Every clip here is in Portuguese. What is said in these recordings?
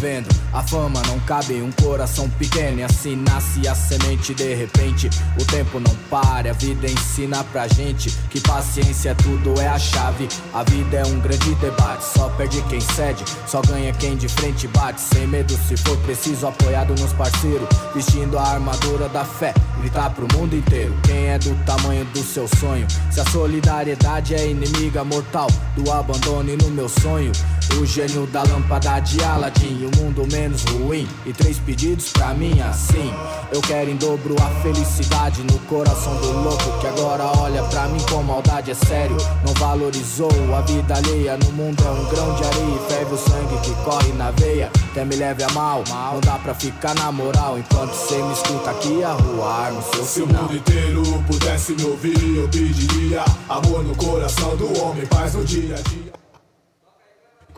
vendo? A fama não cabe em um coração pequeno. E assim nasce a semente de repente. O tempo não para, a vida ensina pra gente que paciência tudo é a chave. A vida é um grande debate, só perde quem cede, só ganha quem de frente bate. Sem medo, se for preciso, apoiado nos parceiros. Vestindo a armadura da fé, gritar pro mundo inteiro. Quem é do tamanho do seu sonho? Se a solidariedade é inimiga mortal do abandono e no meu sonho. O gênio da lâmpada de Aladdin, o mundo menos ruim. E três pedidos pra mim assim. Eu quero em dobro a felicidade no coração do louco que agora olha pra mim com maldade, é sério. Não valorizou a vida alheia. No mundo é um grão de areia e ferve o sangue que corre na veia. Até me leve a mal, não dá pra ficar na moral. Enquanto cê me escuta aqui, a rua arma o seu Se o final. mundo inteiro pudesse me ouvir, eu pediria amor no coração do homem, paz no dia a dia.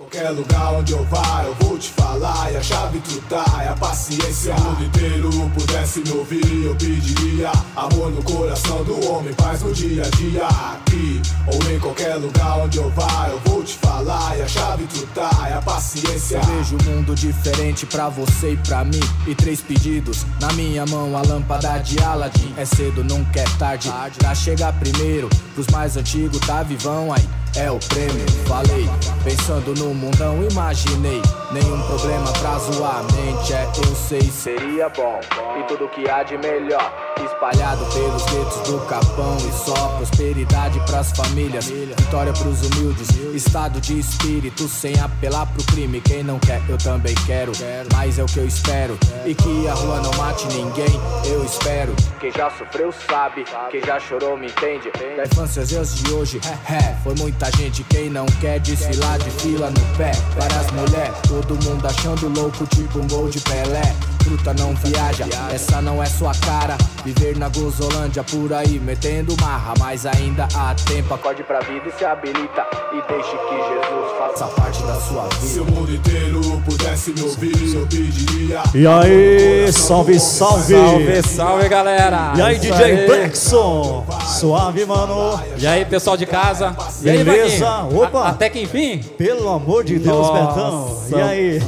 Qualquer lugar onde eu vá, eu vou te falar. E a chave tu tá, é a paciência. Se o mundo inteiro pudesse me ouvir, eu pediria amor no coração do homem, paz no dia a dia. Aqui ou em qualquer lugar onde eu vá, eu vou te falar. E a chave tu tá, é a paciência. Eu vejo um mundo diferente pra você e pra mim. E três pedidos na minha mão, a lâmpada de Aladdin. É cedo, nunca é tarde. Pra chegar primeiro, pros mais antigos, tá vivão aí. É o prêmio, falei. Pensando no mundão, imaginei. Nenhum problema pra zoar mente. É, eu sei, seria bom. E tudo que há de melhor. Espalhado pelos guetos do Capão. E só prosperidade pras famílias. Vitória pros humildes. Estado de espírito sem apelar pro crime. Quem não quer, eu também quero. Mas é o que eu espero. E que a rua não mate ninguém. Eu espero. Quem já sofreu sabe. Quem já chorou me entende. Da infância aos dias de hoje. É, é, foi muita gente. Quem não quer desfilar de fila no pé. Várias mulheres. Todo mundo achando louco, tipo um gol de Pelé. Fruta não viaja, essa não é sua cara. Viver na Gozolândia por aí, metendo marra. Mas ainda há tempo, acorde pra vida e se habilita. E deixe que Jesus faça parte da sua Se vida. o mundo inteiro pudesse me ouvir, eu pediria. E aí, salve, salve! Salve, salve, galera! E aí, Isso DJ Blackson? Suave, mano. E aí, pessoal de casa? E aí, Beleza? Vaguinho? Opa! A- até que enfim, Pelo amor de Deus, Nossa. Betão. E aí?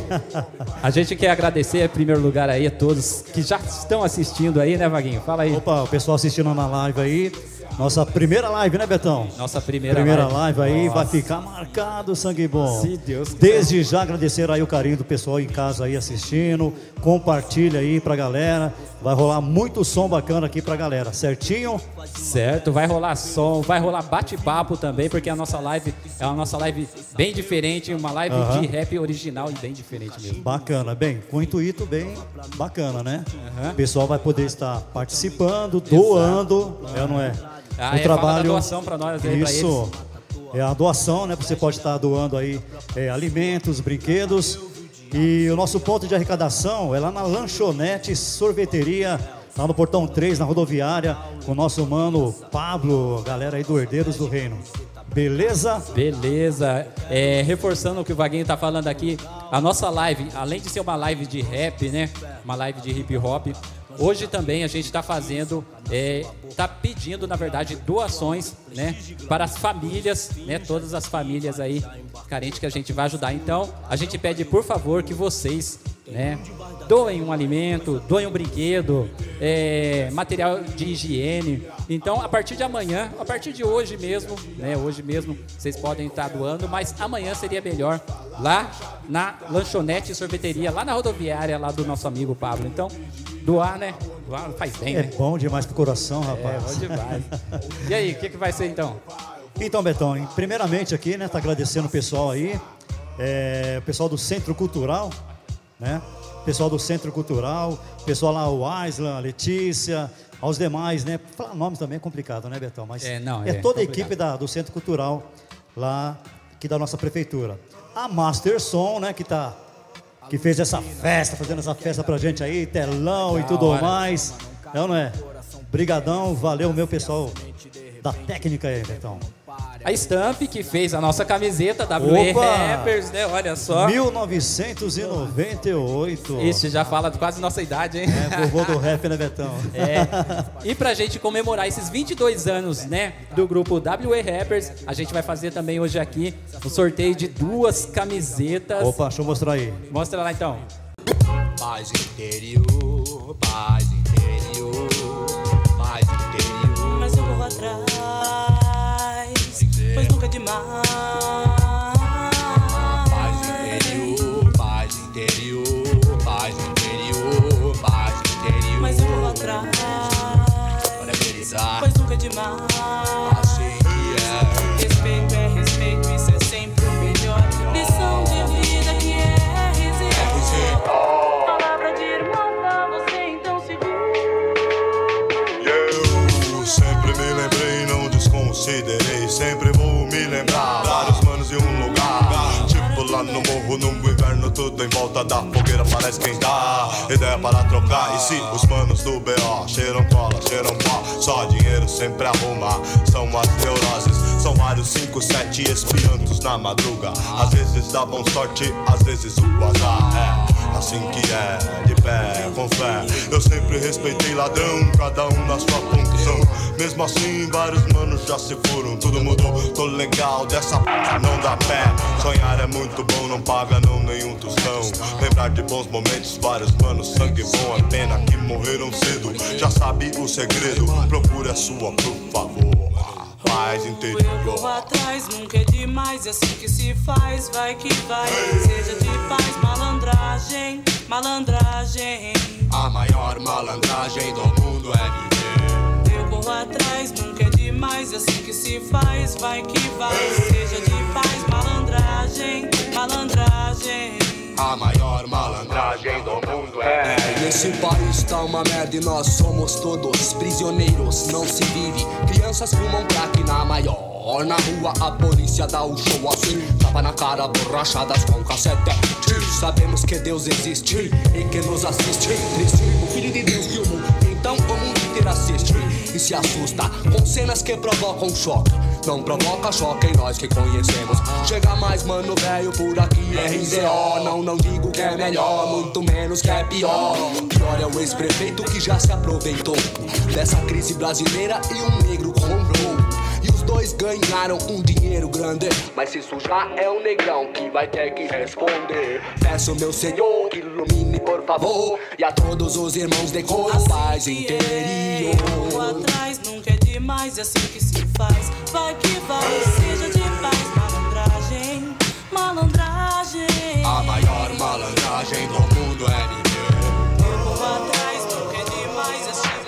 a gente quer agradecer em primeiro lugar aí a todos que já estão assistindo aí, né, Vaguinho? Fala aí. Opa, o pessoal assistindo na live aí. Nossa primeira live, né, Betão? Nossa primeira, Primeira live aí, Nossa. vai ficar marcado, sangue bom. Se Deus quiser. Desde já agradecer aí o carinho do pessoal em casa aí assistindo. Compartilha aí pra galera. Vai rolar muito som bacana aqui pra galera, certinho? Certo, vai rolar som, vai rolar bate-papo também, porque a nossa live é uma nossa live bem diferente, uma live Aham. de rap original e bem diferente mesmo. Bacana, bem, com intuito bem bacana, né? Aham. O pessoal vai poder estar participando, doando, é ou não é? Ah, é, da doação pra nós aí, Isso. É a doação, né? Você pode estar doando aí é, alimentos, brinquedos. E o nosso ponto de arrecadação é lá na lanchonete sorveteria, lá no portão 3, na rodoviária, com o nosso mano Pablo, galera aí do Herdeiros do Reino. Beleza? Beleza. É, reforçando o que o Vaguinho tá falando aqui, a nossa live, além de ser uma live de rap, né? Uma live de hip hop, hoje também a gente está fazendo, é, tá pedindo, na verdade, doações, né? Para as famílias, né? Todas as famílias aí carentes que a gente vai ajudar. Então, a gente pede, por favor, que vocês, né? Doem um alimento, doem um brinquedo, é, material de higiene. Então, a partir de amanhã, a partir de hoje mesmo, né? Hoje mesmo vocês podem estar doando, mas amanhã seria melhor lá na lanchonete e sorveteria, lá na rodoviária, lá do nosso amigo Pablo. Então, doar, né? Faz bem, É né? bom demais pro coração, É, rapaz. bom demais. E aí, o que, que vai ser então? Então, Betão, primeiramente aqui, né, tá agradecendo o pessoal aí, é, o pessoal do Centro Cultural, né? Pessoal do Centro Cultural, pessoal lá, o Aislan, a Letícia, aos demais, né? Falar nomes também é complicado, né, Betão? Mas É, não, é, é toda a equipe da, do Centro Cultural lá, aqui da nossa prefeitura. A Master Som, né, que tá que fez essa festa, fazendo essa festa pra gente aí, telão e tudo mais. É ou não é? Brigadão, valeu meu pessoal da técnica aí, Betão. A Stamp, que fez a nossa camiseta, WE Rappers, né? Olha só. 1998. Isso já fala de quase nossa idade, hein? É, vovô do rap, né, Betão? É. E pra gente comemorar esses 22 anos, né, do grupo WE Rappers, a gente vai fazer também hoje aqui o sorteio de duas camisetas. Opa, deixa eu mostrar aí. Mostra lá então. Paz interior, paz interior, pois nunca é demais. Tudo em volta da fogueira parece quem dá. Ideia para trocar. E se os manos do BO cheiram cola, cheiram pó, só dinheiro sempre arruma. São as neuroses. São vários 5, 7 espiantos na madruga. Às vezes davam sorte, às vezes o azar. É assim que é, de pé, com fé. Eu sempre respeitei ladrão, cada um na sua função. Mesmo assim, vários manos já se foram, tudo mudou. Tô legal dessa p, não dá pé. Sonhar é muito bom, não paga não nenhum tostão. Lembrar de bons momentos, vários manos, sangue bom. É pena que morreram cedo, já sabe o segredo. Procure a sua, por favor. Paz Eu interior. vou atrás, nunca é demais, é assim que se faz, vai que vai. Seja de paz, malandragem, malandragem. A maior malandragem do mundo é viver. Atrás, nunca é demais, é assim que se faz, vai que vai. Seja de paz, malandragem, malandragem. A maior malandragem do mundo é. É, esse país tá uma merda e nós somos todos prisioneiros, não se vive. Crianças fumam crack na maior. Na rua a polícia dá o show assim, tapa na cara, borrachadas com cassete. Sabemos que Deus existe e que nos assiste. Triste, o Filho de Deus viu o mundo, então o mundo inteiro assiste. E se assusta com cenas que provocam choque. Não provoca choque em nós que conhecemos. Chega mais, mano, velho, por aqui é RZO. Não, não digo que é melhor, muito menos que é pior. Pior é o ex-prefeito que já se aproveitou dessa crise brasileira e um negro comprou. Dois ganharam um dinheiro grande. Mas se sujar é o negrão que vai ter que responder. Peço, meu senhor, que ilumine, por favor. E a todos os irmãos de cor, paz Assim é, eu vou interior. atrás, nunca é demais, é assim que se faz, vai que vai. Seja de paz, malandragem, malandragem. A maior malandragem do mundo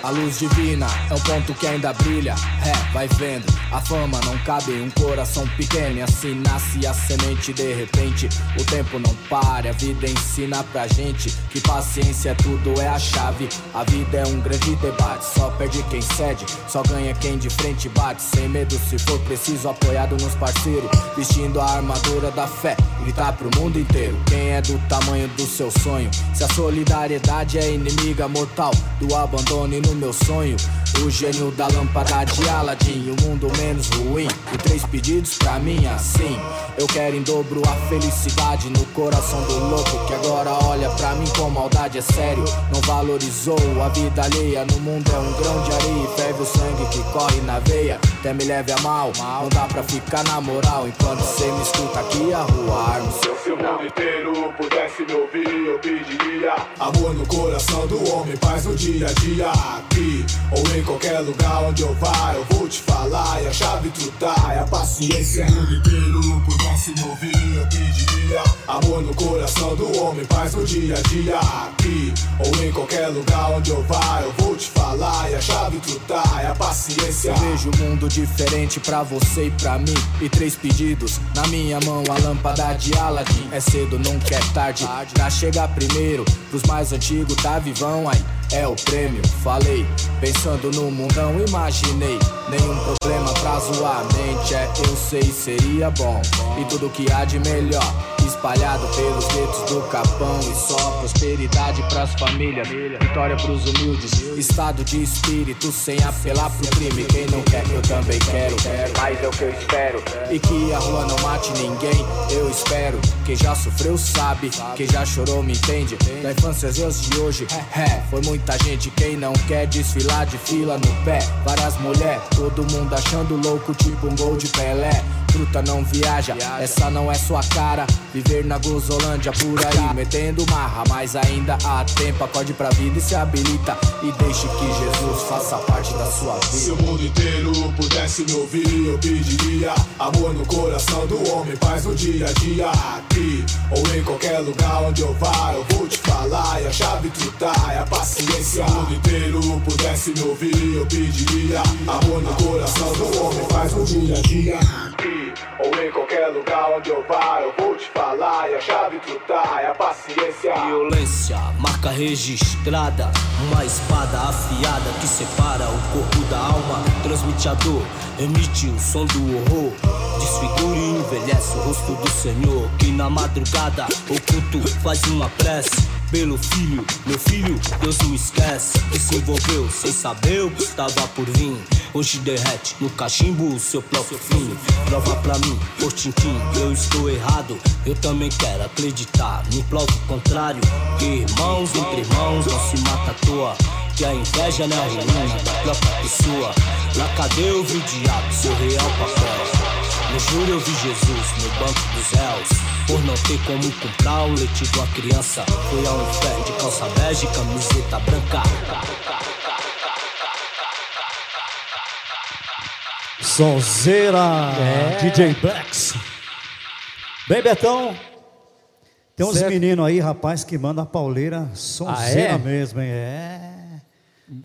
A luz divina é um ponto que ainda brilha. É, vai vendo. A fama não cabe em um coração pequeno. E assim nasce a semente. De repente, o tempo não para. A vida ensina pra gente que paciência tudo é a chave. A vida é um grande debate. Só perde quem cede, só ganha quem de frente bate. Sem medo, se for preciso, apoiado nos parceiros. Vestindo a armadura da fé. Gritar pro mundo inteiro. Quem é do tamanho do seu sonho? Se a solidariedade é inimiga mortal do abandono e no meu sonho. O gênio da lâmpada de Aladdin, o mundo menos ruim. E três pedidos pra mim assim. Eu quero em dobro a felicidade no coração do louco que agora olha pra mim com maldade, é sério. Não valorizou a vida alheia. No mundo é um grão de areia e ferve o sangue que corre na veia. Até me leve a mal, não dá pra ficar na moral. Enquanto cê me escuta aqui, a rua arma seu Se o mundo inteiro pudesse me ouvir, eu pediria Amor no coração do homem, paz no dia a dia Aqui ou em qualquer lugar onde eu vá Eu vou te falar e a chave tu tá É a paciência o mundo inteiro pudesse me ouvir, eu pediria Amor no coração do homem, paz no dia a dia Aqui ou em qualquer lugar onde eu vá Eu vou te falar e a chave tu tá É a paciência Eu vejo o mundo diferente pra você e pra mim. E três pedidos na minha mão, a lâmpada de Aladdin. É cedo, nunca é tarde. Pra chegar primeiro, pros mais antigos, tá vivão aí. É o prêmio, falei. Pensando no mundão, imaginei. Nenhum problema pra zoar a mente. É, eu sei, seria bom. E tudo que há de melhor. Espalhado pelos guetos do Capão e só prosperidade pras famílias, vitória pros humildes, estado de espírito sem apelar pro crime. Quem não quer, eu também quero, mas é o que eu espero. E que a rua não mate ninguém, eu espero. Quem já sofreu sabe, quem já chorou me entende. Da infância aos dias de hoje, é, foi muita gente. Quem não quer desfilar de fila no pé, várias mulher, todo mundo achando louco, tipo um gol de Pelé. Fruta não viaja, essa não é sua cara. Viver na Gozolândia por aí, metendo marra, mas ainda há tempo. Acorde pra vida e se habilita. E deixe que Jesus faça parte da sua Se o vida. mundo inteiro pudesse me ouvir, eu pediria amor no coração do homem, paz no dia a dia. Aqui ou em qualquer lugar onde eu vá, eu vou te falar. E a chave tu tá, é a paciência. Se o mundo inteiro pudesse me ouvir, eu pediria amor no coração do homem, paz no dia a dia. Aqui ou em qualquer lugar onde eu vá, eu vou te falar. E a chave tu tá, é a paciência. Violência, marca registrada. Uma espada afiada que separa o corpo da alma. Transmite a dor, emite o som do horror. Desfigura e envelhece o rosto do Senhor. Que na madrugada oculto faz uma prece. Pelo filho, meu filho, Deus não esquece. Que se envolveu sem saber o que estava por vir. Hoje derrete no cachimbo o seu próprio fim. Prova pra mim, por tintim, eu estou errado. Eu também quero acreditar, me prova o contrário. Que irmãos entre irmãos não se mata à toa. Que a inveja não é ruína da própria pessoa. Lá cadê eu vi o diabo, seu real papel? No juro eu vi Jesus no banco dos réus. Por não ter como comprar o leite de uma criança. Foi ao inferno de calça bege e camiseta branca. Sonzeira, É. DJ Blacks. Bem, Betão, tem uns Certo. meninos aí, rapaz, que mandam a pauleira sonzeira Ah, é? mesmo, hein? É.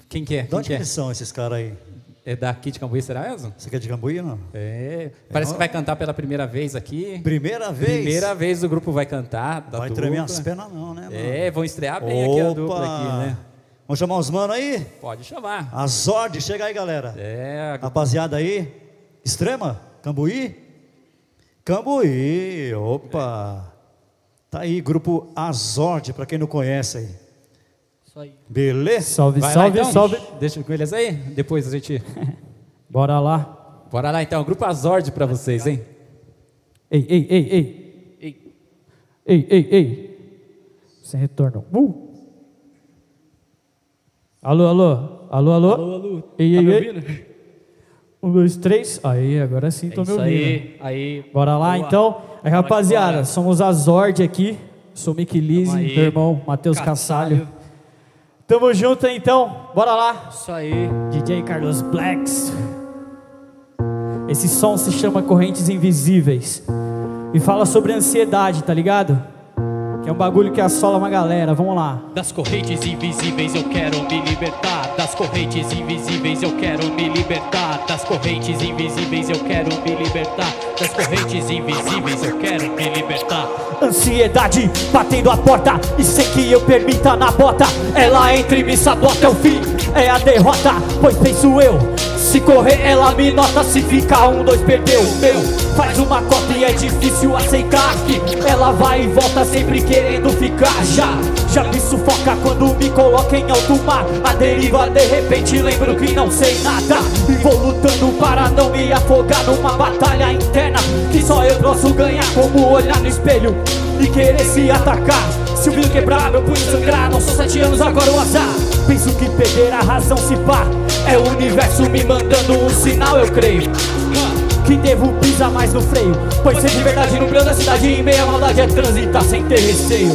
Quem que é? De onde que que é? eles são, esses caras aí? É daqui de Cambuí, será mesmo? Você quer de Cambuí, não? É. Parece que vai cantar pela primeira vez aqui. Primeira vez? Primeira vez o grupo vai cantar. Vai dupla. tremer as pernas não, né, mano? É, vão estrear bem aqui a dupla Opa! aqui, né? Vamos chamar os manos aí? Pode chamar. A Zord, chega aí, galera. É, a- Rapaziada aí, Extrema, Cambuí? Cambuí, opa. Tá aí, grupo Azord, pra quem não conhece aí. Isso aí. Beleza? Salve, Vai lá, salve, então. salve. Deixa com eles aí, depois a gente... Bora lá. Bora lá então, grupo Azord pra vocês, hein? Ei, ei, ei, ei. Ei, ei, ei, ei. Sem retorno. Uh. Alô, alô. Alô, alô. Alô, alô. Ei, tá ei, me ei. ouvindo? Um, dois, três. Aí, agora sim tô É me isso ouvindo. aí, aí. Bora lá Boa. então. Aí, rapaziada, somos a Zord aqui. Sou Mick Lise, meu irmão Matheus Cassalho. Cassalho. Tamo junto então. Bora lá. Isso aí. DJ Carlos Blacks. Esse som se chama Correntes Invisíveis. E fala sobre ansiedade, tá ligado? Que é um bagulho que assola uma galera. Vamos lá. Das correntes invisíveis eu quero me libertar. Das correntes invisíveis eu quero me libertar. Das correntes invisíveis eu quero me libertar. Das correntes invisíveis eu quero me libertar. Ansiedade batendo a porta e sem que eu permita na bota. Ela entra e me sabota. É o fim, é a derrota. Pois penso eu. Se correr, ela me nota. Se ficar um, dois, perdeu. Meu, faz uma cota e é difícil aceitar que ela vai e volta sempre querendo ficar. Já, já me sufoca quando me coloca em alto mar. A deriva, de repente, lembro que não sei nada. E vou lutando para não me afogar numa batalha interna. Que só eu posso ganhar, como olhar no espelho e querer se atacar. Se o vidro quebrar, meu punho sangrar. Não sou sete anos, agora o azar. Penso que perder a razão se pá. É o universo me mandando um sinal, eu creio. Que devo pisar mais no freio. Pois ser de verdade no brilho da cidade. Em meia maldade é transitar sem ter receio.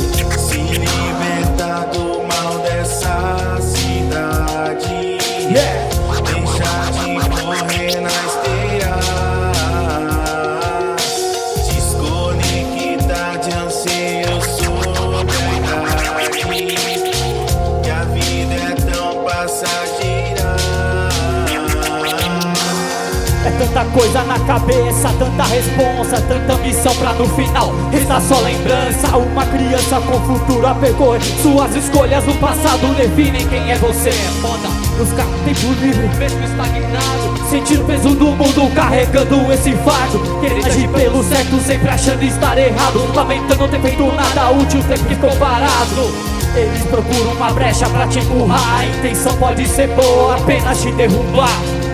Tanta coisa na cabeça, tanta responsa, tanta missão pra no final. Resta só lembrança, uma criança com futuro a percorrer. Suas escolhas no passado definem quem é você. É foda, buscar tempo livre, mesmo estagnado. Sentir o peso do mundo carregando esse fardo. Querendo agir pelo certo, sempre achando estar errado. Lamentando não ter feito nada útil, tempo que ficou parado. Eles procuram uma brecha pra te empurrar. A intenção pode ser boa, apenas te derrubar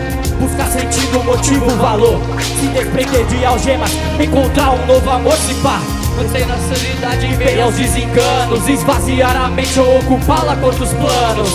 Buscar sentido, motivo, valor. Se desprender de algemas, encontrar um novo amor se pá. Manter a sanidade em meio aos desenganos Esvaziar a mente ou ocupá-la com outros planos.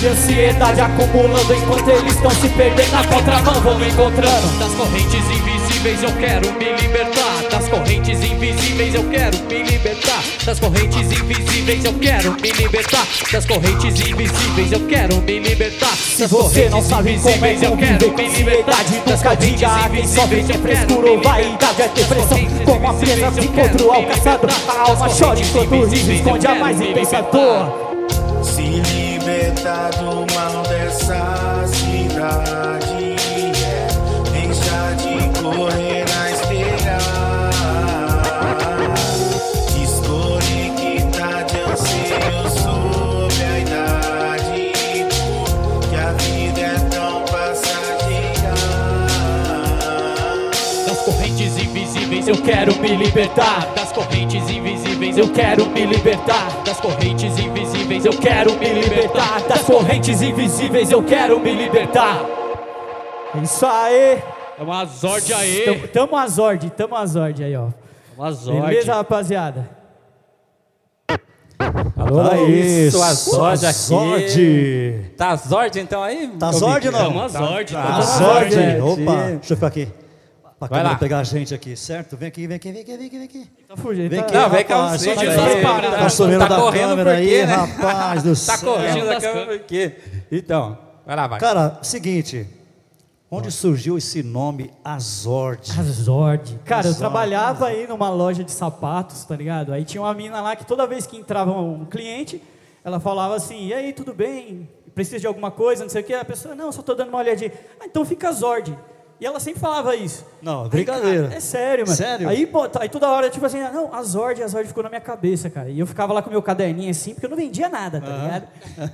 E ansiedade acumulando enquanto eles estão se perdendo Na contramão vão me encontrando. Das correntes invisíveis eu quero me libertar correntes invisíveis eu quero me libertar. Das correntes invisíveis eu quero me libertar. Das correntes invisíveis eu quero me libertar. Se você não sabe como é eu quero me libertar. Nunca diga a quem sofre de frescura ou vaidade É depressão como a encontro ao caçador A alma chora enquanto o riso esconde a mais intensa dor Se libertar do mal dessa cidade eu quero me libertar Das correntes invisíveis eu quero me libertar Das correntes invisíveis eu quero me libertar Das correntes invisíveis eu quero me libertar É Isso aí É uma Zord aí Tamo, tamo a Zord, tamo a Zord aí ó Uma Zord Beleza rapaziada? Alô, Tá isso, a isso, Zord a aqui. Zord. Tá Zord então aí? Tá Zord Mickey? não? Tamo a Zord, Tá, A a Zord. Zord. Opa, deixa eu ficar aqui. Pra Vai lá. pegar a gente aqui, certo? Vem aqui, vem aqui, vem aqui, vem aqui, vem aqui. Tá fugindo, Vem tá? aqui, Não, vem cá, rapaz. Solta já aí. tá parado. Tá sumindo Tá da correndo câmera por aí, quê, né? rapaz do Tá céu. correndo da câmera aqui. Então, vai lá, vai. Cara, seguinte. Onde surgiu esse nome Azord? Azord. Cara, eu Azord. trabalhava aí numa loja de sapatos, tá ligado? Aí tinha uma mina lá que toda vez que entrava um cliente, ela falava assim: E aí, tudo bem? Precisa de alguma coisa? Não sei o que. A pessoa, não, só tô dando uma olhadinha. Ah, então fica Zord. E ela sempre falava isso. Não, Aí, brincadeira. cara, é sério, mano. Sério? Aí, pô, aí toda hora, tipo assim, não, a Zord, a Zord ficou na minha cabeça, cara. E eu ficava lá com o meu caderninho assim, porque eu não vendia nada, tá ligado?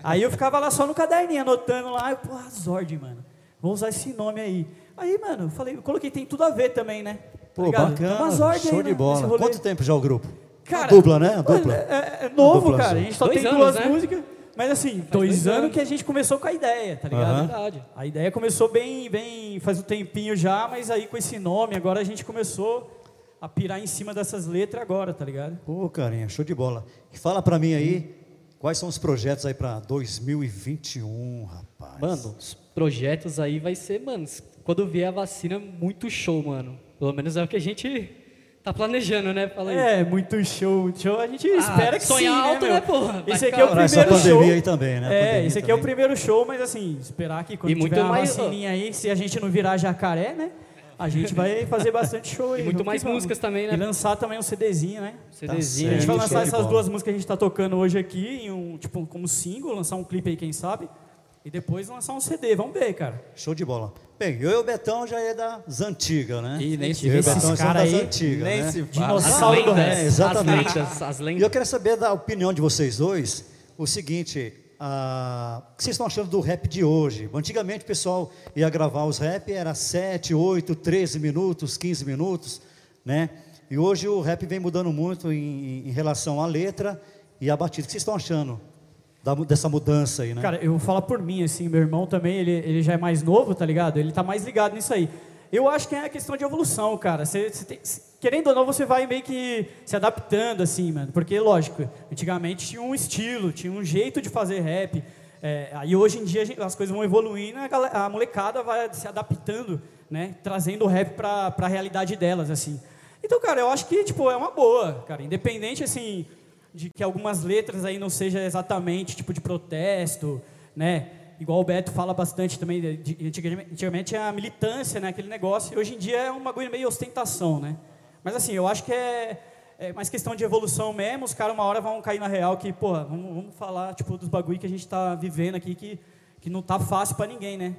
Aí eu ficava lá só no caderninho, anotando lá, eu, pô, a Zord, mano. Vou usar esse nome aí. Aí, mano, eu falei, eu coloquei, tem tudo a ver também, né? Tá Pô, ligado? bacana. Zord show aí, de né, bola. Quanto tempo já o grupo? Cara, A dupla, né? A dupla. É, é novo, Dupla cara. A gente só Dois tem anos, duas né? músicas. Mas assim, dois, dois anos anos. que a gente começou com a ideia, tá ligado? Aham. Verdade. A ideia começou bem, bem, faz um tempinho já, mas aí com esse nome, agora a gente começou a pirar em cima dessas letras agora, tá ligado? Pô, carinha, show de bola. Fala pra mim aí, quais são os projetos aí pra 2021, rapaz? Mano, os projetos aí vai ser, mano, quando vier a vacina, muito show, mano. Pelo menos é o que a gente tá planejando, né? Fala aí. É, muito show, muito show. A gente espera que sonha sim, alto, né, né, porra? Esse aqui ficar é o primeiro pandemia show. aí também, né? É, esse aqui é o também. primeiro show, mas assim, esperar que quando E muito tiver a mais- vacininha aí, se a gente não virar jacaré, né? A gente vai fazer bastante show aí. E muito mais que vamos. músicas também, né? E lançar também um CDzinho, né? CDzinho. A gente vai lançar essas duas músicas que a gente tá tocando hoje aqui, em um, tipo, como single, lançar um clipe aí, quem sabe. E depois lançar um CD, vamos ver, cara. Show de bola. Bem, eu e o Betão já é das antigas, né? Ih, nem se e o Esses Betão são cara das aí, antigas, Nem né? se fala. Dinossauro do lendas, resto. É, exatamente. As lendas, as E lendas. eu quero saber da opinião de vocês dois, o seguinte, ah, o que vocês estão achando do rap de hoje? Antigamente o pessoal ia gravar os rap, era 7, 8, 13 minutos, 15 minutos, né? E hoje o rap vem mudando muito em, em relação à letra e à batida. O que vocês estão achando dessa mudança aí, né? Cara, eu vou falar por mim, assim, meu irmão também, ele, ele já é mais novo, tá ligado? Ele tá mais ligado nisso aí. Eu acho que é questão de evolução, cara. Você, você tem- querendo ou não, você vai meio que se adaptando, assim, mano. Porque, lógico, antigamente tinha um estilo, tinha um jeito de fazer rap. É, aí hoje em dia a gente- as coisas vão evoluindo, a, a molecada vai se adaptando, né? Trazendo o rap pra, pra realidade delas, assim. Então, cara, eu acho que, tipo, é uma boa, cara. Independente, assim, de que algumas letras aí não seja exatamente tipo de protesto, né? Igual o Beto fala bastante também, antigamente, antigamente é a militância, né? Aquele negócio, e hoje em dia é um bagulho meio ostentação, né? Mas assim, eu acho que é, é mais questão de evolução mesmo, os caras uma hora vão cair na real que, porra, vamos, vamos falar, tipo, dos bagulho que a gente tá vivendo aqui, que, que não tá fácil pra ninguém, né?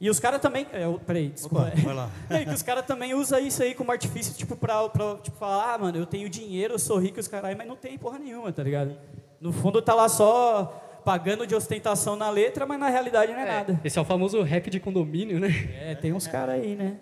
E os caras também. É, peraí, desculpa. Opa, vai lá. É que os caras também usam isso aí como artifício, tipo, pra, pra tipo, falar, ah, mano, eu tenho dinheiro, eu sou rico, os caras, mas não tem porra nenhuma, tá ligado? No fundo tá lá só pagando de ostentação na letra, mas na realidade não é, nada. Esse é o famoso rap de condomínio, né? É, tem uns caras aí, né?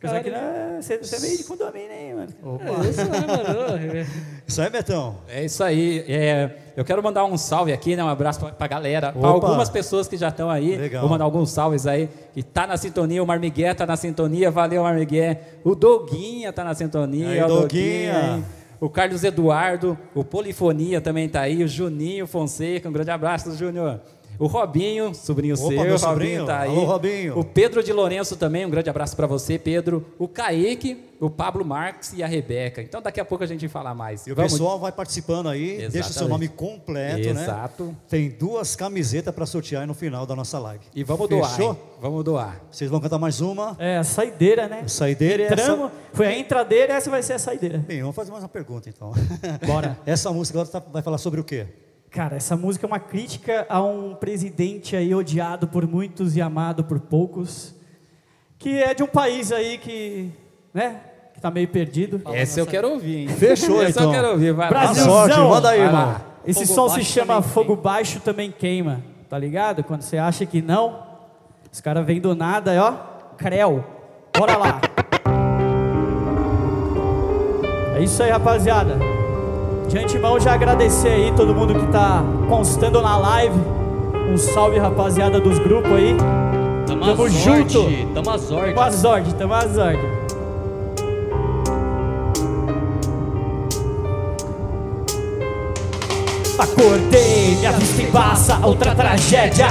Caras que não- você, você é meio de condomínio aí, mano. É isso, né, mano? Isso aí, Betão. É isso aí. É, eu quero mandar um salve aqui, né? Um abraço pra, pra galera. Pra Opa. algumas pessoas que já estão aí. Legal. Vou mandar alguns salves aí. Que tá na sintonia. O Marmigué tá na sintonia. Valeu, Marmigué. O Doguinha tá na sintonia. Aí, o Doguinha. hein? O Carlos Eduardo. O Polifonia também tá aí. O Juninho Fonseca. Um grande abraço, Júnior. O Robinho, sobrinho Opa, seu, meu o Robinho tá aí. Alô, Robinho. O Pedro de Lourenço também, um grande abraço para você, Pedro. O Kaique, o Pablo Marques e a Rebeca. Então daqui a pouco a gente fala mais. E o Vamos- pessoal vai participando aí, deixa o seu nome Exatamente. completo, né? Exato. Tem duas camisetas para sortear aí no final da nossa live. E vamos doar, Fechou? hein? Vamos doar. Vocês vão cantar mais uma? É, a saideira, né? Saideira e essa... Entramos, foi a entradeira, essa vai ser a saideira. Bem, vamos fazer mais uma pergunta então. Bora. Essa música agora tá- vai falar sobre o quê? Cara, essa música é uma crítica a um presidente aí odiado por muitos e amado por poucos, que é de um país aí que, né, que tá meio perdido. Essa eu quero ouvir, hein? Fechou, Essa então. eu quero ouvir. Vai lá. Brasilzão! sorte, manda aí, irmão. Esse Fogo som se baixo chama também Fogo Baixo Também Queima, tá ligado? Quando você acha que não, os caras vêm do nada, ó, creu. Bora lá. É isso aí, rapaziada. De antemão, já agradecer aí todo mundo que tá constando na live. Um salve, rapaziada dos grupos aí. Tamo, Tamo junto. Tamo a Zord. Tamo a Zord, tamo a Zord. Acordei, minha vista embaça, outra tragédia.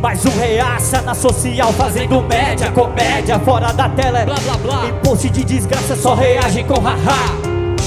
Mais um reaça na social fazendo média, comédia fora da tela. Blá, blá, blá. Em post de desgraça só reage com haha.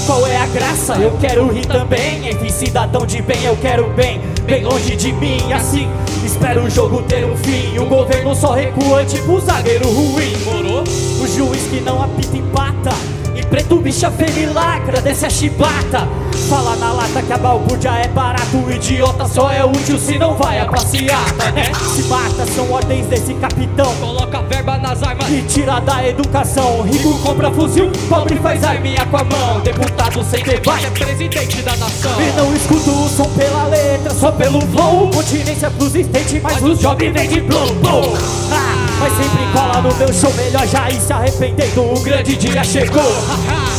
Qual é a graça? Eu quero rir também. Enfim, cidadão de bem, eu quero bem, bem longe de mim. Assim, espero o jogo ter um fim. O governo só recua, tipo zagueiro ruim. Morou? O juiz que não apita empata. Preto bicha feia e lacra, desce a chibata. Fala na lata que a balbúrdia é barato. O idiota só é útil se não vai a passeata, né? Se mata, são ordens desse capitão. Coloca verba nas armas. E tira da educação. Rico compra fuzil, pobre faz arminha com a mão. Deputado sem debate. É presidente da nação. E não escuto o som pela letra, só pelo flow. Continência pros states, mas os jobs vem de blow, blow. Ah, mas sempre cola no meu show, melhor já ir se arrependendo. O grande dia chegou.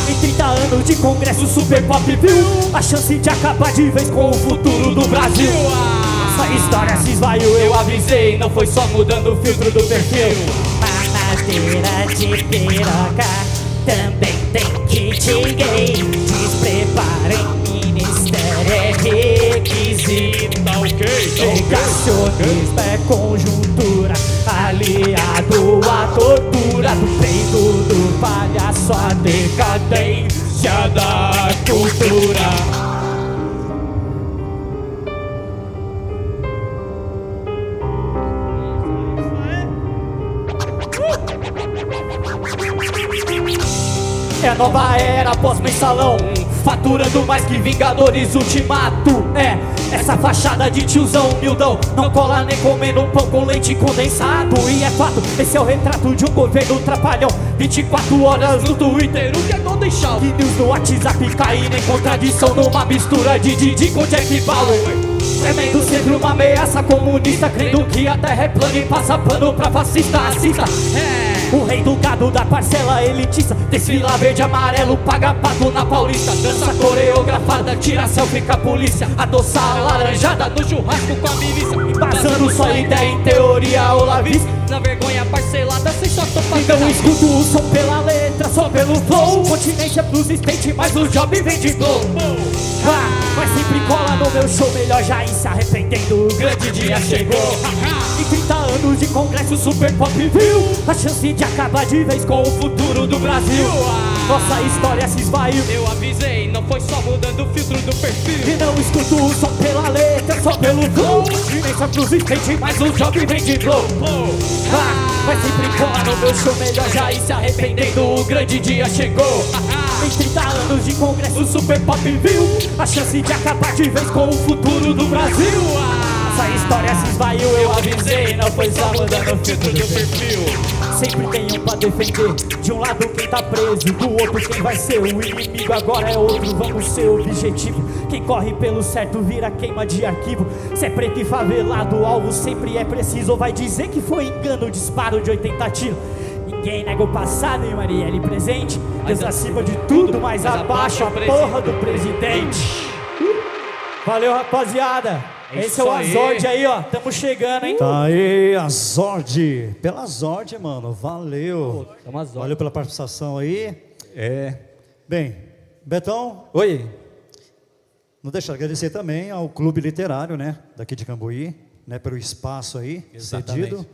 Em 30 anos de congresso, super pop viu a chance de acabar de vez com o futuro do Brasil. Essa história se esvaiu, eu avisei. Não foi só mudando o filtro do perfil. Mamadeira de piroca também tem kit gay. Despreparem, ministério Negacionismo é conjuntura aliado à tortura do peito do palhaço, a decadência da cultura. É a nova era pós-mensalão Faturando mais que Vingadores Ultimato. É, essa fachada de tiozão humildão. Não cola nem comendo pão com leite condensado. E é fato, esse é o retrato de um governo trapalhão. 24 horas no Twitter, o que é Shower? E news no WhatsApp caindo em contradição Numa mistura de Didi com Jack Bauer. Tremendo sempre uma ameaça comunista Crendo que a terra é plana e passa pano pra fascista. Assista, é o rei do gado da parcela elitista Desfila verde amarelo, paga pato na paulista. Dança coreografada, tira selfie com a polícia. Adoçar a laranjada no churrasco com a milícia. Embasando sua ideia em teoria olavista Na vergonha parcelada, sem só tô então pagando. escuto o som pela letra, só pelo flow. Continência pros states, mas o job vem de blow ah, Mas sempre cola no meu show, melhor já ir se arrependendo. O grande dia chegou. Em 30 anos de congresso super pop viu? A chance de acabar de vez com o futuro do Brasil. Nossa história se esvaiu. Eu avisei, não foi só mudando o filtro do perfil. e não escuto som pela letra, só pelo flow. Continência pros states, mas o job vem de blow ah, Mas sempre cola no meu show, melhor já ir se arrependendo. O grande dia chegou. Em 30 anos de congresso, super pop viu? A chance de acabar de vez com o futuro do Brasil Essa história se esvaiu, eu avisei, não foi só mudando o filtro do perfil. Sempre tem um pra defender, de um lado quem tá preso, do outro quem vai ser o inimigo. Agora é outro, vamos ser o objetivo. Quem corre pelo certo vira queima de arquivo. Se é preto e favelado, o alvo sempre é preciso. Vai dizer que foi engano, disparo de 80 tiros. Ninguém nega o passado e Marielle presente. Deus acima de tudo, mas abaixo a porra do presidente. Valeu, rapaziada. É Esse isso é o aí. Azord aí, ó. Tamo chegando, hein? Tá aí, a Zord. Pela Zord, mano. Valeu. Zord. Valeu pela participação aí. É. Bem, Betão. Oi. Não deixa de agradecer também ao Clube Literário, né? Daqui de Cambuí, né? Pelo espaço aí Exatamente. cedido.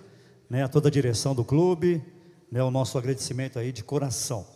Né, a toda a direção do clube. Né, o nosso agradecimento aí de coração.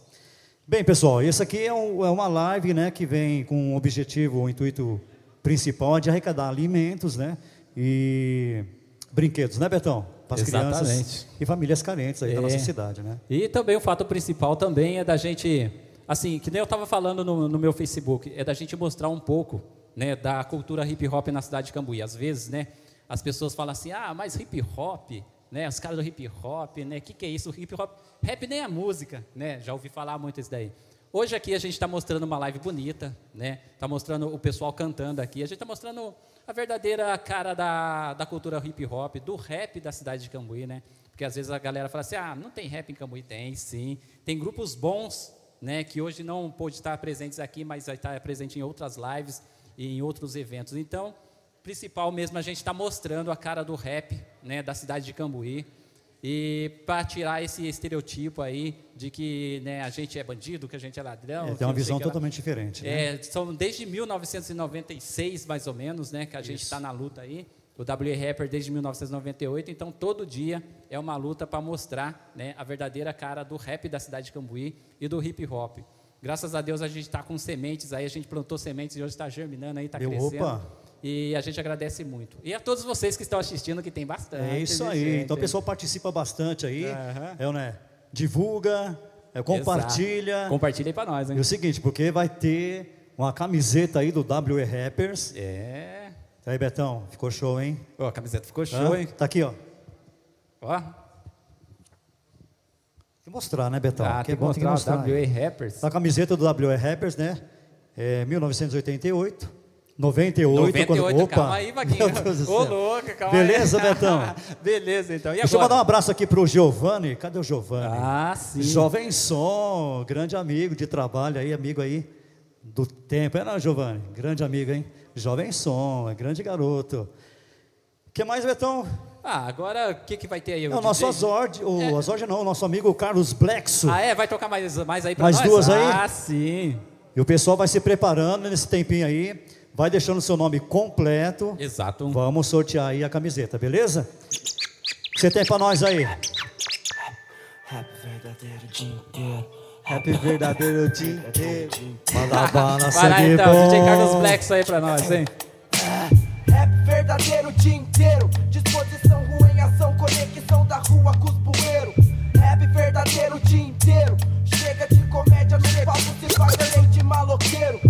Bem, pessoal, esse aqui é, um- é uma live, né? Que vem com o objetivo, o intuito principal é de arrecadar alimentos, né? E brinquedos, né, Betão? Para as crianças Exatamente. e famílias carentes aí da É. nossa cidade, né? E também o fato principal também é da gente, assim, que nem eu estava falando no, no meu Facebook, é da gente mostrar um pouco, né, da cultura hip hop na cidade de Cambuí. Às vezes, né, as pessoas falam assim, ah, mas hip hop, né, os caras do hip hop, né, o que, que é isso? Hip hop, rap nem é música, né, já ouvi falar muito isso daí. Hoje aqui a gente está mostrando uma live bonita, né, está mostrando o pessoal cantando aqui, a gente está mostrando a verdadeira cara da, da cultura hip hop, do rap da cidade de Cambuí, né, porque às vezes a galera fala assim, ah, não tem rap em Cambuí? Tem, sim. Tem grupos bons, né, que hoje não pôde estar presentes aqui, mas vai estar presente em outras lives e em outros eventos. Então, principal mesmo, a gente está mostrando a cara do rap, né, da cidade de Cambuí. E para tirar esse estereotipo aí de que né, a gente é bandido, que a gente é ladrão. É, tem uma visão totalmente diferente, né? É, são desde 1996, mais ou menos, né, que a gente está na luta aí. O W Rapper desde 1998, então todo dia é uma luta para mostrar né, a verdadeira cara do rap da cidade de Cambuí e do hip hop. Graças a Deus a gente está com sementes aí, a gente plantou sementes e hoje está germinando aí, está crescendo. opa. E a gente agradece muito. E a todos vocês que estão assistindo, que tem bastante. É isso aí. gente, Então o pessoal participa bastante aí. Aham. É, né? Divulga, é, compartilha. Exato. Compartilha aí para nós, hein? E o seguinte, porque vai ter uma camiseta aí do WE Rappers. É. Aí, Betão, ficou show, hein? Ó, a camiseta ficou show, Hã? hein? Tá aqui, ó. Ó. Tem que mostrar, né, Betão? Ah, Porque tem é que bom, tem que mostrar mostrar. WE Rappers. A camiseta do WE Rappers, né? É 1988. 98, 98, quando... Opa! calma aí, Vaguinho. Ô, céu. louco, calma Beleza, aí. Betão? Beleza, então. E Deixa eu mandar um abraço aqui pro Giovanni. Cadê o Giovanni? Ah, sim. Jovem Som, grande amigo de trabalho aí, amigo aí do tempo. É não, Giovanni? Grande amigo, hein? Jovem Som, é grande garoto. O que mais, Betão? Ah, agora o que, que vai ter aí? É o nosso Azord, o Azord não, o nosso amigo Carlos Blexo. Ah, é? Vai tocar mais, mais aí pra Mais nós? duas aí? Ah, sim. E o pessoal vai se preparando nesse tempinho aí, vai deixando o seu nome completo. Exato. Vamos sortear aí a camiseta, beleza? O que você tem pra nós aí? Rap verdadeiro o dia inteiro. Rap verdadeiro o dia inteiro. Manda bala, Vai lá então, bom. DJ Carlos Blacks aí pra nós, hein? Rap verdadeiro o dia inteiro. Disposição, rua em ação, conexão da rua com os bueiros. Rap verdadeiro o dia inteiro. Chega de comédia no palco, se faz além de maloqueiro.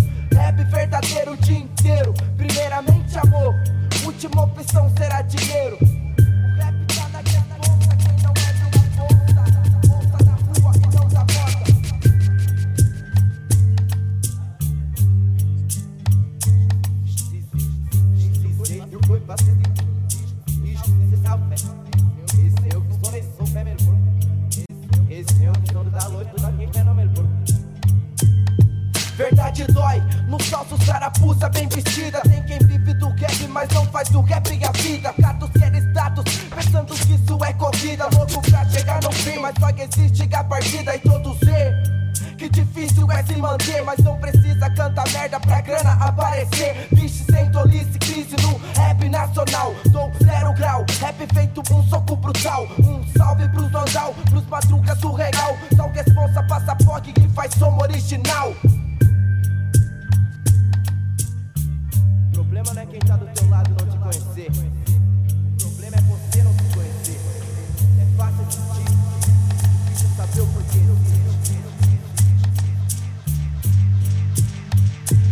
Rap verdadeiro o dia inteiro. Primeiramente amor, última opção será dinheiro. O rap tá na quem não é na rua e não. Eu Esse é o que começou, fé, meu porco. Esse é o dono da noite, tudo aqui, meu porco. Verdade dói, no salso carapuça bem vestida Tem quem vive do rap, mas não faz do rap a vida Gatos quer status, pensando que isso é corrida Louco pra chegar no fim, mas só existe a partida E todo ser que difícil é se manter, mas não precisa cantar merda pra grana aparecer. Vixe, sem tolice, crise no rap nacional. Dou zero grau, rap feito um soco brutal. Um salve pros Vandal, pros madrugas surreal. São responsa, passaporte que faz som original. Problema não é quem tá do teu lado não te conhecer. O problema é você não se conhecer. É fácil sentir, difícil saber o porquê.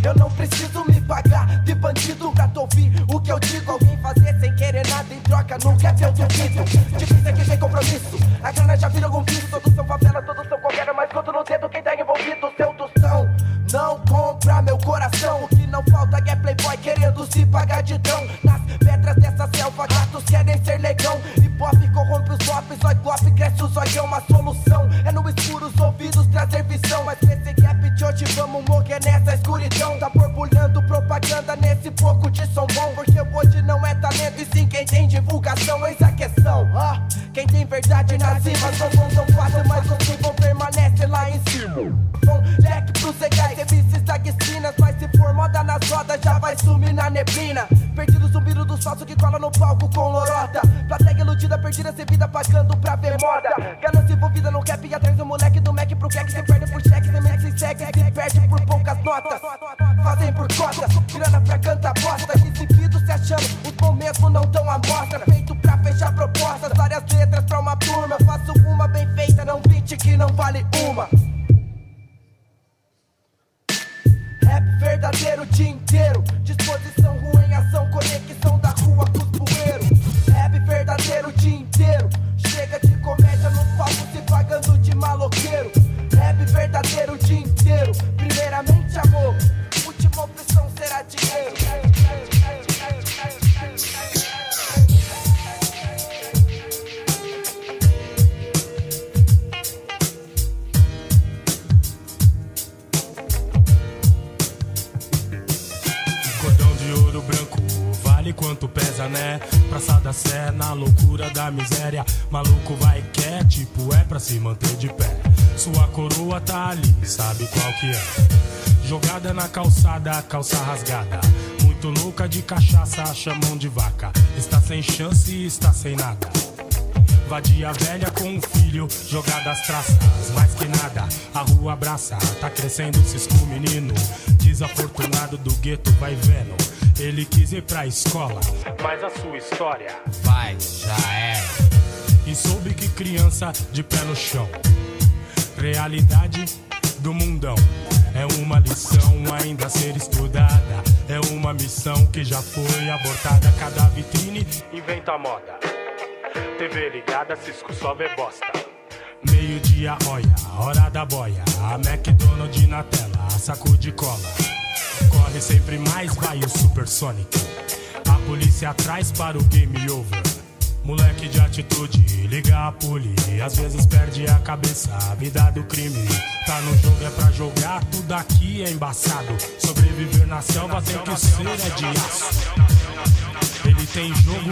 Eu não preciso me pagar de bandido pra te ouvir o que eu digo. Alguém fazer sem querer faca no rap eu duvido. Difícil é que tem compromisso. A grana já vira algum vício. Todos são favela, todos são qualquer, mas conto no dedo quem tá envolvido. Seu tostão não compra meu coração. O que não falta é playboy querendo se pagar de dão. Nas pedras dessa selva, gatos querem ser legão. Hip hop corrompe os zói golpe, cresce o zóio, é uma solução. É no escuro os ouvidos trazer visão. Mas nesse gap de hoje vamos morrer nessa escuridão. Tá borbulhando propaganda nesse pouco de som bom. Porque hoje não é talento e sim quem tem divulgação. Eis a questão, ó. Quem tem verdade nas rimas não tão fácil, mas os que vão permanece lá em cima. Bom, Jack pros legais, MCs da esquinas. Mas se for moda nas rodas, já vai sumir na neblina. Perdido zumbido dos falsos que cola no palco com lorota. Plateia iludida, perdida, sem vida, pagando pra ver moda. Ganância envolvida no rap e atrás do moleque do Mac pro crack. Se perde por cheque, sem Mac, sem segue, se perde por poucas notas. Fazem por cotas, grana pra cantar bosta. Exibido se achando, os bons mesmo não tão à mostra. Feito pra fechar propostas, várias letras pra uma turma. Faço uma bem feita, não 20 que não vale uma. Rap verdadeiro o dia inteiro. Disposição, rua em ação, conexão da rua com os bueiros. Verdadeiro o dia inteiro. Chega de comédia no palco se pagando de maloqueiro. Rap verdadeiro o dia inteiro. Primeiramente amor, última opção será dinheiro. Sé, na loucura da miséria. Maluco vai quer, tipo, é pra se manter de pé. Sua coroa tá ali, sabe qual que é? Jogada na calçada, calça rasgada. Muito louca de cachaça, acha mão de vaca. Está sem chance está sem nada. Vadia velha com um filho, jogada às traças, mais que nada, a rua abraça, tá crescendo cisco menino, desafortunado do gueto vai vendo, ele quis ir pra escola, mas a sua história vai, já é. E soube que criança de pé no chão, realidade do mundão. É uma lição ainda a ser estudada. É uma missão que já foi abortada. Cada vitrine inventa moda. TV ligada, Cisco só vê bosta. Meio-dia, olha, hora da boia. A McDonald's na tela, saco de cola. Corre sempre mais, vai o Supersonic. A polícia atrás para o game over. Moleque de atitude, liga a puli. Às vezes perde a cabeça, a vida do crime. Tá no jogo, é pra jogar, tudo aqui é embaçado. Sobreviver na selva tem que ser é de aço. Ele tem jogo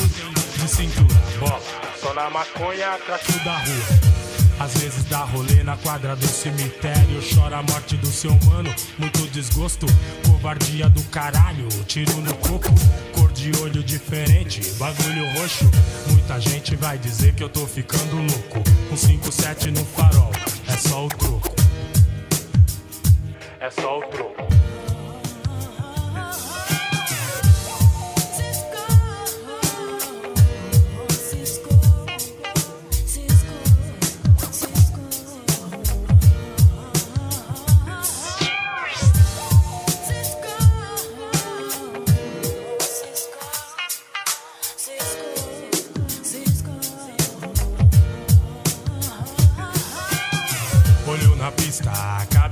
de cintura, bola. Só na maconha, craque da rua. Às vezes dá rolê na quadra do cemitério. Chora a morte do seu mano, muito desgosto. Covardia do caralho, tiro no coco. Cor de olho diferente, bagulho roxo. Muita gente vai dizer que eu tô ficando louco. Com 5-7 no farol, é só o troco. É só o troco.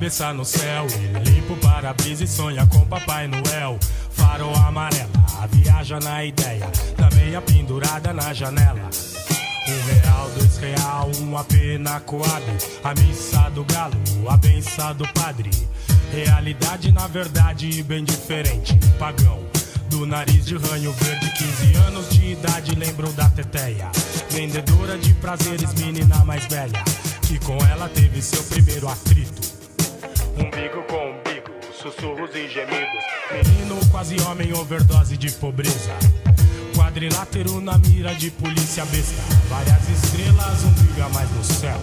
Cabeça no céu. Ele limpa o para-brisa e sonha com Papai Noel. Farol amarela, viaja na ideia. Da meia pendurada na janela. Um real, dois real, um AP na Coab. A missa do galo, a benção do padre. Realidade, na verdade, bem diferente. Pagão, do nariz de ranho verde, 15 anos de idade, lembram da teteia. Vendedora de prazeres, menina mais velha. Que com ela teve seu primeiro atrito. Umbigo com umbigo, sussurros e gemidos. Menino quase homem, overdose de pobreza. Quadrilátero na mira de polícia besta. Várias estrelas, um briga mais no céu.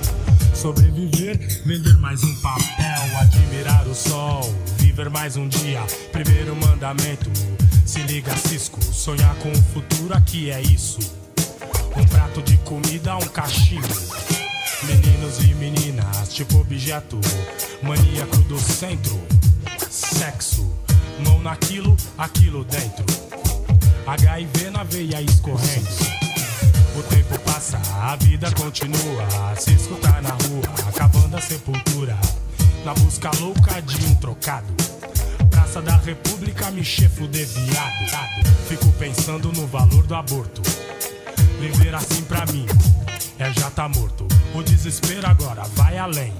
Sobreviver, vender mais um papel, admirar o sol, viver mais um dia. Primeiro mandamento, se liga Cisco, sonhar com o futuro aqui é isso. Um prato de comida, um cachimbo. Meninos e meninas, tipo objeto, maníaco do centro. Sexo, mão naquilo, aquilo dentro. HIV na veia escorrendo. O tempo passa, a vida continua. Se escutar na rua, acabando a sepultura. Na busca louca de um trocado. Praça da República, me chefo de viado. Fico pensando no valor do aborto. Viver assim pra mim é já tá morto. O desespero agora vai além.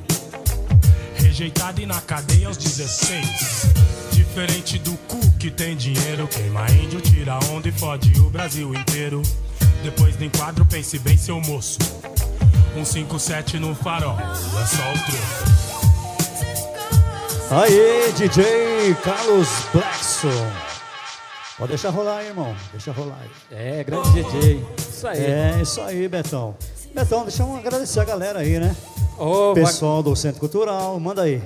Rejeitado e na cadeia aos 16. Diferente do cu que tem dinheiro, queima índio, tira onda e fode o Brasil inteiro. Depois do enquadro, pense bem, seu moço. Um 57 no farol, é só o troco. Aí, DJ Carlos Blackson. Pode deixar rolar aí, irmão. Deixa rolar aí. É, grande DJ. Isso aí. É, isso aí, Betão. Betão, deixa eu agradecer a galera aí, né? Ô, Pessoal do Centro Cultural, manda aí.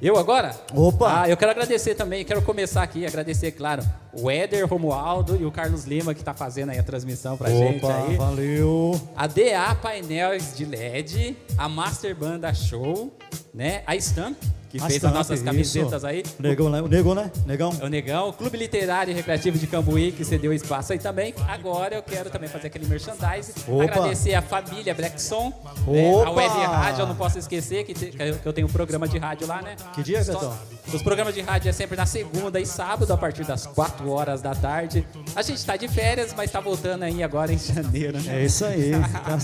Eu agora? Opa! Ah, eu quero agradecer também, quero começar aqui, agradecer, claro, o Éder Romualdo e o Carlos Lima que tá fazendo aí a transmissão pra gente Opa, aí. valeu. A DA Painéis de LED, a Master Banda Show, né? A Stamp, que A fez as nossas isso. camisetas aí. Negão, né? O Negão, né? Negão. É o Negão, o Clube Literário e Recreativo de Cambuí, que cedeu espaço aí também. Agora eu quero também fazer aquele merchandise. Opa. Agradecer a família Blackson, né? a. Web Rádio, eu não posso esquecer que, te- que eu- tenho um programa de rádio lá, né? Que dia, Betão? Os programas de rádio é sempre na segunda e sábado, a partir das 4 horas da tarde. A gente tá de férias, mas tá voltando aí agora em janeiro, né? É isso aí. Tá.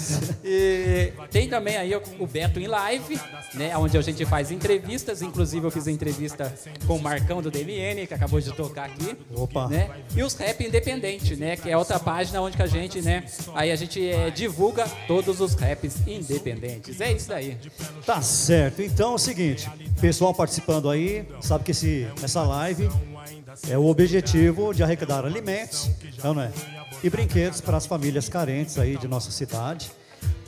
E tem também aí o- o Beto em Live, né? Onde a gente faz entrevistas. Inclusive, eu fiz a entrevista com o Marcão do DMN, que acabou de tocar aqui. Opa. Né? E os Rap Independente, né? Que é outra página onde que a gente, né? Aí a gente eh, divulga todos os raps independentes. É isso daí. Tá certo. Então é o seguinte, pessoal participando aí, sabe que esse, essa live é o objetivo de arrecadar alimentos, não, não é? E brinquedos para as famílias carentes aí de nossa cidade.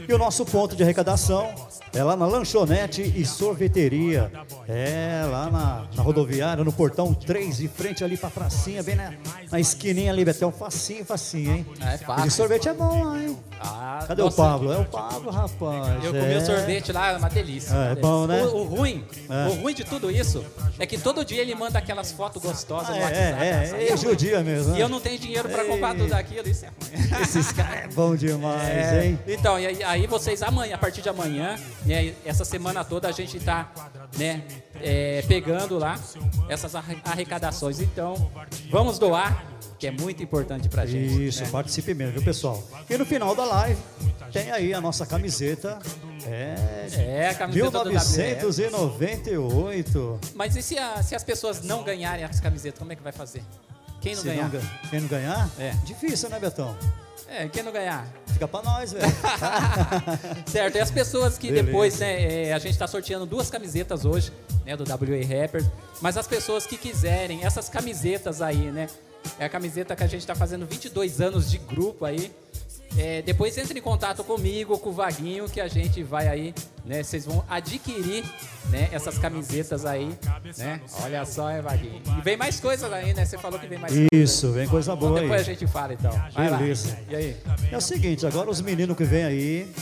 E o nosso ponto de arrecadação é lá na lanchonete e sorveteria. É, lá na, na rodoviária, no portão 3, de frente ali pra pracinha, bem na, na esquininha ali, Betão. Facinho, facinho, hein? É fácil. E sorvete é bom lá, hein? Ah, Cadê nossa, o Pablo? É o Pablo, rapaz. Eu comi é. o sorvete lá, é uma delícia. É, é bom, né? O, o ruim, É. o ruim de tudo isso é que todo dia ele manda aquelas fotos gostosas no É, WhatsApp. é, é, é judia mesmo. né? E eu não tenho dinheiro pra comprar tudo aquilo, isso é ruim. Esses caras é bom demais, É, hein? Então, e aí, aí vocês amanhã, a partir de amanhã, né, essa semana toda a gente tá, né, é, pegando lá essas arre- arrecadações. Então, vamos doar, que é muito importante pra gente. Isso, né? participe mesmo, viu, pessoal? E no final da live tem aí a nossa camiseta. É, É, a camiseta do 1998. Mas e se, a- se as pessoas não ganharem as camisetas, como é que vai fazer? Quem não Se ganhar? ga- quem não ganhar? É. Difícil, né, Betão? É, quem não ganhar? Fica pra nós, velho. Certo, e as pessoas que Beleza. depois, né, é, a gente está sorteando duas camisetas hoje, né, do WA Rappers, mas as pessoas que quiserem essas camisetas aí, né, é a camiseta que a gente está fazendo 22 anos de grupo aí, é, depois entre em contato comigo, com o Vaguinho, que a gente vai aí, né, vocês vão adquirir, né, essas camisetas aí, né, olha só, é Vaguinho. E vem mais coisas aí, né, você falou que vem mais coisas. Isso, vem coisa Então, boa depois aí. a gente fala então. Vai lá. Beleza. E aí? É o seguinte, agora os meninos que vêm aí,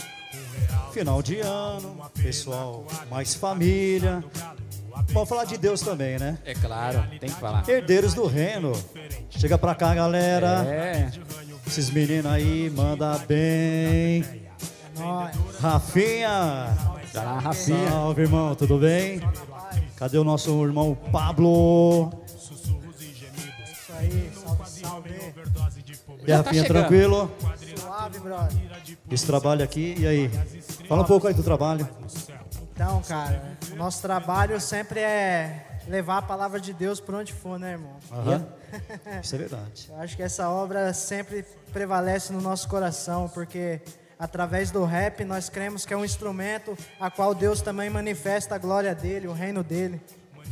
final de ano, pessoal mais família. Vamos falar de Deus também, né? É claro, tem que falar. Herdeiros do Reino. Chega pra cá, galera. É. Esses meninos aí, manda bem. Rafinha. Tá, Rafinha. Salve, irmão, tudo bem? Cadê o nosso irmão Pablo? Isso aí, salve, salve. E a Rafinha, tranquilo? Suave, brother. Esse trabalho aqui, e aí? Fala um pouco aí do trabalho. Então, cara, o nosso trabalho sempre é levar a palavra de Deus por onde for, né, irmão? Aham. Isso é verdade. Eu acho que essa obra sempre prevalece no nosso coração, porque através do rap nós cremos que é um instrumento a qual Deus também manifesta a glória dele, o reino dele.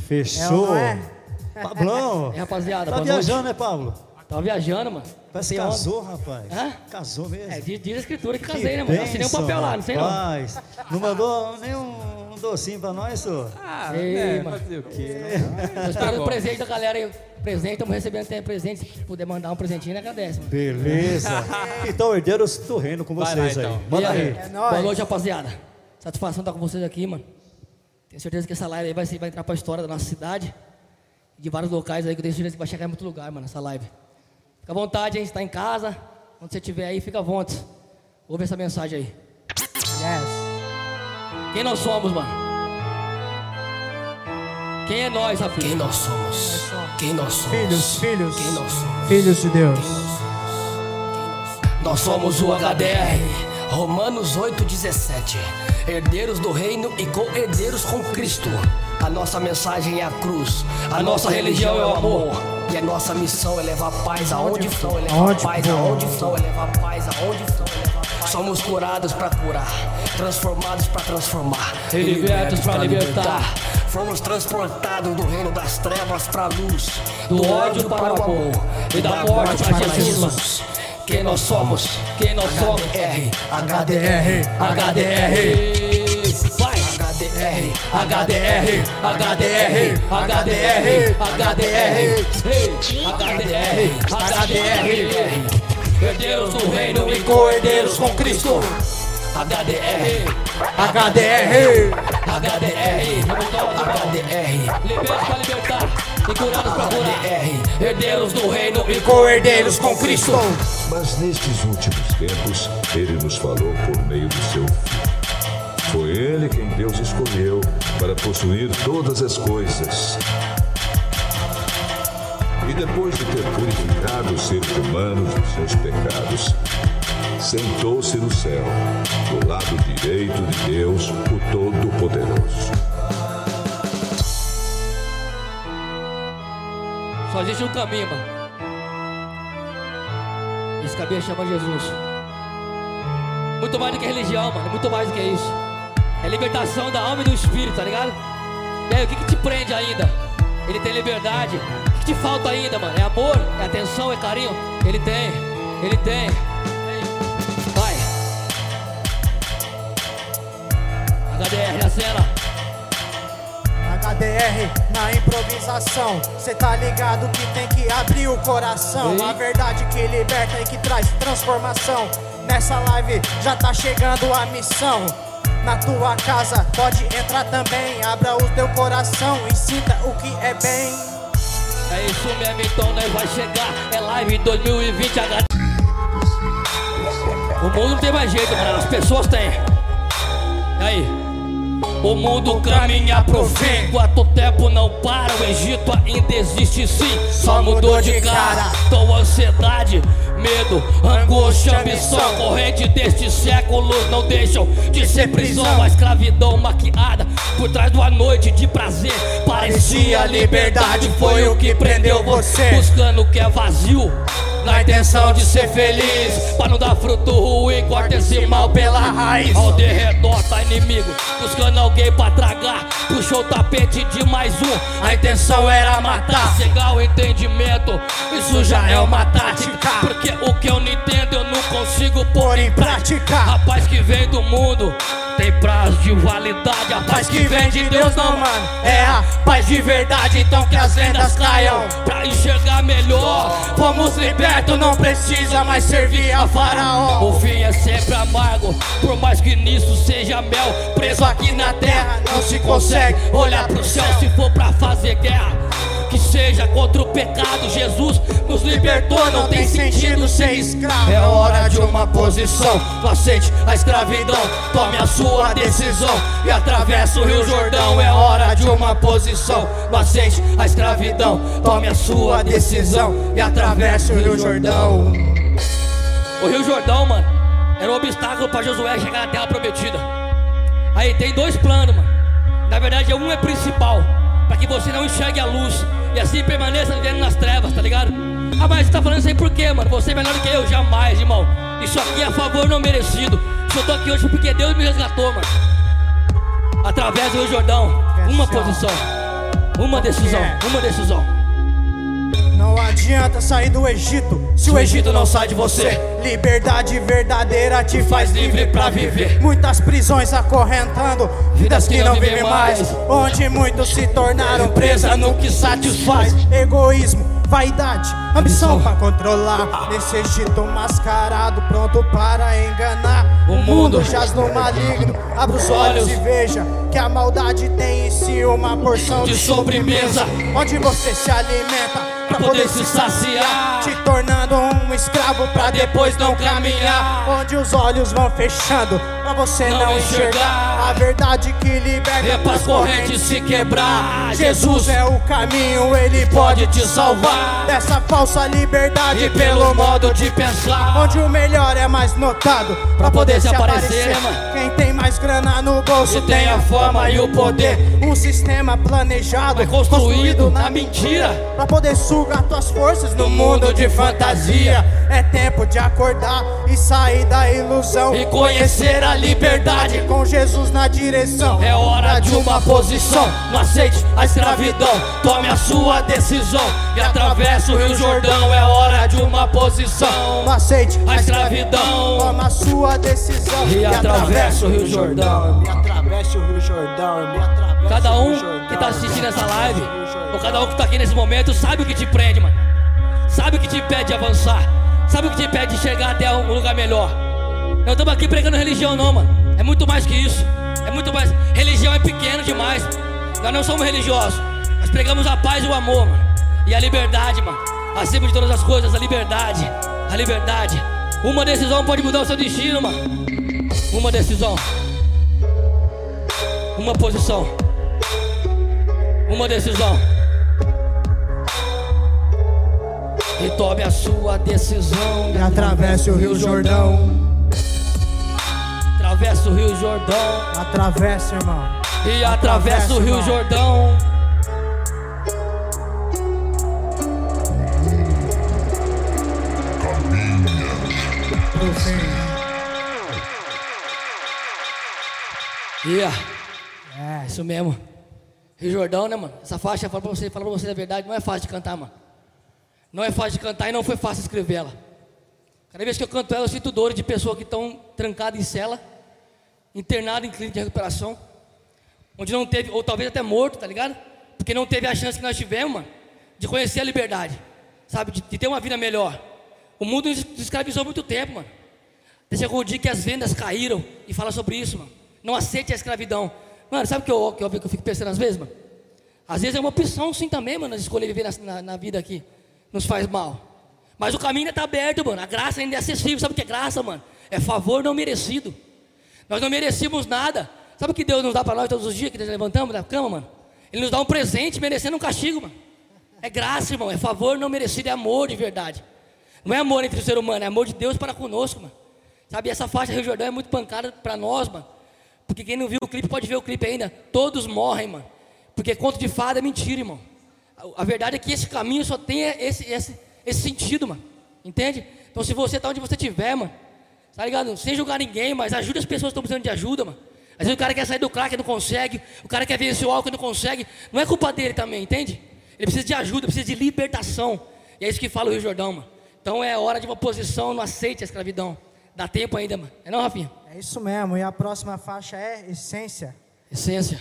Fechou. É não é? Pablão. É, rapaziada, Tá viajando, noite. né, Pablo? Tava viajando, mano. Parece que casou, onda. rapaz. Hã? Casou mesmo. É, diz, diz a escritura que Que casei, né, mano? Assinei um papel lá, não sei não. rapaz. Não mandou nem um, docinho pra nós, senhor? Ah, Ei, é, mano. fazer o quê? Tô esperando Tá o bom. presente da galera aí. Presente, estamos recebendo até presente. Se puder mandar um presentinho, né, agradece, mano. Beleza. Então, herdeiros do reino com Vai vocês lá, aí. então. Manda E aí. É Boa noite, rapaziada. Satisfação estar com vocês aqui, mano. Tenho certeza que essa live aí vai, ser- vai entrar pra história da nossa cidade. De vários locais aí, que eu tenho certeza que vai chegar em muito lugar, mano, essa live. Fica à vontade, hein? Você tá em casa. Quando você estiver aí, fica à vontade. Ouve essa mensagem aí. Quem nós somos, mano? Quem é nós, Rafinha? Quem nós somos? Quem nós somos? Filhos, filhos. Quem nós somos? Filhos de Deus. Nós somos o HDR, Romanos 8,17. Herdeiros do reino e co-herdeiros com Cristo. A nossa mensagem é a cruz, a nossa religião é o amor. E a nossa missão é levar paz aonde for, levar paz aonde for, é levar paz aonde for. Somos curados para curar, transformados para transformar, E libertos pra libertar. Fomos transportados do reino das trevas para a luz, Do ódio para o amor. e da morte para Jesus. Quem nós somos? Quem nós somos? HDR, HDR, vai! HDR, HDR, HDR, HDR, HDR, HDR, HDR, herdeiros do reino e co-herdeiros com Cristo. HDR, HDR. HDR, HDR, libertos libertar e curados para curar. Herdeiros do reino e Co-herdeiros com Cristo. Mas nestes últimos tempos, ele nos falou por meio do seu Filho. Foi ele quem Deus escolheu para possuir todas as coisas. E depois de ter purificado os seres humanos dos seus pecados, sentou-se no céu, do lado direito de Deus, o Todo-Poderoso. Só existe um caminho, mano. Esse caminho chama Jesus. Muito mais do que religião, mano. Muito mais do que isso. É libertação da alma e do espírito, tá ligado? E aí, o que, que te prende ainda? Ele tem liberdade. O que, que te falta ainda, mano? É amor? É atenção? É carinho? Ele tem. Ele tem. Vai. HDR na cena. HDR na improvisação. Cê tá ligado que tem que abrir o coração. A verdade que liberta e que traz transformação. Nessa live já tá chegando a missão. Na tua casa pode entrar também. Abra o teu coração e sinta o que é bem. É isso mesmo, então nós vai chegar. É live 2020 HD. O mundo não tem mais jeito, mano. As pessoas têm. E aí? O mundo caminha pro fim. Enquanto o tempo não para, o Egito ainda existe sim. Só mudou de cara. Tua ansiedade, medo, angústia, ambição. Corrente destes séculos não deixam de ser prisão. A escravidão maquiada por trás de uma noite de prazer. Parecia liberdade, foi o que prendeu você. Buscando o que é vazio. Na intenção de ser feliz, pra não dar fruto ruim, corta esse mal pela raiz. Ao derredor tá inimigo, buscando alguém pra tragar. Puxou o tapete de mais um, a intenção era matar. Chegar o entendimento, isso já é uma tática. Porque o que eu não entendo eu não consigo pôr em prática. Rapaz que vem do mundo, tem prazo de validade. A paz que vem de Deus não, mano, é a paz de verdade. Então que as lendas caiam pra enxergar melhor. Fomos libertos, não precisa mais servir a faraó. O fim é sempre amargo, por mais que nisso seja mel. Preso aqui na terra, não se consegue olhar pro céu se for pra fazer guerra. Que seja contra o pecado, Jesus nos libertou, não tem sentido ser escravo. É hora de uma posição, não aceite a escravidão, tome a sua decisão e atravessa o Rio Jordão. É hora de uma posição, não aceite a escravidão, tome a sua decisão e atravessa o Rio Jordão. O Rio Jordão, mano, era um obstáculo pra Josué chegar na terra prometida. Aí tem dois planos, mano. Na verdade, um é principal, para que você não enxergue a luz e assim permaneça vivendo nas trevas, tá ligado? Ah, mas você tá falando isso aí por quê, mano? Você é melhor do que eu, jamais, irmão. Isso aqui é a favor não merecido. Eu tô aqui hoje porque Deus me resgatou, mano. Através do Rio Jordão, uma posição, uma decisão, uma decisão. Não adianta sair do Egito se o Egito não sai de você. Liberdade verdadeira te faz livre pra viver. Muitas prisões acorrentando, vidas que não vivem mais. Onde muitos se tornaram presa no que satisfaz. Egoísmo, vaidade, ambição pra controlar. Nesse Egito mascarado, pronto para enganar. O mundo jaz no maligno. Abra os olhos e veja que a maldade tem em si uma porção De sobremesa. Onde você se alimenta pra poder se saciar, te tornando um escravo pra depois não caminhar. Onde os olhos vão fechando pra você Não não, enxergar. enxergar a verdade que liberta É pras correntes se quebrar. Jesus é o caminho, ele pode te salvar dessa falsa liberdade E pelo modo de pensar. Onde o melhor é mais notado pra poder se aparecer. né? Quem tem mais grana no bolso E tem a fama e o poder. Um sistema planejado, Foi construído na mentira. Pra poder sugar tuas forças no mundo de fantasia. É tempo de acordar e sair da ilusão. E conhecer a liberdade. Com Jesus na direção. É hora de uma posição. Não aceite a escravidão. Tome a sua decisão. E atravessa o Rio Jordão. É hora de uma posição. Não aceite a escravidão. Toma a sua decisão. E atravessa o Rio Jordão. E atravessa o Rio Jordão. Me Cada um que tá assistindo essa live, ou cada um que tá aqui nesse momento, sabe o que te prende, mano. Sabe o que te impede de avançar. Sabe o que te impede de chegar até um lugar melhor. Não estamos aqui pregando religião, não, mano. É muito mais que isso. É muito mais. Religião é pequeno demais. Nós não somos religiosos. Nós pregamos a paz e o amor, mano. E a liberdade, mano. Acima de todas as coisas, a liberdade. A liberdade. Uma decisão pode mudar o seu destino, mano. Uma decisão. Uma posição. Uma decisão. E tome a sua decisão. E atravesse o Rio Jordão. Atravessa o Rio Jordão. Atravessa, irmão. E atravessa o Rio irmão. Jordão. Fim. Yeah. É, isso mesmo. Rio Jordão, né, mano? Essa faixa, fala pra você, fala pra você a verdade, não é fácil de cantar, mano. Não é fácil de cantar e não foi fácil escrever ela. Cada vez que eu canto ela, eu sinto dores de pessoas que estão trancadas em cela, internadas em clínica de recuperação, onde não teve, ou talvez até morto, tá ligado? Porque não teve a chance que nós tivemos, mano, de conhecer a liberdade, sabe? De, de ter uma vida melhor. O mundo nos escravizou muito tempo, mano. Até chegou o dia que as vendas caíram e fala sobre isso, mano. Não aceite a escravidão. Mano, sabe o que eu, que eu, que eu fico pensando às vezes, mano? Às vezes é uma opção sim também, mano, escolher viver na, na, na vida aqui. Nos faz mal. Mas o caminho ainda está aberto, mano. A graça ainda é acessível. Sabe o que é graça, mano? É favor não merecido. Nós não merecíamos nada. Sabe o que Deus nos dá para nós todos os dias que nós levantamos da cama, mano? Ele nos dá um presente merecendo um castigo, mano. É graça, irmão. É favor não merecido. É amor de verdade. Não é amor entre o ser humano. É amor de Deus para conosco, mano. Sabe, essa faixa Rio Jordão é muito pancada para nós, mano. Porque quem não viu o clipe pode ver o clipe ainda. Todos morrem, mano. Porque conto de fada é mentira, irmão. A, a verdade é que esse caminho só tem esse, esse, esse sentido, mano. Entende? Então se você tá onde você estiver, mano, tá ligado? Sem julgar ninguém, mas ajuda as pessoas que estão precisando de ajuda, mano. Às vezes o cara quer sair do crack e não consegue, o cara quer vencer o álcool e não consegue. Não é culpa dele também, entende? Ele precisa de ajuda, precisa de libertação. E é isso que fala o Rio Jordão, mano. Então é hora de uma posição, não aceite a escravidão. Dá tempo ainda, mano. É não, Rafinha? É isso mesmo. E a próxima faixa é Essência. Essência.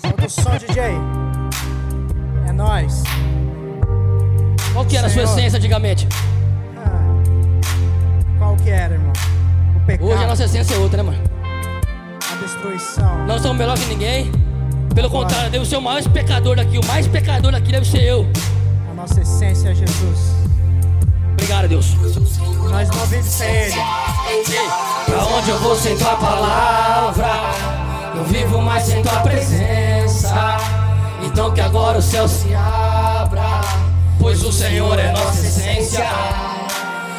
Solta o som, DJ. É nóis. Qual que era a sua Senhor. essência antigamente? Qual que era, irmão? O pecado. Hoje a nossa essência é outra, né, mano? A destruição. Não somos melhor que ninguém. Pelo contrário, devo ser o maior pecador daqui. O mais pecador daqui deve ser eu. A nossa essência é Jesus. Obrigado, Deus. Nós não vivemos sem Ele. Pra onde eu vou sem tua palavra? Não vivo mais sem tua presença. Então que agora o céu se abra, pois o Senhor é nossa essência.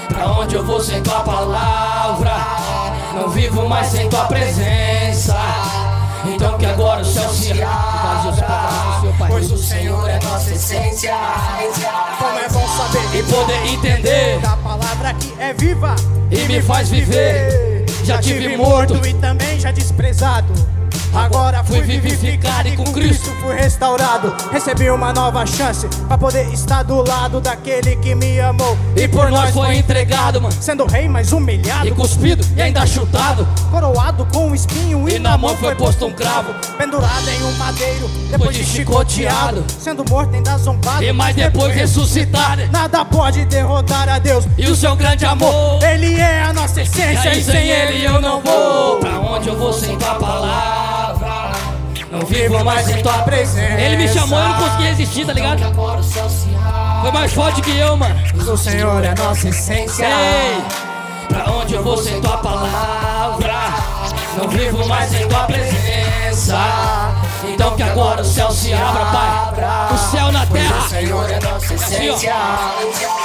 Pra onde eu vou sem tua palavra? Não vivo mais sem tua presença. Então que agora o céu se abra, Pois o Senhor é nossa essência. Como é bom saber E poder entender da palavra que é viva e me faz viver. Já tive morto e também já desprezado. Agora fui vivificado e com Cristo fui restaurado. Recebi uma nova chance pra poder estar do lado daquele que me amou. E por nós foi entregado, mano. Sendo rei, mas humilhado. E cuspido e ainda chutado. Coroado com um espinho E na mão foi posto um cravo. Pendurado em um madeiro, depois de chicoteado. Sendo morto ainda zombado. E mais depois ressuscitado. Nada pode derrotar a Deus. E o seu grande amor. Ele é a nossa E essência aí e sem ele eu não vou. Pra onde eu vou sem tua palavra? Não vivo mais sem tua presença. Ele me chamou, eu não consegui resistir, tá ligado? Foi mais forte que eu, mano. O Senhor é nossa essência. Ei, pra onde eu vou sem tua palavra? Não vivo mais sem tua presença. Então que agora o céu se abra, Pai. O céu na terra. O Senhor é nossa essência.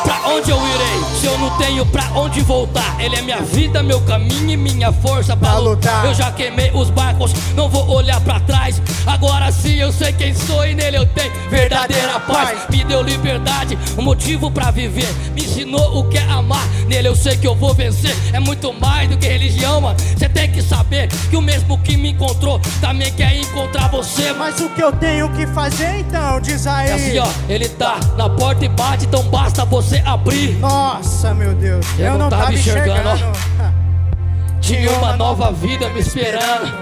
Pra onde eu irei? Se eu não tenho pra onde voltar, Ele é minha vida, meu caminho e minha força pra lutar. Eu já queimei os barcos, não vou olhar pra trás. Agora sim eu sei quem sou e nele eu tenho verdadeira paz. Me deu liberdade, um motivo pra viver. Me ensinou o que é amar, nele eu sei que eu vou vencer. É muito mais do que religião, mano. Você tem que saber que o mesmo que me encontrou também quer encontrar você. Mas o que eu tenho que fazer então? Diz aí. É assim, ó, ele tá na porta e bate, então basta você abrir. Nossa, meu Deus. Eu Eu, não não tava tava enxergando, ó. enxergando. Tinha uma nova vida me esperando.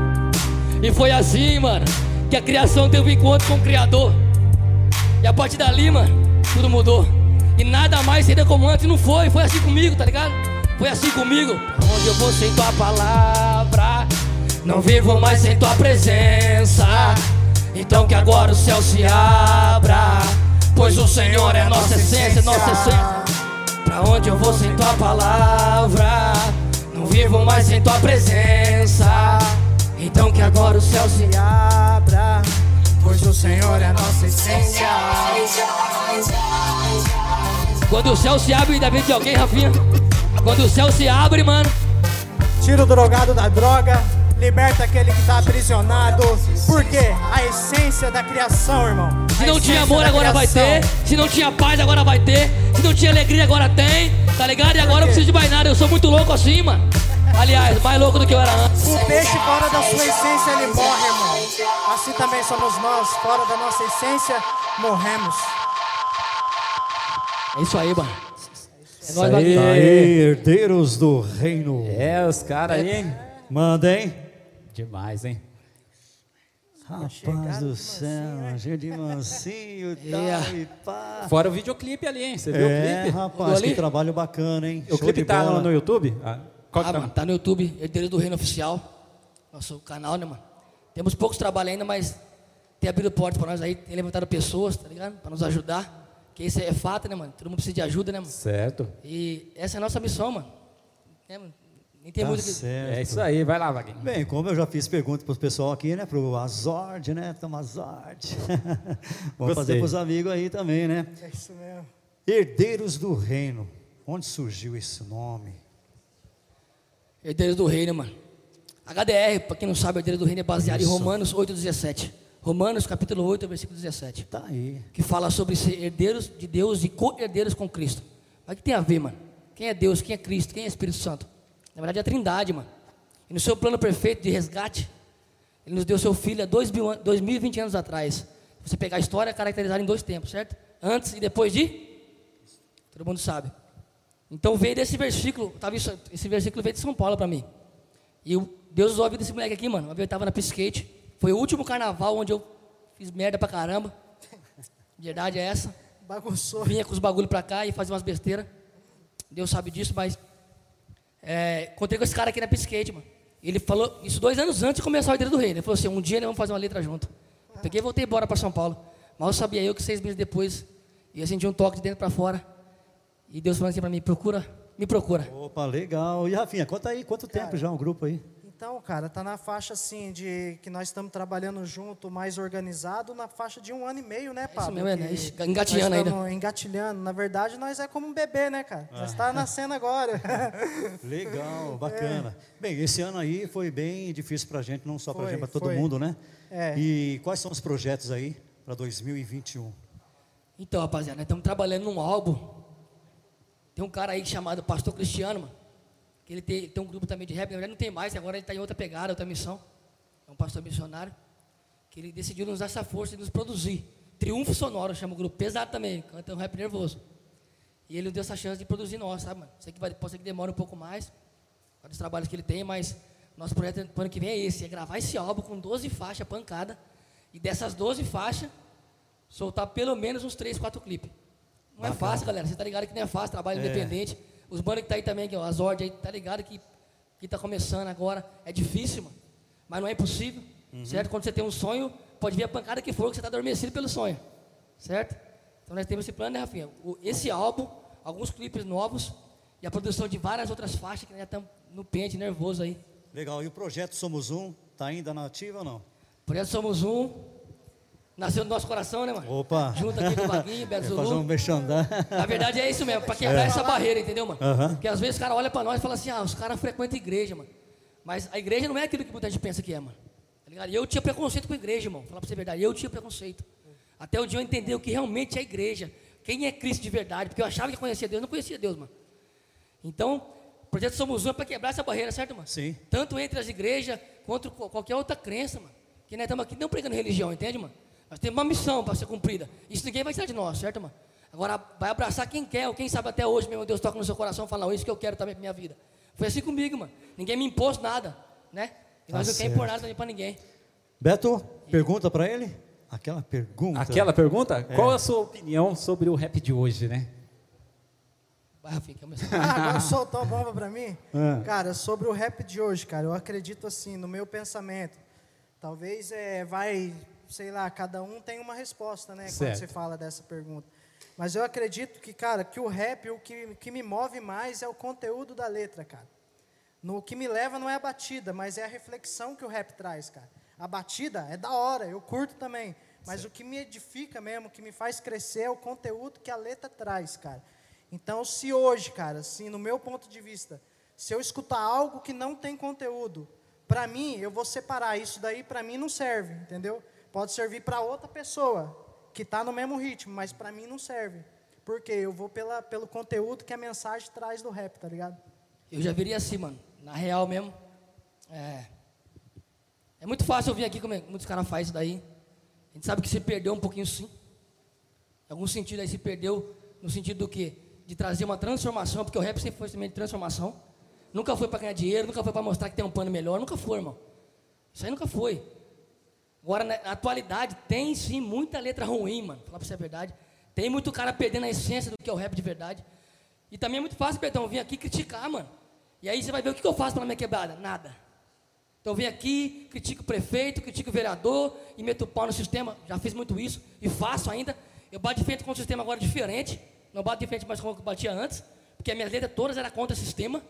e foi assim, mano, que a criação teve um encontro com o Criador. E a partir dali, mano, tudo mudou. E nada mais seria como antes, não foi. Foi assim comigo, tá ligado? Foi assim comigo. Onde eu vou sem tua palavra, não vivo mais sem tua presença. Então que agora o céu se abra, pois o Senhor é nossa essência, nossa essência. Pra onde eu vou sem tua palavra? Não vivo mais sem tua presença. Então que agora o céu se abra, pois o Senhor é nossa essência. Quando o céu se abre, ainda vem de alguém, Rafinha. Quando o céu se abre, mano. Tira o drogado da droga, liberta aquele que tá aprisionado. Por quê? A essência da criação, irmão. Se não tinha amor, agora vai ter. Se não tinha paz, agora vai ter. Se não tinha alegria, agora tem. Tá ligado? E agora eu preciso de mais nada. Eu sou muito louco assim, mano. Aliás, mais louco do que eu era antes. O peixe fora da sua essência ele morre, irmão. Assim também somos nós, fora da nossa essência, morremos. É isso aí, mano. É Isso tá aí, herdeiros do reino. É, os caras aí, hein? Manda, hein? Demais, hein? Rapaz do céu, cheio de mansinho tal, e pá. Fora o videoclipe ali, hein? Você viu o É, clipe? rapaz, ali? que trabalho bacana, hein? O Show clipe de tá bola. no YouTube? Ah, qual que Ah, tá? mano, tá no YouTube, Herdeiros do Reino Oficial. Nosso canal, né, mano? Temos poucos trabalhos ainda, mas tem abrido portas pra nós aí, tem levantado pessoas, tá ligado? Pra nos ajudar. Que isso é fato, né, mano? Todo mundo precisa de ajuda, né, mano? Certo. E essa é a nossa missão, mano. É, mano. Nem tem Tá muito que. certo. É isso aí, vai lá, Vaguinho. Bem, como eu já fiz pergunta pro pessoal aqui, né? Pro Azord, né? Tamo Azord. Vamos fazer Gostei. pros amigos aí também, né? É isso mesmo. Herdeiros do reino. Onde surgiu esse nome? Herdeiros do Reino, mano. HDR, pra quem não sabe, Herdeiros do Reino é baseado em Isso. Romanos 8,17. Romanos capítulo 8, versículo 17. Tá aí. Que fala sobre ser herdeiros de Deus e co-herdeiros com Cristo. Mas o que tem a ver, mano? Quem é Deus, quem é Cristo, quem é Espírito Santo? Na verdade é a trindade, mano. E no seu plano perfeito de resgate, ele nos deu seu filho há dois mil, an- 2020 anos atrás. Você pegar a história, caracterizada em dois tempos, certo? Antes e depois de? Todo mundo sabe. Então veio desse versículo, tava isso, esse versículo veio de São Paulo para mim. E Deus usou a vida desse moleque aqui, mano. Uma vez eu tava na piscate. Foi o último carnaval onde eu fiz merda pra caramba. Verdade é essa. Bagunçou. Vinha com os bagulho pra cá e fazia umas besteiras. Deus sabe disso, mas. É, encontrei com esse cara aqui na piscate, mano. Ele falou isso dois anos antes de começar o Ideia do Rei. Ele falou assim: um dia nós vamos fazer uma letra junto. Peguei e voltei embora pra São Paulo. Mal sabia eu que seis meses depois ia sentir um toque de dentro pra fora. E Deus falou assim pra mim: procura, me procura. Opa, legal. E Rafinha, conta aí, quanto tempo já o grupo aí? Então, cara, tá na faixa assim de que nós estamos trabalhando junto, mais organizado, na faixa de um ano e meio, né, Pablo? mesmo, é, né? Engatinhando nós ainda. Engatilhando. Na verdade, nós é como um bebê, né, cara? Nós Ah. tá nascendo agora. Legal, bacana. Bem, esse ano aí foi bem difícil pra gente, não só pra Foi, gente, pra todo foi. mundo, né? É. E quais são os projetos aí para 2021? Então, rapaziada, nós estamos trabalhando num álbum. Tem um cara aí chamado Pastor Cristiano, mano. Ele tem, tem um grupo também de rap. Na verdade, não tem mais, agora ele está em outra pegada, outra missão. É um pastor missionário. Que ele decidiu nos dar essa força de nos produzir. Triunfo Sonoro, chama o grupo. Pesado também, canta um rap nervoso. E ele nos deu essa chance de produzir nós, sabe, mano? Sei que vai, pode ser que demore um pouco mais, por dos trabalhos que ele tem, mas nosso projeto para o ano que vem é esse: é gravar esse álbum com 12 faixas, pancada. E dessas 12 faixas, soltar pelo menos uns 3, 4 clipes. Não é Bacana. fácil, galera. Você tá ligado que não é fácil, trabalho É. independente. Os bandos que tá aí também, que é o Azord aí, tá ligado que, que tá começando agora. É difícil, mano. Mas não é impossível. certo? Quando você tem um sonho, pode vir a pancada que for, que você está adormecido pelo sonho, certo? Então nós temos esse plano, né, Rafinha? O- esse álbum, alguns clipes novos e a produção de várias outras faixas que nós estamos no pente, nervoso aí. Legal. E o projeto Somos Um tá ainda na ativa ou não? Projeto Somos Um, nasceu no nosso coração, né, mano? Opa! Junto aqui com o Vaguinho, Beto Quer fazer um Zulu. merchandising. Na verdade é isso mesmo, pra quebrar É. essa barreira, entendeu, mano? Aham. Porque às vezes o cara olha pra nós e fala assim, ah, os caras frequentam igreja, mano. Mas a igreja não é aquilo que muita gente pensa que é, mano. Tá ligado? E eu tinha preconceito com a igreja, irmão. Falar pra você a verdade, eu tinha preconceito. Até o dia eu entender o que realmente é a igreja. Quem é Cristo de verdade. Porque eu achava que conhecia Deus, eu não conhecia Deus, mano. Então, o projeto Somos Um é pra quebrar essa barreira, certo, mano? Sim. Tanto entre as igrejas, quanto qual- qualquer outra crença, mano. Que nós estamos aqui não pregando religião, entende, mano? Nós temos uma missão para ser cumprida. Isso ninguém vai tirar de nós, certo, mano? Agora, vai abraçar quem quer, ou quem sabe até hoje mesmo, Deus toca no seu coração e fala, não, isso que eu quero também pra minha vida. Foi assim comigo, mano. Ninguém me impôs nada, né? E nós Tá não queremos impor nada também pra ninguém. Beto, pergunta pra ele? Aquela pergunta. Aquela pergunta? É. Qual a sua opinião sobre o rap de hoje, né? Vai, Rafinha. Ah, agora soltou a bomba pra mim? É. Cara, sobre o rap de hoje, cara, eu acredito assim, no meu pensamento. Talvez é, vai, sei lá, cada um tem uma resposta, né? Quando Certo. você fala dessa pergunta. Mas eu acredito que, cara, que o rap, o que, que me move mais é o conteúdo da letra, cara. No o que me leva não é a batida, mas é a reflexão que o rap traz, cara. A batida é da hora, eu curto também. Mas o que me edifica mesmo, o que me faz crescer é o conteúdo que a letra traz, cara. Então, se hoje, cara, assim, no meu ponto de vista, se eu escutar algo que não tem conteúdo, para mim, eu vou separar. Isso daí, para mim, não serve, entendeu? Pode servir para outra pessoa que está no mesmo ritmo, mas para mim não serve. Porque eu vou pela, pelo conteúdo que a mensagem traz do rap, tá ligado? Eu já viria assim, mano. Na real mesmo. É. É muito fácil eu vir aqui como é- muitos caras fazem isso daí. A gente sabe que se perdeu um pouquinho sim. Em algum sentido aí se perdeu no sentido do quê? De trazer uma transformação, porque o rap sempre foi também de transformação. Nunca foi para ganhar dinheiro, nunca foi para mostrar que tem um pano melhor, nunca foi, irmão. Isso aí nunca foi. Agora, na atualidade, tem sim muita letra ruim, mano. Falar pra você a verdade. Tem muito cara perdendo a essência do que é o rap de verdade. E também é muito fácil, Betão, vir aqui criticar, mano. E aí você vai ver o que que eu faço pela minha quebrada? Nada. Então eu venho aqui, critico o prefeito, critico o vereador e meto o pau no sistema. Já fiz muito isso e faço ainda. Eu bato de frente com o sistema agora diferente. Não bato de frente mais como eu batia antes, porque as minhas letras todas eram contra o sistema.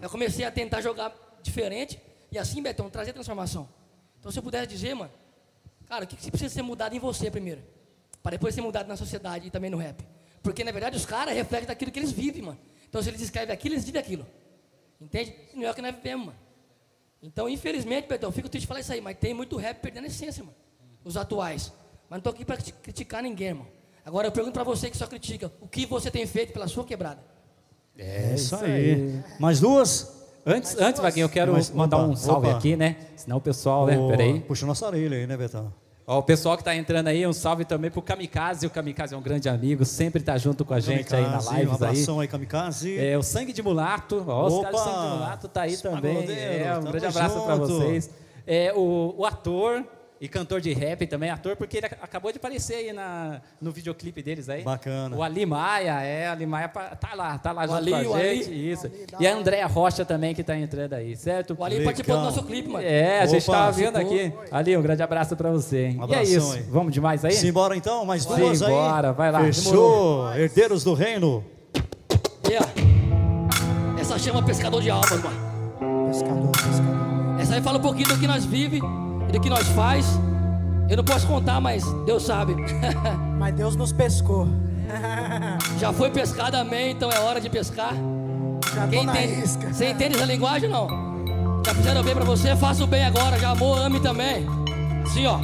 Eu comecei a tentar jogar diferente e assim, Betão, trazer transformação. Então se eu pudesse dizer, mano, cara, o que, que precisa ser mudado em você primeiro? Para depois ser mudado na sociedade e também no rap. Porque na verdade os caras refletem daquilo que eles vivem, mano. Então se eles escrevem aquilo, eles vivem aquilo. Entende? Não é o que nós vivemos, mano. Então, infelizmente, Betão, fico triste de falar isso aí, mas tem muito rap perdendo a essência, mano. Os atuais. Mas não tô aqui para criticar ninguém, irmão. Agora eu pergunto para você que só critica, o que você tem feito pela sua quebrada? É isso aí. Mais duas? Antes, antes Vaguinho, eu quero Mais- mandar opa, um salve opa. aqui, né? Senão o pessoal, né? Peraí. Puxa nossa orelha aí, né, Betão? Ó, o pessoal que tá entrando aí, um salve também pro Kamikaze. O Kamikaze é um grande amigo, sempre tá junto com a gente aí na Kamikaze, live. Um abração aí, Kamikaze. É, o Sangue de Mulato, ó, Opa! do Sangue de Mulato tá aí também. É, um grande abraço para vocês. É, o, o ator e cantor de rap também, ator, porque ele ac- acabou de aparecer aí na, no videoclipe deles aí. Bacana. O Ali Maia, é, Ali Maia tá lá, tá lá O junto Ali, com o a Ali. gente. Isso. E a Andréa Rocha também que tá entrando aí, certo? O Ali participou do nosso clipe, mano. É, a gente tava vendo ficou. aqui. Ali, um grande abraço para você. hein? Um e é abração isso, aí. vamos demais aí? Simbora então, mais duas aí. Simbora, vai lá. Fechou. Herdeiros do Reino. Yeah. Essa chama pescador de almas, mano. Pescador, pescador. Essa aí fala um pouquinho do que nós vive e do que nós faz. Eu não posso contar, mas Deus sabe. Mas Deus nos pescou. Já foi pescado, amém, então é hora de pescar. Já Quem tô na entende? isca. Você entende essa linguagem não? Já fizeram bem pra você? Faça o bem agora, já amor, ame também. Assim, ó.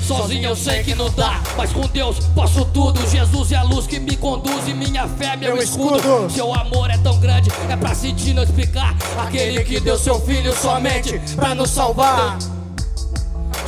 Sozinho eu sei que não dá, mas com Deus posso tudo. Jesus é a luz que me conduz e minha fé é meu, Meu escudo. escudo. Seu amor é tão grande, é pra sentir não explicar. Aquele que deu seu filho somente pra nos salvar.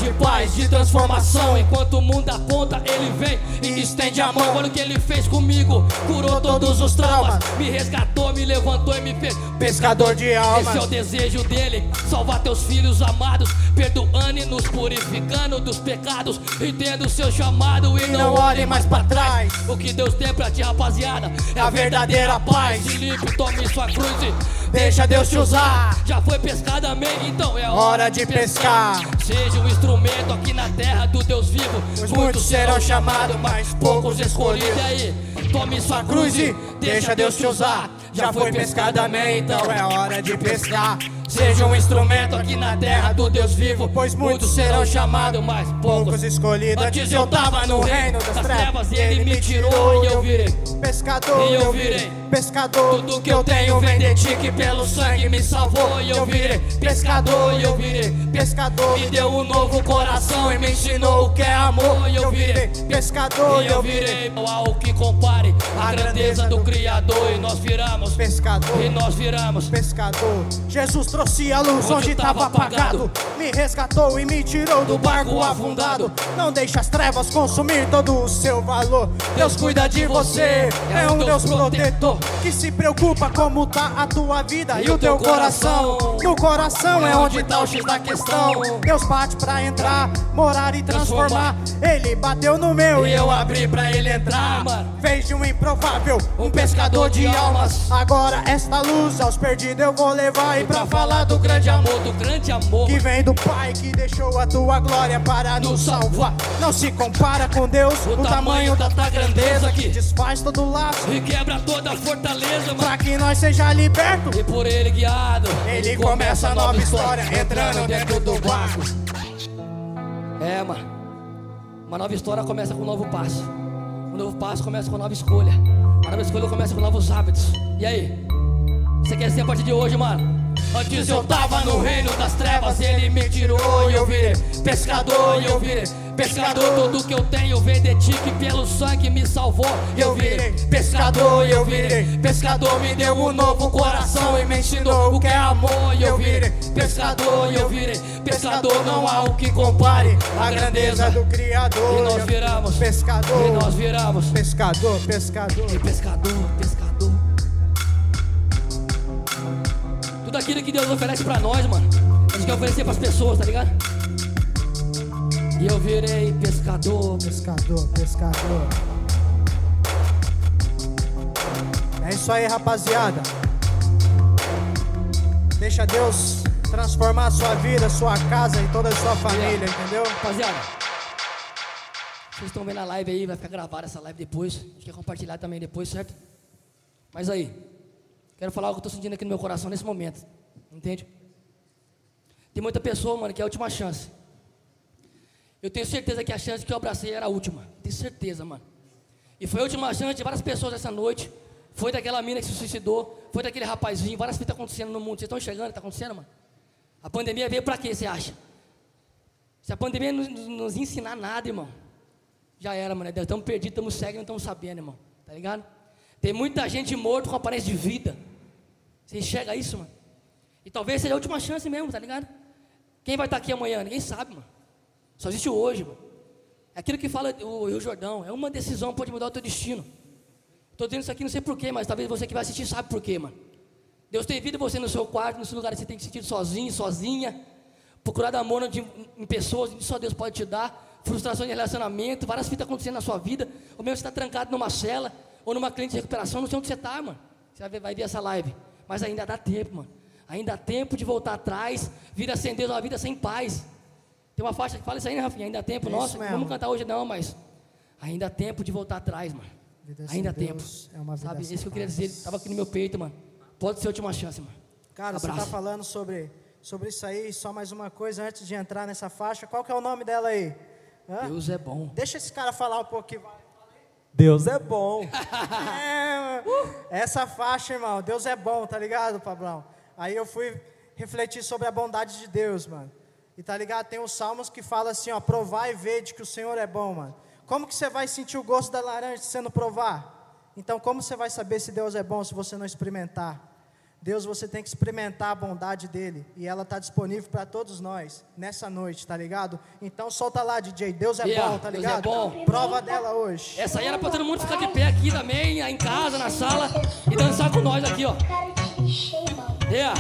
De paz, de transformação. Enquanto o mundo aponta, ele vem e estende a mão. Olha o que ele fez comigo, curou todos os traumas, me resgatou, me levantou e me fez Pescador de almas. Esse é o desejo dele, salvar teus filhos amados, perdoando e nos purificando dos pecados, entenda o seu chamado e, não olhe mais pra trás. O que Deus tem pra ti, rapaziada, é a verdadeira paz. Se limpe, tome sua cruz e Deixa Deus te usar. Já foi pescado, amém? Então é Hora de pescar. Seja um instrumento aqui na terra do Deus vivo. Pois muitos serão chamados, mas poucos escolhidos. E aí, tome sua Cruz e deixa Deus te usar. Já foi pescado, amém? Então é hora de pescar. Seja um instrumento aqui na terra do Deus vivo. Pois muitos serão chamados, mas poucos escolhidos. Antes eu tava no reino das trevas e ele me tirou e eu virei pescador. E eu virei pescador. Tudo que eu tenho vem de ti que pelo sangue me salvou e eu virei pescador. E eu virei pescador. Me deu um novo coração e me ensinou o que é amor. E eu virei pescador. E eu virei não há o que compare a grandeza do Criador e nós viramos pescador. E nós viramos pescador. Jesus trouxe a luz onde estava apagado. Me resgatou e me tirou do barco afundado. Não deixa as trevas consumir todo o seu valor. Deus cuida de você, é um Deus protetor que se preocupa como tá a tua vida e o teu coração. No coração é onde tá o X da questão. Deus bate pra entrar, morar e transformar. Ele bateu no meu e eu abri pra ele entrar. Fez de um improvável um pescador de almas. Agora esta luz aos perdidos eu vou levar e pra falar do grande amor, do grande amor que vem do Pai que deixou a tua glória para nos salvar. Não se compara com Deus, o, tamanho da tua grandeza que desfaz todo laço e quebra toda a fortaleza, para que nós seja liberto e por ele guiado. Ele começa a nova história entrando dentro do barco. É, mano. Uma nova história começa com um novo passo. Um novo passo começa com uma nova escolha. Uma nova escolha começa com novos hábitos. E aí? Você quer ser a partir de hoje, mano? Antes eu tava no reino das trevas, ele me tirou e eu virei pescador e eu virei pescador. Tudo que eu tenho vem de ti que pelo sangue me salvou. E eu virei pescador e eu virei pescador. Me deu um novo coração e me ensinou o que é amor. E eu virei pescador e eu virei pescador. Não há o que compare a grandeza do Criador. E nós viramos pescador. E nós viramos pescador, pescador. E pescador, pescador. Tudo aquilo que Deus oferece pra nós, mano. A gente quer oferecer pras pessoas, tá ligado? E eu virei pescador, pescador, pescador. É isso aí, rapaziada. Deixa Deus transformar a sua vida, a sua casa e toda a sua família, entendeu? Rapaziada, vocês estão vendo a live aí, vai ficar gravada essa live depois. A gente quer compartilhar também depois, certo? Mas aí, quero falar o que eu estou sentindo aqui no meu coração nesse momento. Entende? Tem muita pessoa, mano, que é a última chance. Eu tenho certeza que a chance que eu abracei era a última. Tenho certeza, mano. E foi a última chance de várias pessoas essa noite. Foi daquela mina que se suicidou. Foi daquele rapazinho. Várias coisas acontecendo no mundo. Vocês estão enxergando está acontecendo, mano? A pandemia veio para quê, você acha? Se a pandemia nos, nos ensinar nada, irmão, já era, mano. Estamos perdidos, estamos cegos, não estamos sabendo, irmão. Tá ligado? Tem muita gente morta com aparência de vida. Você enxerga isso, mano? E talvez seja a última chance mesmo, tá ligado? Quem vai estar aqui amanhã? Ninguém sabe, mano. Só existe hoje, mano. É aquilo que fala o Rio Jordão. É uma decisão pode mudar o teu destino. Estou dizendo isso aqui não sei porquê, mas talvez você que vai assistir sabe porquê, mano. Deus tem vida você no seu quarto, no seu lugar você tem que sentir sozinho, sozinha. Procurar amor de, em pessoas só Deus pode te dar. Frustração de relacionamento, várias fitas acontecendo na sua vida. Ou mesmo você está trancado numa cela, ou numa clínica de recuperação, não sei onde você está, mano. Você vai ver, essa live. Mas ainda dá tempo, mano. Ainda há tempo de voltar atrás, vir acender uma vida sem paz. Tem uma faixa que fala isso aí, né, Rafinha? Ainda há tempo, é nossa, vamos cantar hoje não, mas ainda há tempo de voltar atrás, mano. Vida ainda há tempo. É uma vida Sabe, isso que eu queria dizer, estava aqui no meu peito, mano. Pode ser a última chance, mano. Cara, Abraço. você está falando sobre, sobre isso aí, só mais uma coisa antes de entrar nessa faixa. Qual que é o nome dela aí? Hã? Deus é bom. Deixa esse cara falar um pouquinho. Deus é bom. é, essa faixa, irmão, Deus é bom, tá ligado, Pablão? Aí eu fui refletir sobre a bondade de Deus, mano. E tá ligado? Tem os salmos que fala assim, ó, provar e ver de que o Senhor é bom, mano. Como que você vai sentir o gosto da laranja sendo provar? Então, como você vai saber se Deus é bom se você não experimentar? Deus, você tem que experimentar a bondade dele. E ela está disponível para todos nós nessa noite, tá ligado? Então solta lá, DJ. Deus é Yeah, bom, tá Deus é ligado? bom. Prova dela hoje. Essa aí era pra todo mundo ficar de pé aqui também, em casa, na sala, e dançar com nós aqui, ó. Yeah.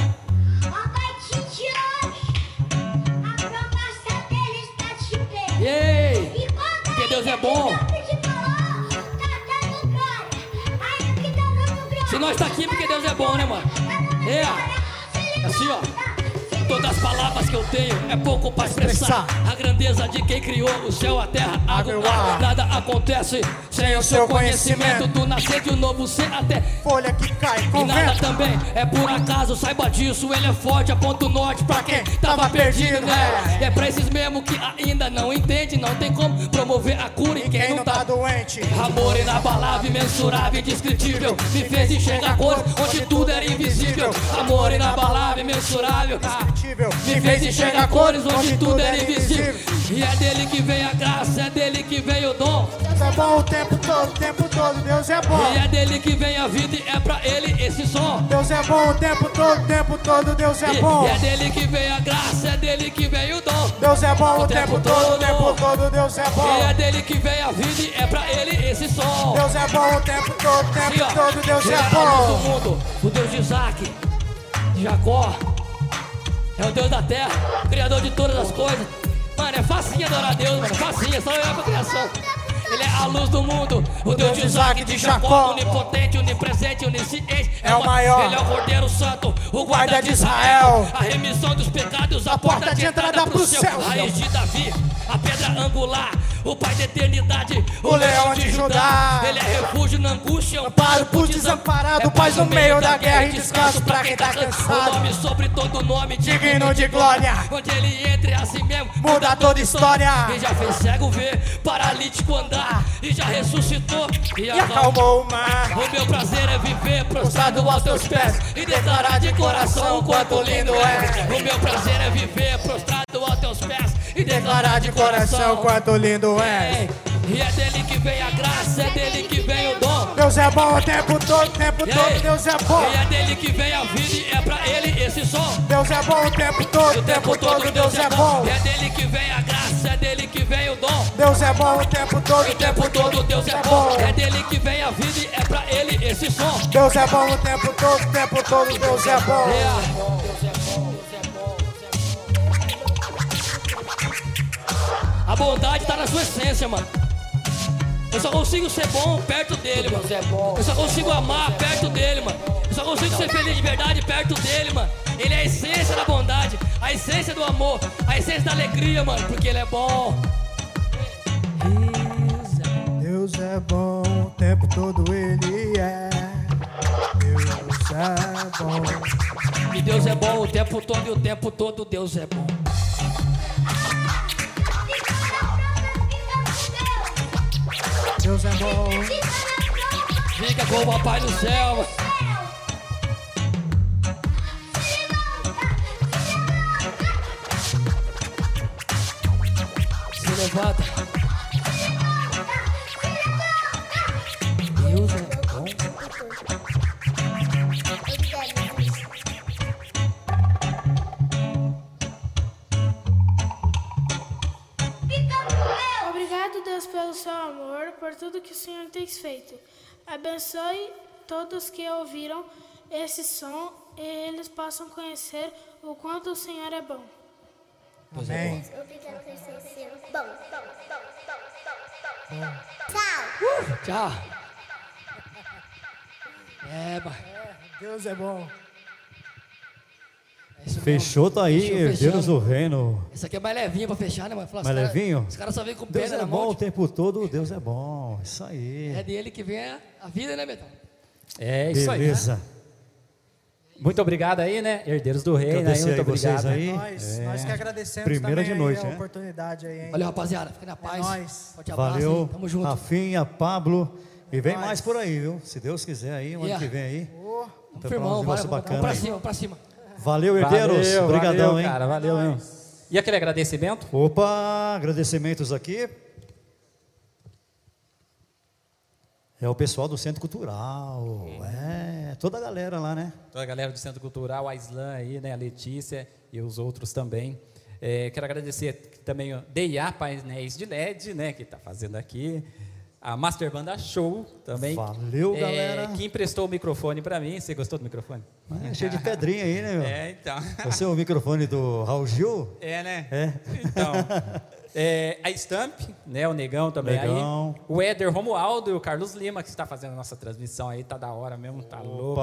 Ei! Porque Deus é bom. Se nós tá aqui, porque Deus é bom, né, mano? É. Assim, ó. Todas as palavras que eu tenho é pouco pra expressar a grandeza de quem criou o céu, a terra, a água, ar. Nada acontece sem o seu conhecimento. Do nascer de um novo ser até folha que cai E nada também é por acaso, saiba disso. Ele é forte, aponta o norte pra quem tava perdido, né? E é pra esses mesmo que ainda não entende. Não tem como promover a cura em quem não tá doente. Amor inabalável, imensurável, indescritível. Me fez enxergar cores onde tudo era invisível. Amor inabalável, imensurável. Me fez enxergar cores onde tudo era invisível. E é dele que vem a graça, é dele que vem o dom. Deus é bom o tempo todo, o tempo todo, Deus é bom. E é dele que vem a vida e é pra ele esse som. Deus é bom o tempo todo, o tempo todo, Deus é bom. E é dele que vem a graça, é dele que vem o dom. Deus é bom o tempo todo, o tempo todo, Deus é bom. E é dele que vem a vida e é pra ele esse som. Deus é bom o tempo todo, o tempo ó. todo, Deus é bom. o Deus de Isaac, de Jacó. É o Deus da terra, criador de todas as coisas. Mano, é facinho adorar a Deus, mano. é Facinho, é só olhar pra criação. Ele é a luz do mundo, o Deus de Isaac, de Jacó, onipotente, onipresente, onisciente. É o maior. Ele é o Cordeiro Santo, o guarda de Israel. A remissão dos pecados, a porta de entrada pro céu. Raiz de Davi, a pedra angular, o pai da eternidade, O leão de Judá. Ele é refúgio na angústia, Amparo pro desamparado, paz no meio da guerra e descanso pra quem tá O cansado. nome sobre todo nome, Digno de glória. Onde ele entre assim mesmo, Muda toda história. E já fez cego ver, paralítico andar. E já ressuscitou e, E acalmou o mar. O meu prazer é viver prostrado aos teus pés e declarar de coração o quanto lindo é. O meu prazer é viver prostrado aos teus pés e Declarar de coração quanto lindo é. E é dele que vem a graça, é dele que vem o dom. Deus é bom o tempo todo, o tempo todo? Deus é bom. E é dele que vem a vida e é pra ele esse som. Deus é bom o tempo todo, o tempo todo, Deus é bom. E é dele que vem a graça, é dele que vem o dom. Deus é bom o tempo todo, O tempo todo Deus é bom. É dele que vem a vida e é pra ele esse som. Deus é bom o tempo todo, o tempo todo, Deus é bom. A bondade tá na sua essência, mano. Eu só consigo ser bom perto dele, mano. Eu só consigo amar perto dele, mano. Eu só consigo ser feliz de verdade perto dele, mano. Ele é a essência da bondade, a essência do amor, a essência da alegria, mano. Porque ele é bom. Deus é bom o tempo todo, Ele é. Deus é bom. E Deus é bom o tempo todo e o tempo todo Deus é bom. Deus é bom. Fica com o papai no céu. Se levanta. Deus é bom. Seu amor, por tudo que o Senhor tem feito. Abençoe todos que ouviram esse som e eles possam conhecer o quanto o Senhor é bom. Amém. Tchau. É, mano. Deus é bom. É isso. Fechou, tá aí, herdeiros do reino. Esse aqui é mais levinho pra fechar, né, mano? Fala, Mais os cara- levinho? Os caras só vêm com Deus pedra é na bom mão. o tempo todo, Deus é bom. Isso aí. É dele que vem a, a vida, né, Betão? É isso aí. Beleza. Muito obrigado aí, né? Herdeiros do Reino, aí, Agradecer muito aí vocês obrigado. aí. Nós, É. nós que agradecemos Primeira também de noite, aí a né? oportunidade aí, hein? Valeu, rapaziada. Fica na paz. nóis. Forte abraço, Valeu, hein? Tamo junto. Rafinha, Pablo. E vem mais por aí, viu? Se Deus quiser aí, o ano Yeah. que vem aí. Vamos, Então, firmão, vamos, bacana vamos pra aí. cima, vamos pra cima. Valeu, herdeiros. Valeu, Obrigadão, valeu, hein? cara, valeu mesmo. E aquele agradecimento? Opa, agradecimentos aqui. É o pessoal do Centro Cultural. É, É, toda a galera lá, né? Toda a galera do Centro Cultural, a Islan aí, né? A Letícia e os outros também. É, quero agradecer também o DIA Painéis de LED, né? Que está fazendo aqui. A Master Banda Show também. Valeu, É, galera. Que emprestou o microfone para mim. Você gostou do microfone? É, cheio de pedrinha aí, né, meu? É, então. Você é o microfone do Raul Gil? É, né? É. Então, é, a Stamp, né, o Negão também Negão. aí. O Éder Romualdo e o Carlos Lima, que está fazendo a nossa transmissão aí, tá da hora mesmo, tá louco.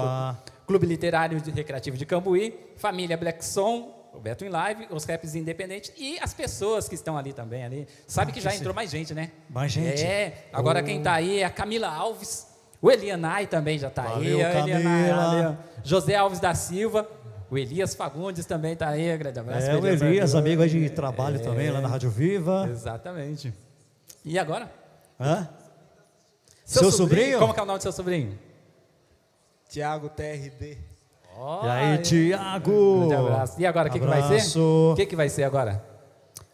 Clube Literário Recreativo de Cambuí, Família Black Som, o Beto em Live, os raps independentes e as pessoas que estão ali também ali. Sabe Ah, que já entrou mais gente, né? Mais gente? É. Agora Oh. quem tá aí é a Camila Alves. O Elianai também já tá Valeu, aí. Elianai, Camila. valeu. José Alves da Silva. O Elias Fagundes também tá aí. Grande abraço. É, o Elias, amigo aí de trabalho também, lá na Rádio Viva. Exatamente. E agora? Hã? Seu sobrinho? Como que é o nome do seu sobrinho? Tiago TRD. E aí, Tiago? Grande abraço. E agora, o que, que vai ser? O que, que vai ser agora?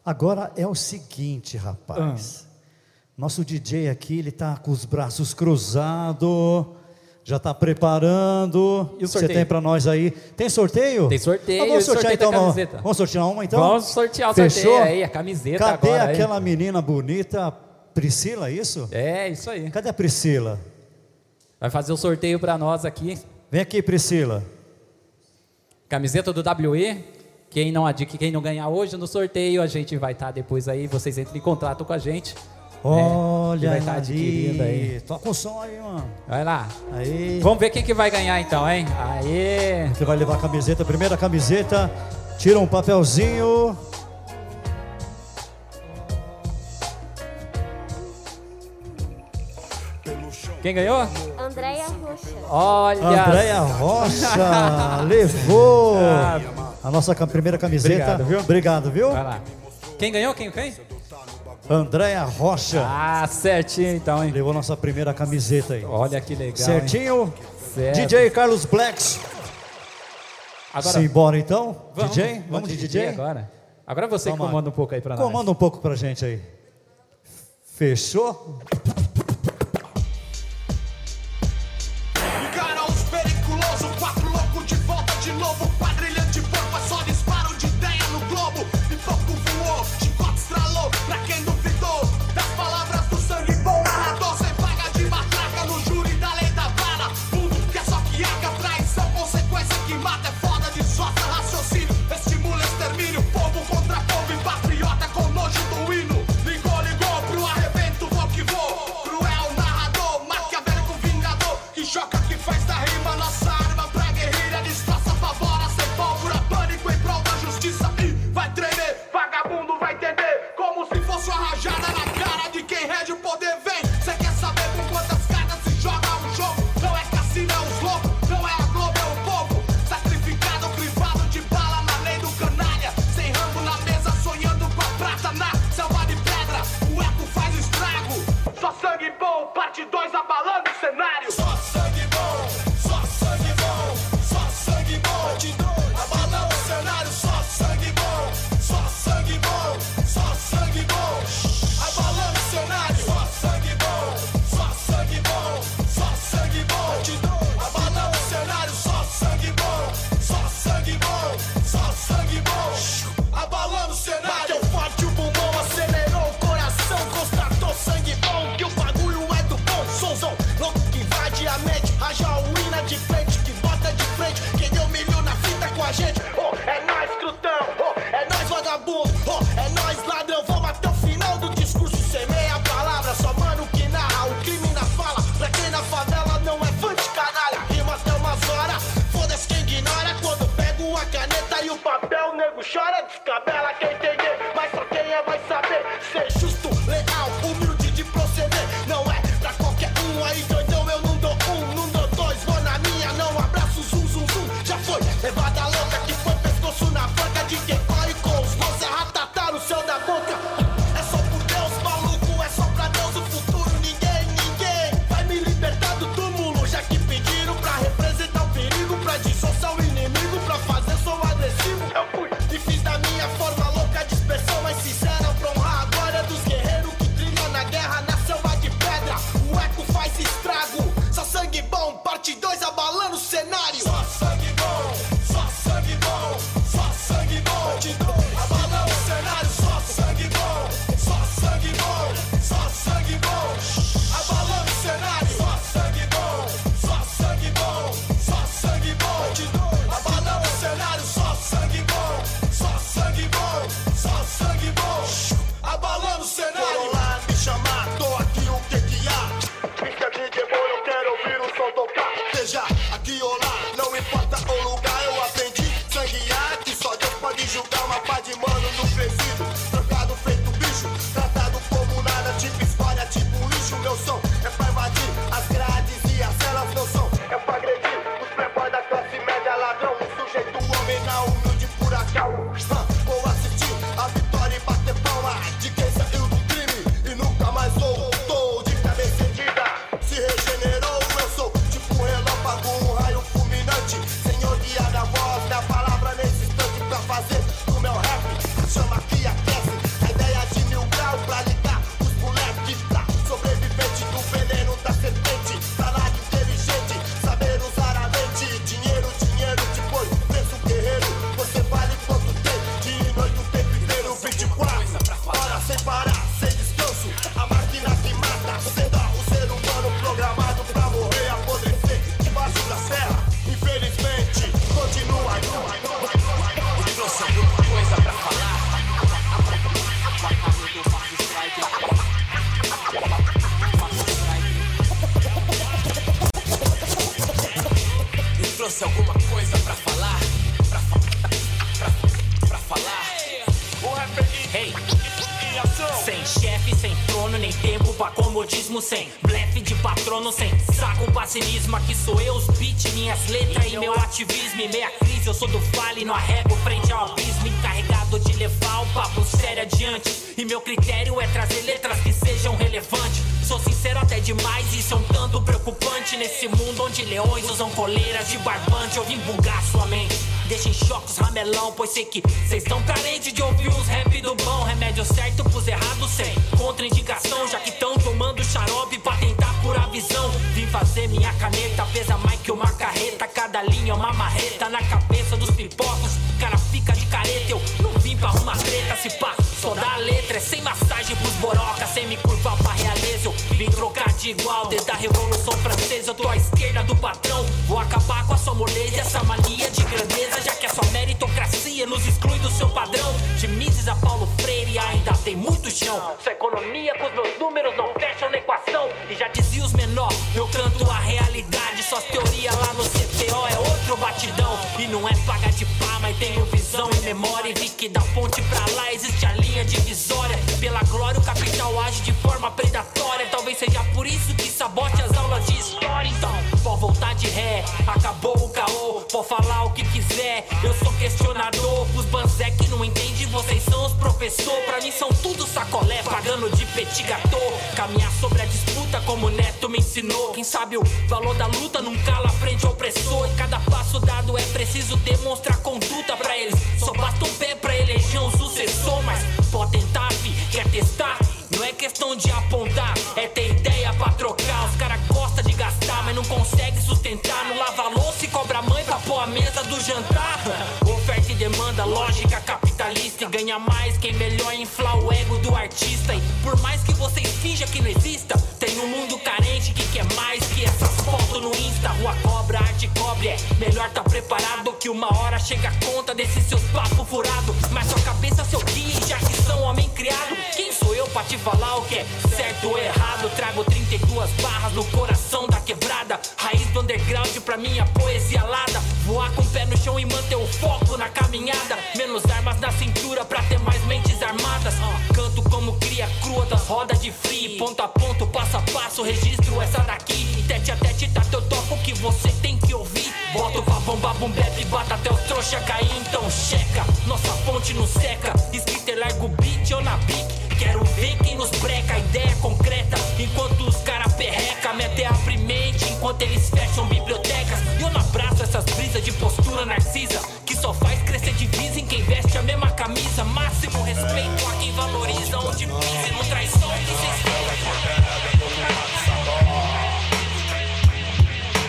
Agora é o seguinte, rapaz. Ah. Nosso DJ aqui, ele tá com os braços cruzados, já tá preparando. E o Você tem pra nós aí? Tem sorteio? Tem sorteio, Ah, vamos sortear então. uma- camiseta? Vamos sortear uma então? Vamos sortear o Fechou? sorteio aí, a camiseta Cadê agora, aí. aquela menina bonita, Priscila, isso? É, isso aí. Cadê a Priscila? Vai fazer o sorteio pra nós aqui. Vem aqui, Priscila. Camiseta do WE. Quem não adquirir, quem não ganhar hoje no sorteio, a gente vai estar depois aí, vocês entrem em contato com a gente. Olha que vai estar adquirindo aí. Toca o som aí, mano. Vai lá. Aí. Vamos ver quem que vai ganhar então, hein? Aê! Você vai levar a camiseta, a primeira camiseta. Tira um papelzinho. Quem ganhou? Andréia Rocha. Olha! Andréia Rocha levou Ah. a nossa primeira camiseta. Obrigado, viu? Obrigado, viu? Vai lá. Quem ganhou? Quem? Quem? Andréia Rocha. Ah, certinho então, hein? Levou nossa primeira camiseta aí. Olha que legal. Certinho? hein? Certo. DJ Carlos Blacks. Agora- Simbora então? Vamos, DJ? Vamos de DJ? agora? Agora você que Toma. comanda um pouco aí pra nós. Comanda um pouco pra gente aí. Fechou? De barbante, eu vim bugar sua mente. Deixa em choque os ramelão, pois sei que cês tão carentes de ouvir os rap do bom. Remédio certo pros errados sem contraindicação, já que tão tomando xarope pra tentar curar visão. Vim fazer minha caneta, pesa mais que uma carreta. Cada linha é uma marreta na cabeça dos pipocos. Cara fica de careta, eu não vim pra arrumar treta. Se pá, só dá letra, é sem massagem pros boroca, sem me curvar pra realeza. Eu vim trocar de igual, desde a Revolução nos exclui do seu padrão. De Mises a Paulo Freire ainda tem muito chão. Sua economia com os meus números não fecham na equação. E já dizia os menor, eu canto a realidade. Suas teorias lá no CPO é outro batidão. E não é paga de pá, mas tenho visão e memória. E vi que da ponte pra lá existe a linha divisória. Pela glória, o capital age de forma predatória. Talvez seja por isso que sabote as aulas de história. Então, voltar de ré, acabou o caô. Pode falar banzé que não entende, vocês são os professor. Pra mim são tudo sacolé, pagando de petit gâteau. Caminhar sobre a disputa como o Neto me ensinou. Quem sabe o valor da luta não cala frente ao opressor. E cada passo dado é preciso demonstrar ganha mais quem melhor inflar o ego do artista. E por mais que vocês finjam que não exista, tem um mundo carente que quer mais que essas fotos no Insta. Rua cobra, arte cobre. É melhor tá preparado que uma hora chega a conta desses seus papos furados. Mas sua cabeça, seu guia, já que são homem criado. Quem sou eu pra te falar o que é certo ou errado? Trago 32 barras no coração da quebrada. Raiz do underground pra minha poesia alada. Voar com o pé no chão e manter o foco na caminhada. Ponto a ponto, passo a passo, registro essa daqui. Tete a tete, tá teu toco o que você tem que ouvir. Boto pra bomba, bum bap, bata até os trouxa cair. Então checa, nossa fonte não seca. Escrita é largo beat ou na pique. Quero ver quem nos breca, ideia concreta. Enquanto os cara perreca, mete abre mente. Enquanto eles fecham bibliotecas. E eu não abraço essas brisas de postura narcisa. Que só faz respeito a quem valoriza onde pisa e não traz som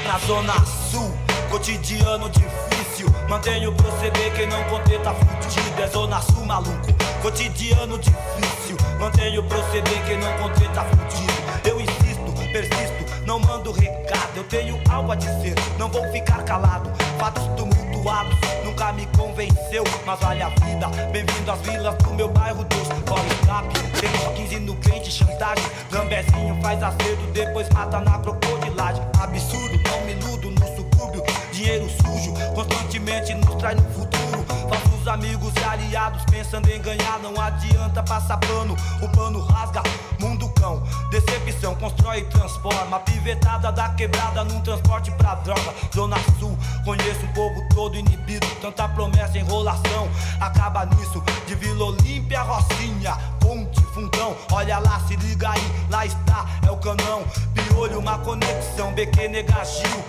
Na zona sul, cotidiano difícil. Mantenho proceder, quem não conter tá fudido. É zona sul, maluco. Cotidiano difícil. Mantenho proceder, quem não conter tá fudido. Eu persisto, não mando recado. Eu tenho algo a dizer, não vou ficar calado. Fatos tumultuados, nunca me convenceu. Mas vale a vida. Bem-vindo às vilas do meu bairro dos tem só 15 no quente, chantagem. Gambezinho faz acerto, depois mata na crocodilagem. Absurdo, não me iludo no subúrbio. Dinheiro sujo, constantemente nos traz no futuro. Amigos e aliados pensando em ganhar. Não adianta passar pano, o pano rasga. Mundo cão, decepção, constrói e transforma. Pivetada da quebrada num transporte pra droga. Zona Sul, conheço um povo todo inibido. Tanta promessa, enrolação, acaba nisso. De Vila Olímpia, Rocinha, Ponte, Fundão. Olha lá, se liga aí, lá está, é o canão. Piolho, uma conexão, BQ Negagil.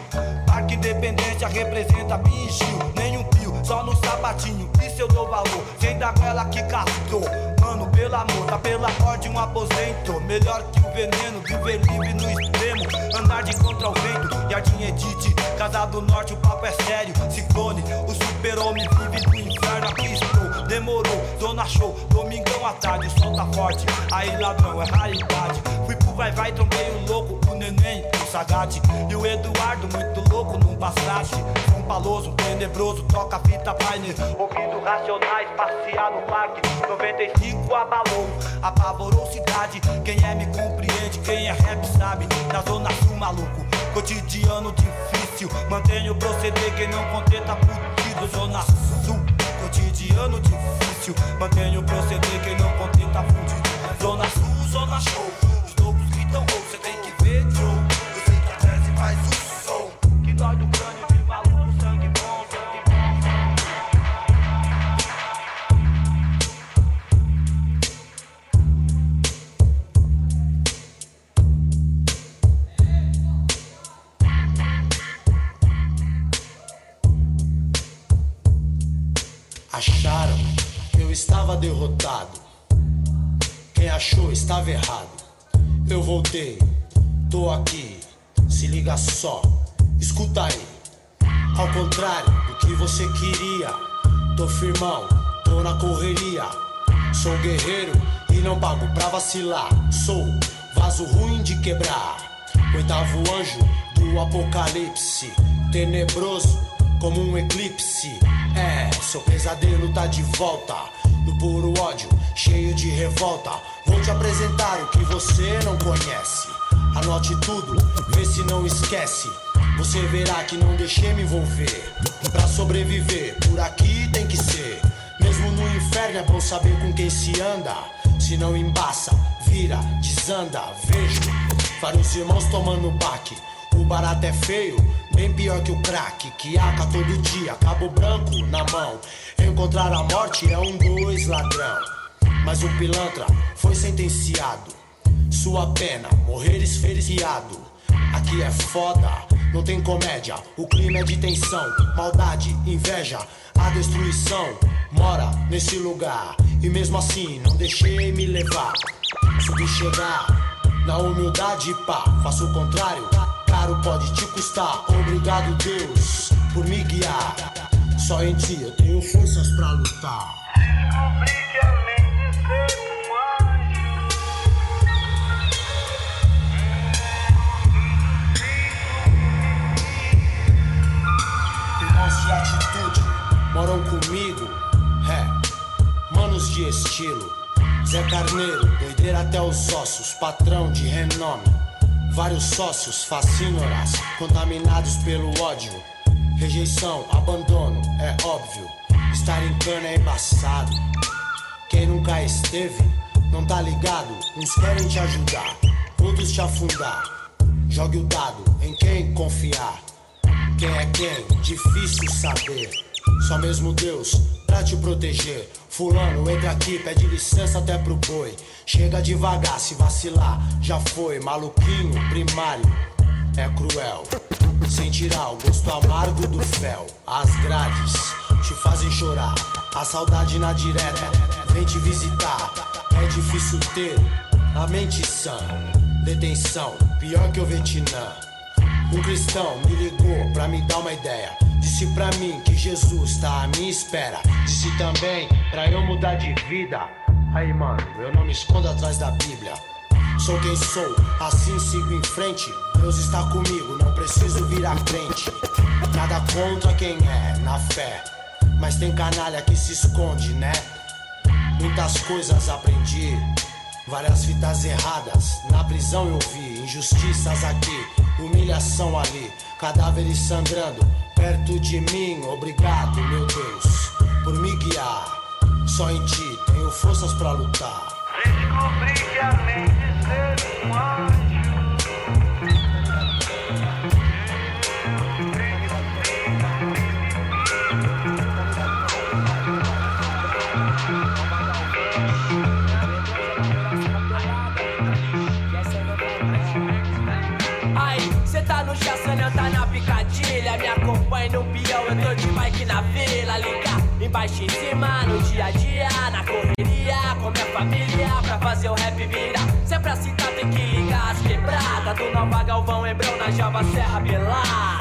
Parque Independência representa Bingil. Nenhum só no sapatinho. Isso eu dou valor, sem da goela que castou. Mano, pelo amor, tá pela ordem um aposento. Melhor que o veneno, viver livre no extremo. Andar de contra o vento, Jardim Edite. Casa do Norte, o papo é sério. Ciclone, o super-homem vive no inferno. Aqui estou, demorou, zona show. Domingão à tarde, o sol tá forte. Aí ladrão, é raridade. Fui pro vai vai, trombei o louco, o neném, o Sagate. E o Eduardo, muito louco num Passat. Um paloso, tenebroso, troca fita Pioneer. Ouvindo racionais, passear no parque. 95 abalou, apavorou cidade. Quem é me compreende, quem é rap sabe. Da zona sul, maluco, cotidiano difícil. Mantenho proceder, quem não conter tá fudido. Zona sul, cotidiano difícil. Mantenho o proceder, quem não conter tá fudido. Zona sul, zona show. Achou estava errado. Eu voltei, tô aqui. Se liga só, escuta aí. Ao contrário do que você queria, tô firmão, tô na correria. Sou guerreiro e não pago pra vacilar. Sou vaso ruim de quebrar. Oitavo anjo do apocalipse, tenebroso como um eclipse. É, seu pesadelo tá de volta. No puro ódio, cheio de revolta. Vou te apresentar o que você não conhece. Anote tudo, vê se não esquece. Você verá que não deixei me envolver. Pra sobreviver, por aqui tem que ser. Mesmo no inferno é bom saber com quem se anda. Se não embaça, vira, desanda. Vejo vários irmãos tomando baque. O barato é feio, bem pior que o crack. Que aca todo dia, cabo branco na mão. Encontrar a morte é um dois ladrão. Mas o pilantra foi sentenciado. Sua pena, morrer esferiado. Aqui é foda, não tem comédia. O clima é de tensão, maldade, inveja. A destruição mora nesse lugar. E mesmo assim, não deixei me levar. Subi chegar na humildade, pá. Faço o contrário, caro pode te custar. Obrigado, Deus, por me guiar. Só em ti eu tenho forças pra lutar. Descobri que além de ser um anjo, Irmãos de atitude moram comigo, é, manos de estilo. Zé Carneiro, doideira até os ossos, patrão de renome. Vários sócios, fascínoras, contaminados pelo ódio. Rejeição, abandono, é óbvio. Estar em cana é embaçado. Quem nunca esteve, não tá ligado. Uns querem te ajudar, outros te afundar. Jogue o dado em quem confiar. Quem é quem? Difícil saber. Só mesmo Deus pra te proteger. Fulano, entra aqui, pede licença até pro boi. Chega devagar, se vacilar, já foi. Maluquinho, primário, é cruel. Sem tirar o gosto amargo do fel. As grades te fazem chorar. A saudade na direta vem te visitar. É difícil ter a mente sã. Detenção, pior que o Vietnã. Um cristão me ligou pra me dar uma ideia. Disse pra mim que Jesus tá à minha espera. Disse também pra eu mudar de vida. Aí, mano, eu não me escondo atrás da Bíblia. Sou quem sou, assim sigo em frente. Deus está comigo, não preciso virar crente. Nada contra quem é, na fé. Mas tem canalha que se esconde, né? Muitas coisas aprendi. Várias fitas erradas, na prisão eu vi injustiças aqui, humilhação ali, cadáveres sangrando perto de mim. Obrigado, meu Deus, por me guiar. Só em ti tenho forças pra lutar. No peão, eu tô de bike na vila. Ligar embaixo em cima, no dia a dia, fazer o rap virar. Se é pra citar, tem que ligar as quebradas. Do Nova Galvão, Hebrão, na Java, Serra, Belar.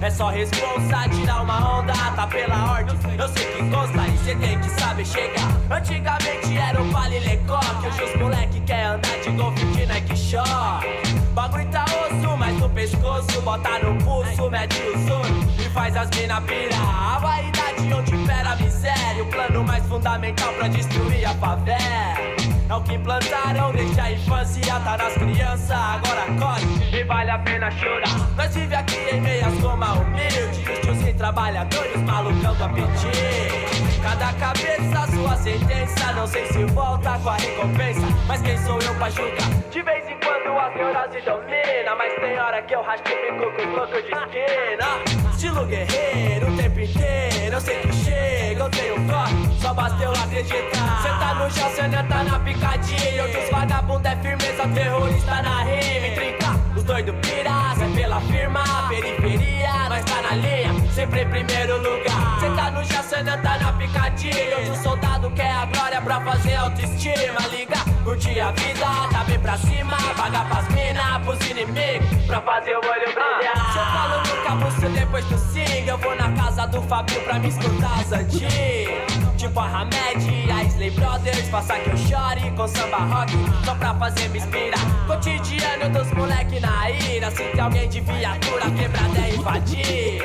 É só responsa, tirar uma onda, tá pela ordem. Eu sei que consta e cê tem que saber chegar. Antigamente era o Vale Lecoque, hoje os moleque quer andar de golfe de Nike Short. Bagulho tá osso, mas no pescoço, bota no pulso, mede o sono e faz as mina pirar. A vaidade onde impera a miséria, o plano mais fundamental pra destruir a favela. É o que implantaram desde a infância, tá nas crianças, agora corre e vale a pena chorar. Nós vive aqui em meias goma humilde, os tios trabalhadores, malucão do apetite. Cada cabeça, sua sentença, não sei se volta com a recompensa, mas quem sou eu pra julgar? De vez em quando as neurose domina, mas tem hora que eu rastifico com os loucos de esquina. Estilo guerreiro o tempo inteiro, eu sei que chega, eu tenho corre, só basta eu acreditar. Cê tá no chão, cê não tá na picadinha, outros vagabundo é firmeza, terrorista na rima, trincar. Os doidos piras, é pela firma, periferia, nós tá na linha, sempre em primeiro lugar. Cê tá no chão, cê Jaçanã tá na picadilha. Onde o soldado quer a glória pra fazer autoestima. Liga, curtir a vida, tá bem pra cima. Pagar pras mina, pros inimigos, pra fazer o olho brilhar. Eu falo no cabuço depois do sing, eu vou na casa do Fabio pra me escutar antigas. Tipo a Hamed, a Slay Brothers, faça que eu chore com samba rock, só pra fazer me inspirar. Cotidiano dos moleque na ira, se tem alguém de viatura, quebrada é invadir.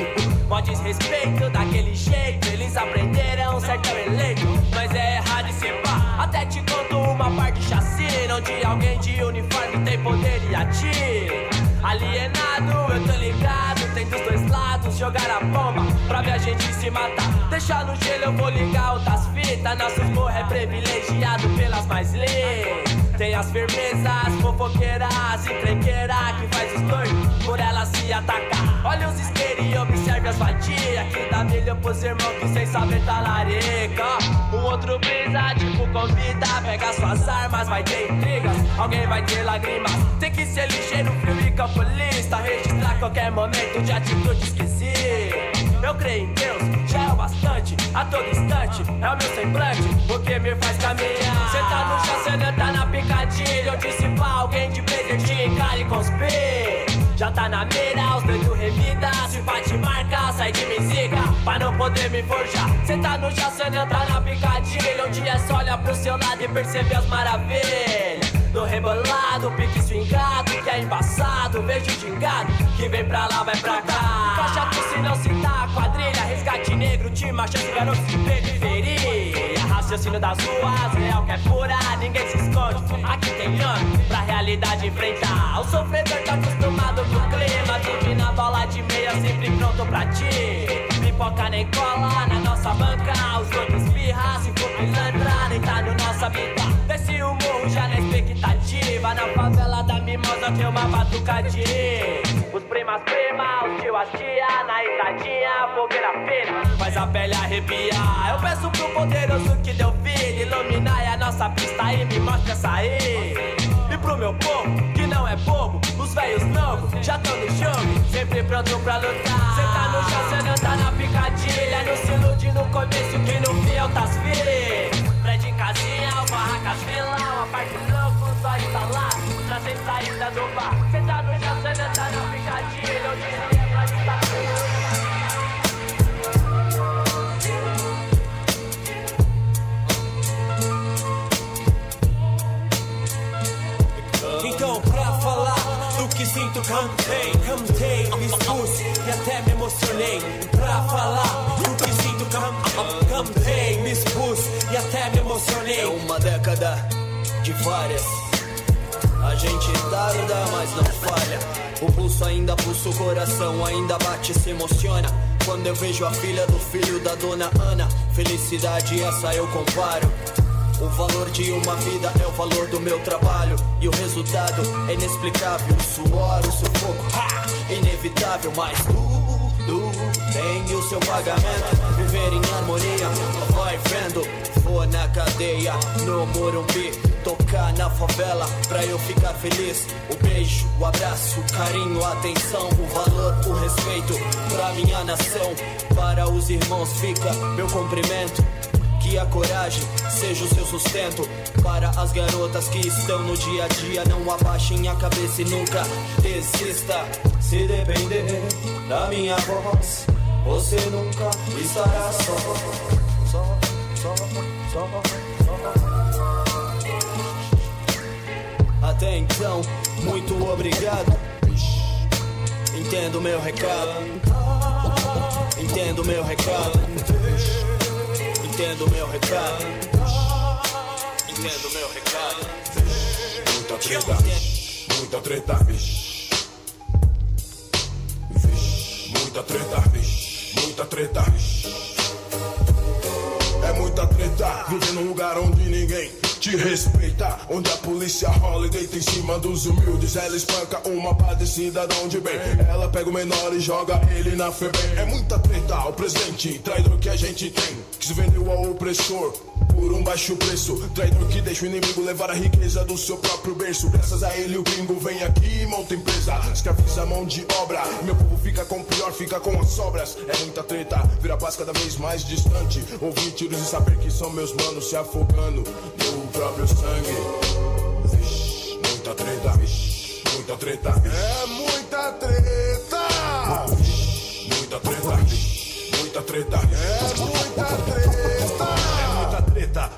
Mó desrespeito daquele jeito, eles aprenderam sertão eleito, mas é errado esse pá. Até te conto uma parte chacina, onde alguém de uniforme tem poder e atira. Alienado, eu tô ligado, jogar a bomba pra ver a gente se matar. Deixar no gelo, eu vou ligar outras fitas. Nossos morros é privilegiado pelas mais leis. Tem as firmezas, fofoqueiras, encrenqueira que faz doidos por elas se atacar. Olha os isqueiros e observe as vadias que dá milho pros irmãos que sem saber tá larica. Um outro brisa, tipo convida, pega suas armas, vai ter intrigas, alguém vai ter lágrimas. Tem que ser ligeiro, frio e calculista, registrar qualquer momento de atitude esquisita. Eu creio em Deus, já é o bastante, a todo instante, é o meu semblante, o que me faz caminhar. Cê tá no chassi, tá na picadilha, eu disse pra alguém de presente, cara e conspira. Já tá na mira, os doidos revida, se bate marca, sai de me zica, pra não poder me forjar. Cê tá no chassi, tá na picadilha, onde é só olhar pro seu lado e perceber as maravilhas. No rebolado, pique swingado, que é embaçado, vejo gingado, que vem pra lá, vai pra cá. Faixa resgate negro, time, chance, garoto de periferia. Raciocínio das ruas, real que é pura, ninguém se esconde. Aqui tem ano pra realidade enfrentar. O sofredor tá acostumado com o clima, vive na bola de meia, sempre pronto pra ti. Pipoca nem cola na nossa banca, os outros espirra, se for pilantra, nem tá no nossa vida. Mimosa tem uma batucadinha. Os primas prima, os tio as tia, na entradinha, fogueira fina, faz a pele arrepiar. Eu peço pro poderoso que deu vida, iluminar a nossa pista e me mostra sair. E pro meu povo, que não é bobo, os velhos novos já tão no jogo, sempre pronto pra lutar. Cê tá no chão, cê não tá na picadilha, não se ilude no começo que no fiel tá firme. Prédio em casinha, barracas vila, uma parte louco, só instalado, trazem saída do bar. Cê tá no chão, cê não tá na picadilha, eu disse é pra Então, pra falar do que sinto, cantei, cantei, me expus e até me emocionei. Pra falar do que sinto, cantei, me expus e até me emocionei. É uma década de várias. A gente tarda, mas não falha. O pulso ainda pulsa, o coração ainda bate, se emociona. Quando eu vejo a filha do filho da dona Ana, felicidade essa eu comparo. O valor de uma vida é o valor do meu trabalho. E o resultado é inexplicável. O suor, o sufoco, ha! inevitável, mas tudo tem o seu pagamento. Viver em harmonia, vai vendo. Vou na cadeia, no Morumbi. Tocar na favela pra eu ficar feliz. O beijo, o abraço, o carinho, a atenção, o valor, o respeito pra minha nação. Para os irmãos fica meu cumprimento. Que a coragem seja o seu sustento Para as garotas que estão no dia a dia Não abaixem a cabeça e nunca desista Se depender da minha voz Você nunca estará só. Só, só, só, só Até então, muito obrigado. Entendo meu recado. Entendo meu recado. Entendo meu recado. Entendo meu recado. Muita treta, muita treta. Vixe, Muita treta, vixe. Muita treta. É muita treta, viver num lugar onde ninguém te respeita. Onde a polícia rola e deita em cima dos humildes. Ela espanca uma pá de cidadão de bem. Ela pega o menor e joga ele na FEBEM. É muita treta, o presidente, traidor que a gente tem. Que se vendeu ao opressor por um baixo preço. Traidor que deixa o inimigo levar a riqueza do seu próprio berço. Graças a ele o gringo vem aqui e monta empresa. Escraviza a mão de obra. Meu povo fica com o pior, fica com as sobras. É muita treta, vira paz cada vez mais distante. Ouvir tiros e saber que são meus manos se afogando no próprio sangue. Vixe, muita treta, vixe, muita treta. É muita treta. Vixe, muita treta, vixe, muita treta. É muita treta.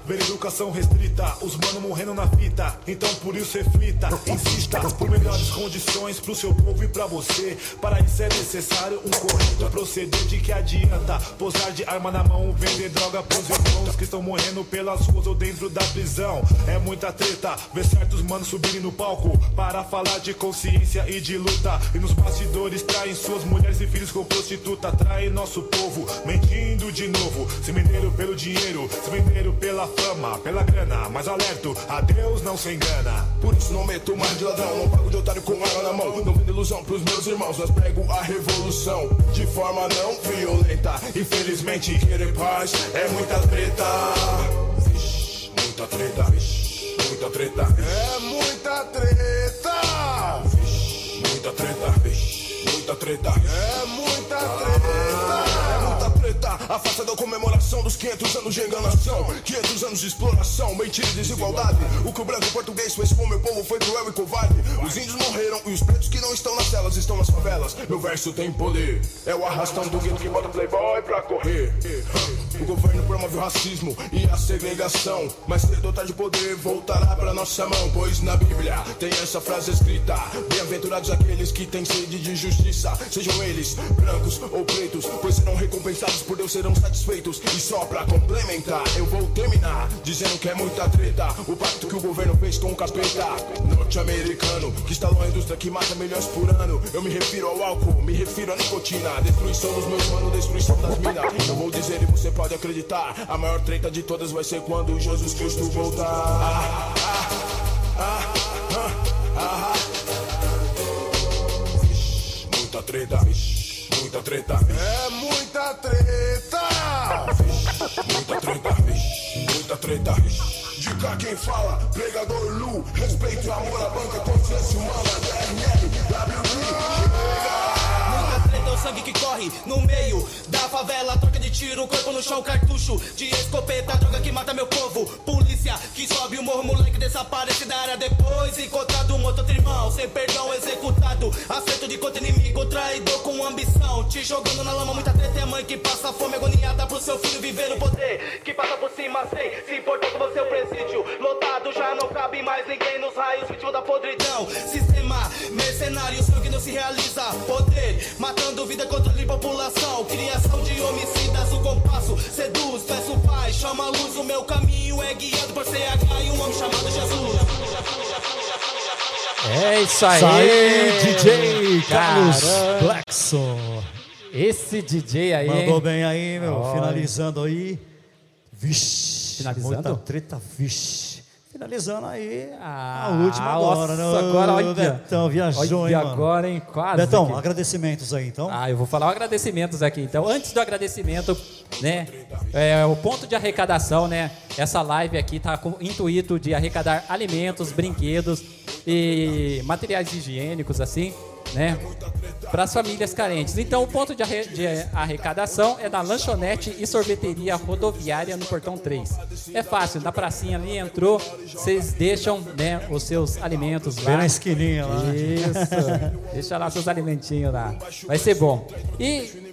Ver educação restrita, os mano morrendo na fita. Então por isso reflita, insista por melhores condições pro seu povo e pra você. Para isso é necessário um correto proceder de que adianta posar de arma na mão, vender droga pros irmãos que estão morrendo pelas ruas ou dentro da prisão. É muita treta, ver certos manos subirem no palco para falar de consciência e de luta. E nos bastidores traem suas mulheres e filhos com prostituta, traem nosso povo, mentindo de novo. Se venderam pelo dinheiro, se venderam pela fama, pela grana. Mas alerto, a Deus não se engana. Por isso não meto mais de ladrão, não pago de otário com arma na mão. Não vendo ilusão pros meus irmãos, mas prego a revolução de forma não violenta. Infelizmente, querer paz é muita treta. Vixe, muita treta, vixe, muita treta. É muita treta. Vixe, muita treta, vixe, muita treta. É A festa da comemoração dos 500 anos de enganação. 500 anos de exploração, mentira e desigualdade. O que o branco português fez com meu povo foi cruel e covarde. Os índios morreram e os pretos que não estão nas celas estão nas favelas. Meu verso tem poder. É o arrastão do gueto que bota playboy pra correr. O governo promove o racismo e a segregação. Mas cedo ou tarde o poder voltará pra nossa mão. Pois na Bíblia tem essa frase escrita: Bem-aventurados aqueles que têm sede de justiça. Sejam eles brancos ou pretos, pois serão recompensados por Deus, serão satisfeitos. E só pra complementar, eu vou terminar dizendo que é muita treta. O pacto que o governo fez com o capeta norte-americano, que instalou a indústria que mata milhões por ano. Eu me refiro ao álcool, me refiro à nicotina. Destruição dos meus manos, destruição das minas. Eu vou dizer e você pode acreditar: a maior treta de todas vai ser quando Jesus Cristo voltar. Ah, ah, ah, ah, ah, ah. Vixe, Muita treta, vixe, muita treta. É muita treta. Vixe, Muita treta, vixe, muita treta. De cá quem fala, pregador Lu, respeito amor à banca, consciência humana, DRL, o sangue que corre no meio da favela. Troca de tiro, corpo no chão, cartucho de escopeta. Droga que mata meu povo. Polícia que sobe o morro, moleque desaparece da área depois. Encontrado um outro irmão, sem perdão, executado. Acerto de contra inimigo, traidor com ambição. Te jogando na lama, muita treta é mãe que passa fome agoniada pro seu filho viver no poder. Que passa por cima sem se importar com você, o presídio. Lotado já não cabe mais ninguém nos raios, vítima da podridão. Sistema mercenário, sangue não se realiza. Poder, matando vida, controle população. Criação de homicidas, o compasso seduz. Peço paz, chama a luz. O meu caminho é guiado por CH e um homem chamado Jesus. É isso aí. Aí, DJ Carlos Caramba. Blackson. Esse DJ aí. Mandou bem aí, meu. Olha. Finalizando aí. Vixe. Finalizando? Muita treta, vixe. Finalizando aí Ah, a última agora, nossa, né? agora, olha. Betão, viajou, Olha hein, agora, hein? Quase Betão, que- agradecimentos aí, então. Ah, eu vou falar agradecimentos aqui. Então, antes do agradecimento, né? é, o ponto de arrecadação, né? Essa live aqui tá com o intuito de arrecadar alimentos, brinquedos e materiais higiênicos, assim, né? Para as famílias carentes. Então, o ponto de, arre- de arrecadação é na lanchonete e sorveteria rodoviária no Portão 3. É fácil, na pracinha ali entrou, vocês deixam, né, os seus alimentos lá. Bem na esquininha lá. Isso. Deixa lá seus alimentinhos lá. Vai ser bom. E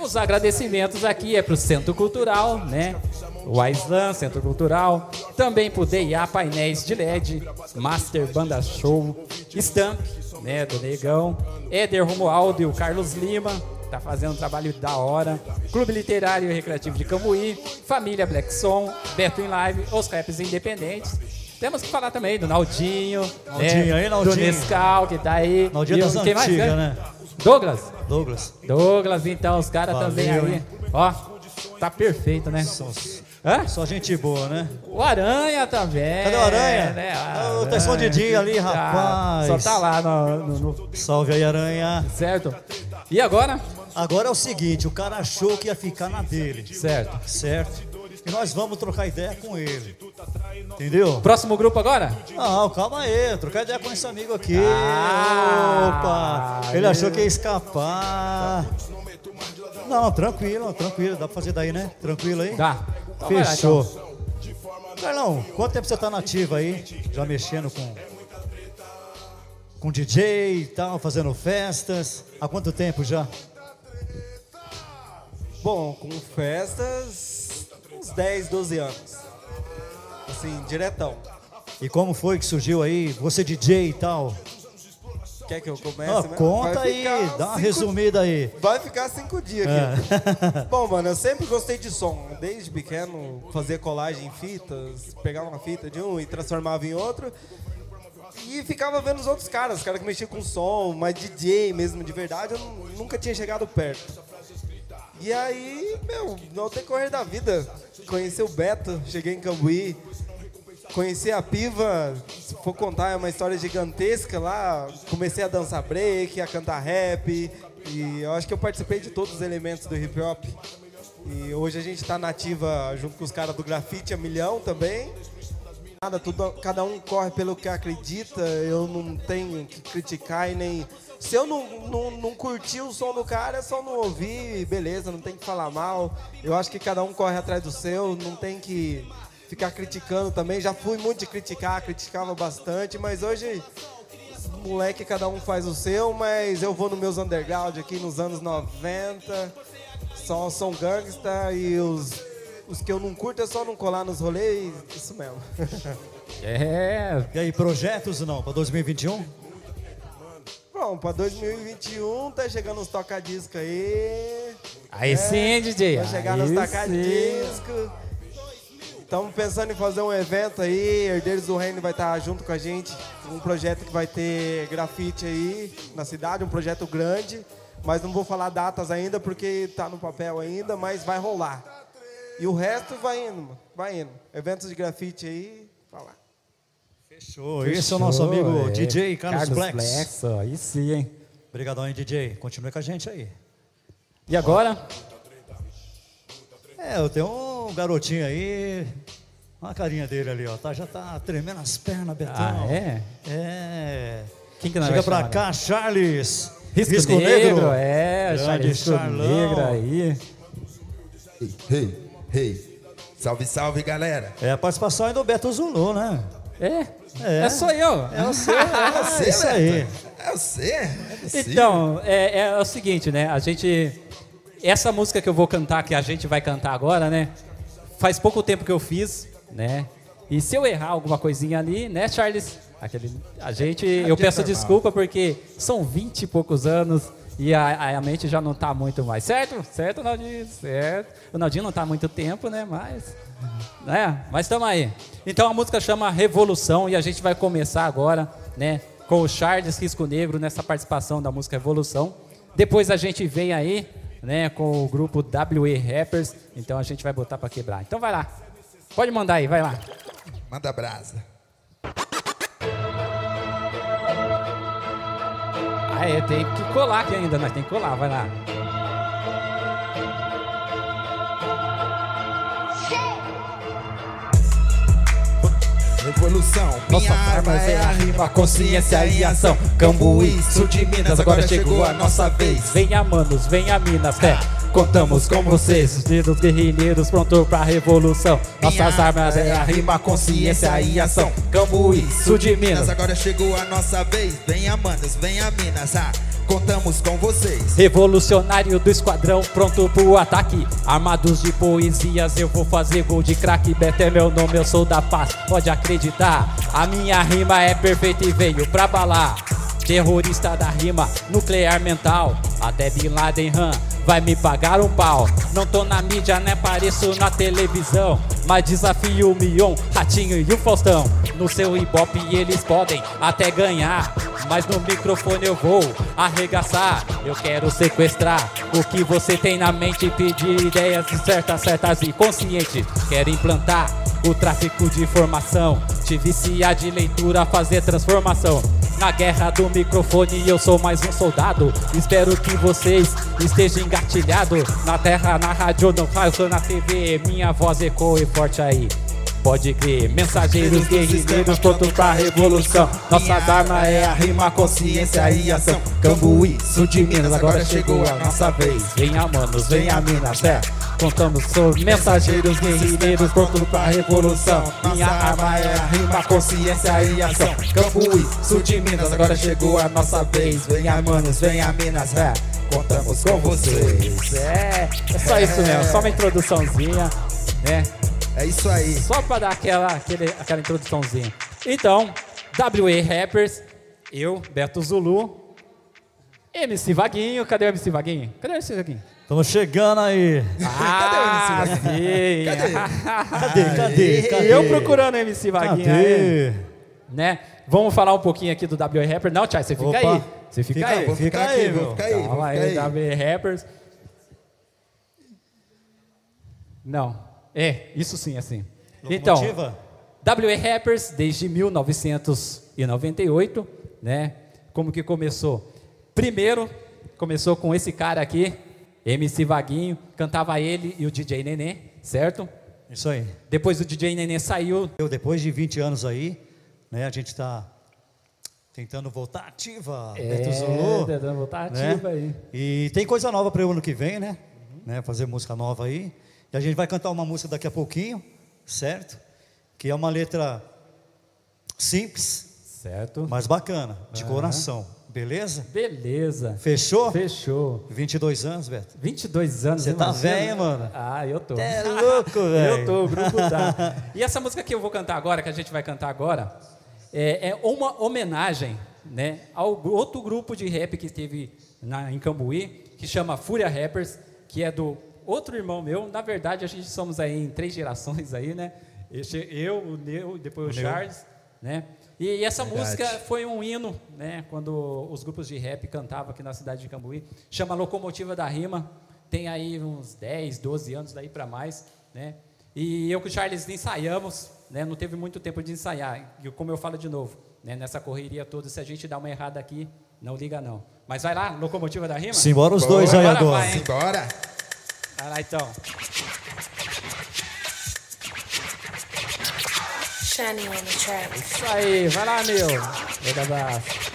os agradecimentos aqui é pro Centro Cultural, né? O Aislan, Centro Cultural. Também pro DIA Painéis de LED, Master Banda Show, Stamp, né? Do Negão. Éder Romualdo e o Carlos Lima. Tá fazendo um trabalho da hora. Clube Literário e Recreativo de Cambuí. Família Black Som. Beto em Live. Os Raps Independentes. Temos que falar também do Naldinho. Naldinho, né? aí, Naldinho. Do Nescau, que tá aí. Naldinho E das quem mais, antigas, né? Douglas? Douglas. Douglas, então, os caras também aí. hein? Ó, tá perfeito, né? Hã? Só gente boa, né? O Aranha também. Cadê o Aranha? Né? Ah, o Tesson Didi ali, rapaz. Só tá lá no, no- no- Salve aí, Aranha. Certo. E agora? Agora é o seguinte, o cara achou que ia ficar na dele. Certo. Certo. E nós vamos trocar ideia com ele. Entendeu? Próximo grupo agora? Não, calma aí, trocar ideia com esse amigo aqui. Ah, Opa! Ele achou que ia escapar. Não, tranquilo, tranquilo. Dá pra fazer daí, né? Tranquilo aí? Dá. Então lá, Fechou. Carlão, quanto tempo você tá nativa aí? Já mexendo com. Com DJ e tal, fazendo festas. Há quanto tempo já? Bom, com festas, uns 10, 12 anos. Assim, diretão. E como foi que surgiu aí? Você DJ e tal? Quer que eu comece? Ah, conta aí, dá uma resumida aí. Vai ficar cinco dias aqui. Bom, mano, eu sempre gostei de som. Desde pequeno, fazia colagem em fitas, pegava uma fita de um e transformava em outro. E ficava vendo os outros caras, os caras que mexiam com som, mas DJ mesmo, de verdade, eu nu- nunca tinha chegado perto. E aí, meu, no decorrer da vida, conheci o Beto, cheguei em Cambuí, conheci a Piva, se for contar, é uma história gigantesca lá. Comecei a dançar break, a cantar rap, e eu acho que eu participei de todos os elementos do hip hop. E hoje a gente tá nativa junto com os caras do grafite a milhão também. Nada, tudo, cada um corre pelo que acredita, eu não tenho que criticar e nem. Se eu não, não, não curtir o som do cara, é só não ouvir, beleza, não tem que falar mal. Eu acho que cada um corre atrás do seu, não tem que ficar criticando também. Já fui muito de criticar, criticava bastante, mas hoje, moleque, cada um faz o seu, mas eu vou nos meus underground aqui nos anos 90, só são gangsta e os, os que eu não curto é só não colar nos rolês, isso mesmo. É. E aí, projetos não? Pra 2021? Bom, pra 2021 tá chegando os toca-disco aí. Aí sim, DJ. Vai chegar Aí nos toca-disco. Estamos pensando em fazer um evento aí. Herdeiros do Reino vai estar junto com a gente. Um projeto que vai ter grafite aí na cidade, um projeto grande. Mas não vou falar datas ainda porque tá no papel ainda, mas vai rolar. E o resto vai indo, vai indo. Eventos de grafite aí, falar. Fechou. Esse é o nosso amigo é. DJ Carlos, Carlos Blacks. Blacks, ó, aí sim, hein? Obrigadão aí, DJ. Continue com a gente aí. E agora? É, eu tenho um garotinho aí. Olha a carinha dele ali, ó. Tá, já tá tremendo as pernas, Betão. Ah, é? É. Quem que nós Chega pra chamar, cá, Charles. Risco, negro, é, Grande Charles Risco Charlão. Negro aí. Hey, hey. Salve, salve, galera. É a participação aí do Beto Zulu, né? É? É, É só eu. É você, é, você, isso aí. É você? É. Então, é, é o seguinte, né? A gente. Essa música que eu vou cantar, que a gente vai cantar agora, né? Faz pouco tempo que eu fiz, né? E se eu errar alguma coisinha ali, né, Charles? Aquele, a gente. Eu peço desculpa porque são 20 e poucos anos e a, a mente já não tá muito mais. Certo? Certo, Naldinho? Certo. O Naldinho não tá há muito tempo, né? Mas. Né? Mas estamos aí. Então a música chama Revolução e a gente vai começar agora, né? Com o Charles Risco Negro nessa participação da música Revolução. Depois a gente vem aí, né? Com o grupo WE Rappers. Então a gente vai botar para quebrar. Então vai lá. Pode mandar aí, vai lá. Manda brasa. Ah, é, tem que colar aqui ainda, nós tem que colar, vai lá. Revolução, Nossa arma é a rima, consciência e ação. Cambuí, sul de Minas, agora chegou a nossa vez. Venha, manos, venha, minas, fé. Contamos com vocês, os dedos guerrilheiros prontos pra revolução. Nossas armas é a rima, consciência e ação. Cambuí, sul de Minas. agora chegou a nossa vez. Venha, manos, venha, Minas. Ah, contamos com vocês. Revolucionário do esquadrão, pronto pro ataque. Armados de poesias, eu vou fazer gol de craque. Beto é meu nome, eu sou da paz, pode acreditar. A minha rima é perfeita e veio pra balar. Terrorista da rima, nuclear mental. Até Bin Laden Han vai me pagar um pau. Não tô na mídia, né? Pareço na televisão. Mas desafio o Mion, Ratinho e o Faustão. No seu ibope eles podem até ganhar. Mas no microfone eu vou arregaçar. Eu quero sequestrar o que você tem na mente. Pedir ideias certas, certas e conscientes. Quero implantar o tráfico de informação. Te viciar de leitura, fazer transformação. Na guerra do microfone eu sou mais um soldado. Espero que vocês estejam engatilhados. Na terra, na rádio, no rádio, na TV. Minha voz ecoe forte aí. Pode crer, mensageiros guerreiros prontos pra revolução. Nossa arma é a rima, consciência e ação. Cambuí, sul de Minas, agora chegou a nossa vez. Venha, manos, venha, Minas, é. Contamos sobre mensageiros guerreiros prontos pra revolução. Minha arma é a rima, consciência e ação. Cambuí, sul de Minas, agora chegou a nossa vez. Venha, manos, venha, Minas, é. Contamos com vocês. É, é só isso mesmo, só uma introduçãozinha, né? É isso aí. Só pra dar aquela, aquele, aquela introduçãozinha. Então, WA Rappers, eu, Beto Zulu, MC Vaguinho. Cadê o MC Vaguinho? Cadê o MC Vaguinho? Estamos chegando aí. Ah, sim. Cadê? Cadê? Cadê? Cadê? Eu procurando o MC Vaguinho Cadê? aí. Né? Vamos falar um pouquinho aqui do WA Rapper. Não, Tchai, você fica Opa. aí. Você fica, Fica aí. vou ficar aqui, vou ficar aí, vou Calma ficar aí, aí. WA Rappers. Não. É, isso sim, assim. Então? WA Rappers desde 1998, né? Como que começou? Primeiro, começou com esse cara aqui, MC Vaguinho, cantava ele e o DJ Nenê, certo? Isso aí. Depois o DJ Nenê saiu. Eu, depois de 20 anos aí, né, a gente está tentando voltar ativa. É, Beto Zulu, tentando voltar né? ativa aí. E tem coisa nova para o ano que vem, né? né? Fazer música nova aí. E a gente vai cantar uma música daqui a pouquinho, certo? Que é uma letra simples, certo? mas bacana, de Aham. coração. Beleza? Beleza. Fechou? Fechou. 22 anos, Beto. 22 anos. Você tá velho, mano. Ah, eu tô. É louco, velho. Eu tô, o grupo tá. E essa música que eu vou cantar agora, que a gente vai cantar agora, é, é uma homenagem né, ao outro grupo de rap que teve na, em Cambuí, que chama Fúria Rappers, que é do outro irmão meu. Na verdade, a gente somos aí em três gerações aí, né? Esse- Eu, o Neu, depois o, O. Charles, né? E, e essa Verdade. música foi um hino, né? Quando os grupos de rap cantavam aqui na cidade de Cambuí. Chama Locomotiva da Rima. Tem aí uns 10, 12 anos daí para mais, né? E eu com o Charles ensaiamos, né? Não teve muito tempo de ensaiar. E como eu falo de novo, né? Nessa correria toda, se a gente dá uma errada aqui, não liga não. Mas vai lá, Locomotiva da Rima? Simbora os dois aí agora. vai, hein? Vai lá então. Shiny on the track. Isso aí, vai lá, meu. Grande abraço.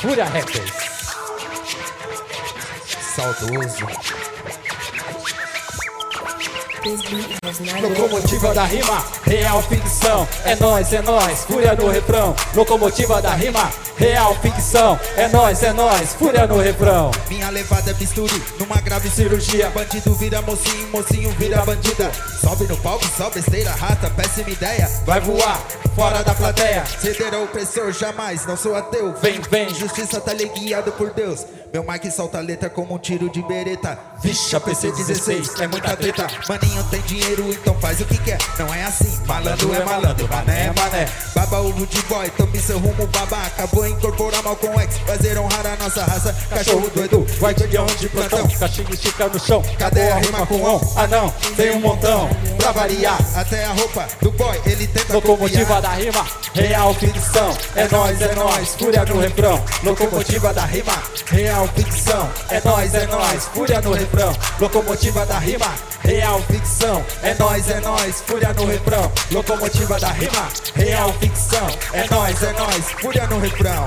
Fúria Rappers. Saudoso. Locomotiva da rima, real ficção. É nós, é nós, fúria no refrão. Locomotiva da rima, real ficção. É nós, é nós, fúria no refrão. Minha levada é bisturi numa grave cirurgia. Bandido vira mocinho, mocinho vira bandida. Sobe no palco, só besteira, rata, péssima ideia. Vai voar fora da plateia. Ceder ao opressor, jamais, não sou ateu. Vem, vem. Justiça tá ali guiado por Deus. Meu mic solta a letra como um tiro de bereta. Vixe, a PC-16 é muita treta. Maninho tem dinheiro, então faz o que quer. Não é assim, malandro é malandro, mané é mané. Baba ovo de boy, tome seu rumo babaca. Vou incorporar mal com X, fazer honrar a nossa raça. Cachorro doido, guardião de plantão. Cachimbo estica no chão. Cadê a rima com on? Ah não, tem um montão. Pra variar, até a roupa do boy, ele tenta Locomotiva copiar. da rima, real ficção. É nós, é nós, fúria no refrão. Locomotiva da rima, real ficção. É nós, é nós, fúria no refrão. Locomotiva da rima, real ficção. É nós, é nós, fúria no refrão. Locomotiva da rima, real ficção. É nós, é nós, fúria no refrão.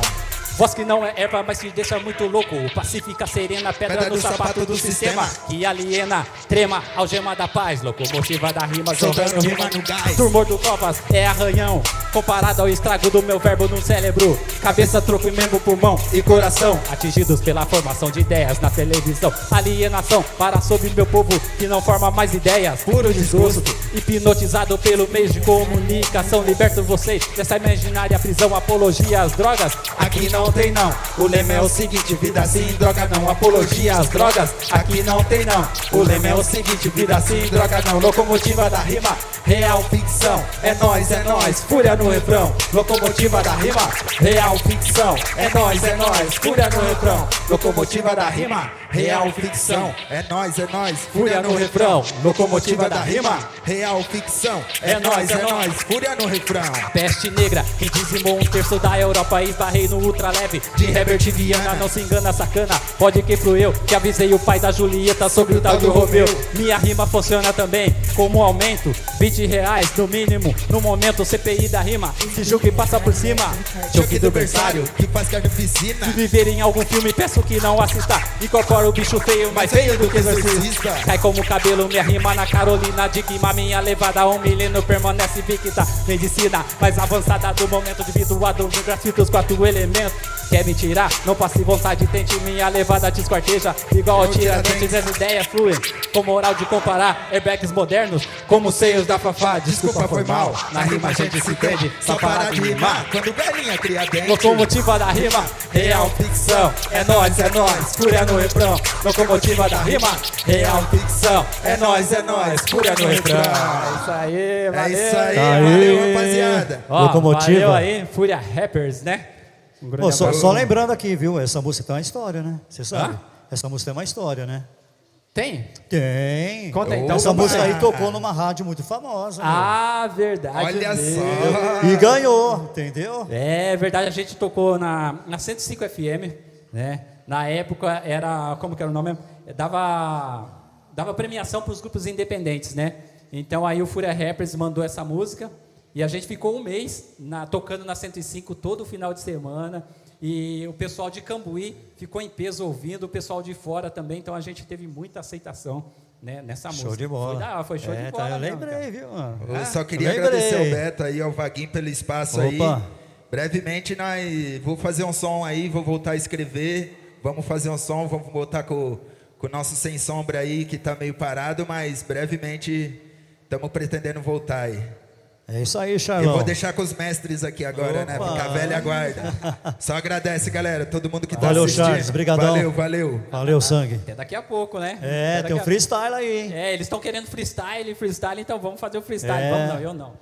Voz que não é erva, mas te deixa muito louco. Pacífica, serena, pedra, no, sapato, do, sistema. Que aliena, trema, algema da paz. Locomotiva da rima, jogando rima no gás. Turmor do Copas é arranhão. Comparado ao estrago do meu verbo no cérebro. Cabeça, tronco e membro, pulmão e coração. Atingidos pela formação de ideias na televisão. Alienação para sobre meu povo que não forma mais ideias. Puro desgosto. Hipnotizado pelo meio de comunicação. Liberto vocês dessa imaginária prisão. Apologia às drogas. Aqui não não tem não. O lema é o seguinte, vida sim, droga não. Apologia às drogas, aqui não tem não. O lema é o seguinte, vida sim, droga não. Locomotiva da rima, real ficção. É nós, é nós, fúria no refrão. Locomotiva da rima, real ficção. É nós, é nós, fúria no refrão. Locomotiva da rima, real ficção. É nós, é nós, Fúria no refrão, locomotiva da rima. Real ficção. É nós, é nós, fúria no refrão. Peste negra que dizimou um terço da Europa e esbarrei no ultraleve de Herbert Viana. Não se engana, sacana. Pode que fui eu que avisei o pai da Julieta sobre o tal do Romeu. Minha rima funciona também como aumento. 20 reais no mínimo. No momento, CPI da rima. Se julgue passa por cima. Choque do berçário, que faz carnificina. Se viver em algum filme, peço que não assista. Incorpora o bicho feio, mais feio do que exorcista. Cai como cabelo, minha rima na Carolina de queima. Minha levada um milênio permanece victa. Medicina mais avançada do momento individuado. No grafite os quatro elementos. Quer me tirar? Não passe vontade, tente minha levada te esquarteja. Igual tiradentes, as ideias fluem. Com moral de comparar airbags modernos como seios da Fafá. Desculpa, foi mal. Na rima a gente se entende, só para de rimar. Quando velhinha cria dente. Locomotiva da rima, real ficção. É nós, é nós, fúria no refrão. Locomotiva da rima, real ficção. É nós, é nós, fúria no refrão. É isso aí, valeu. isso aí, valeu, rapaziada. Ó, Locomotiva. Valeu aí, Fúria Rappers, né? Um Pô, só, só lembrando aqui, viu? Essa música tem uma história, né? Você sabe? Hã? Essa música tem uma história, né? Tem? Tem. Conta aí, então, Essa música aí tocou numa rádio muito famosa. meu. Ah, verdade. Olha mesmo. só. E ganhou, entendeu? É verdade, a gente tocou na, na 105 FM, né? Na época era, como que era o nome? Dava, dava premiação para os grupos independentes, né? Então aí o Fúria Rappers mandou essa música e a gente ficou um mês na- tocando na 105 todo final de semana. E o pessoal de Cambuí ficou em peso ouvindo, o pessoal de fora também, então a gente teve muita aceitação né, nessa música. Show de bola. Foi, da, foi show É, de tá, bola. eu mesmo, lembrei, cara. viu, mano? Eu Ah, só queria lembrei. agradecer ao Beto aí, ao Vaguinho pelo espaço aí. Opa. Brevemente nós vou fazer um som aí, vou voltar a escrever. Vamos fazer um som, vamos botar com, com o nosso sem sombra aí, que tá meio parado, mas brevemente estamos pretendendo voltar aí. É isso aí, Eu Charlão. vou deixar com os mestres aqui agora, né? Opa. Ficar velha guarda. Só agradece, galera, todo mundo que tá Valeu, assistindo. Charles. Brigadão. Valeu, valeu. Valeu, sangue. Até daqui a pouco, né? É, Até tem um daqui a- freestyle aí, hein? É, eles estão querendo freestyle, freestyle, então vamos fazer o freestyle. É. Vamos não, eu não.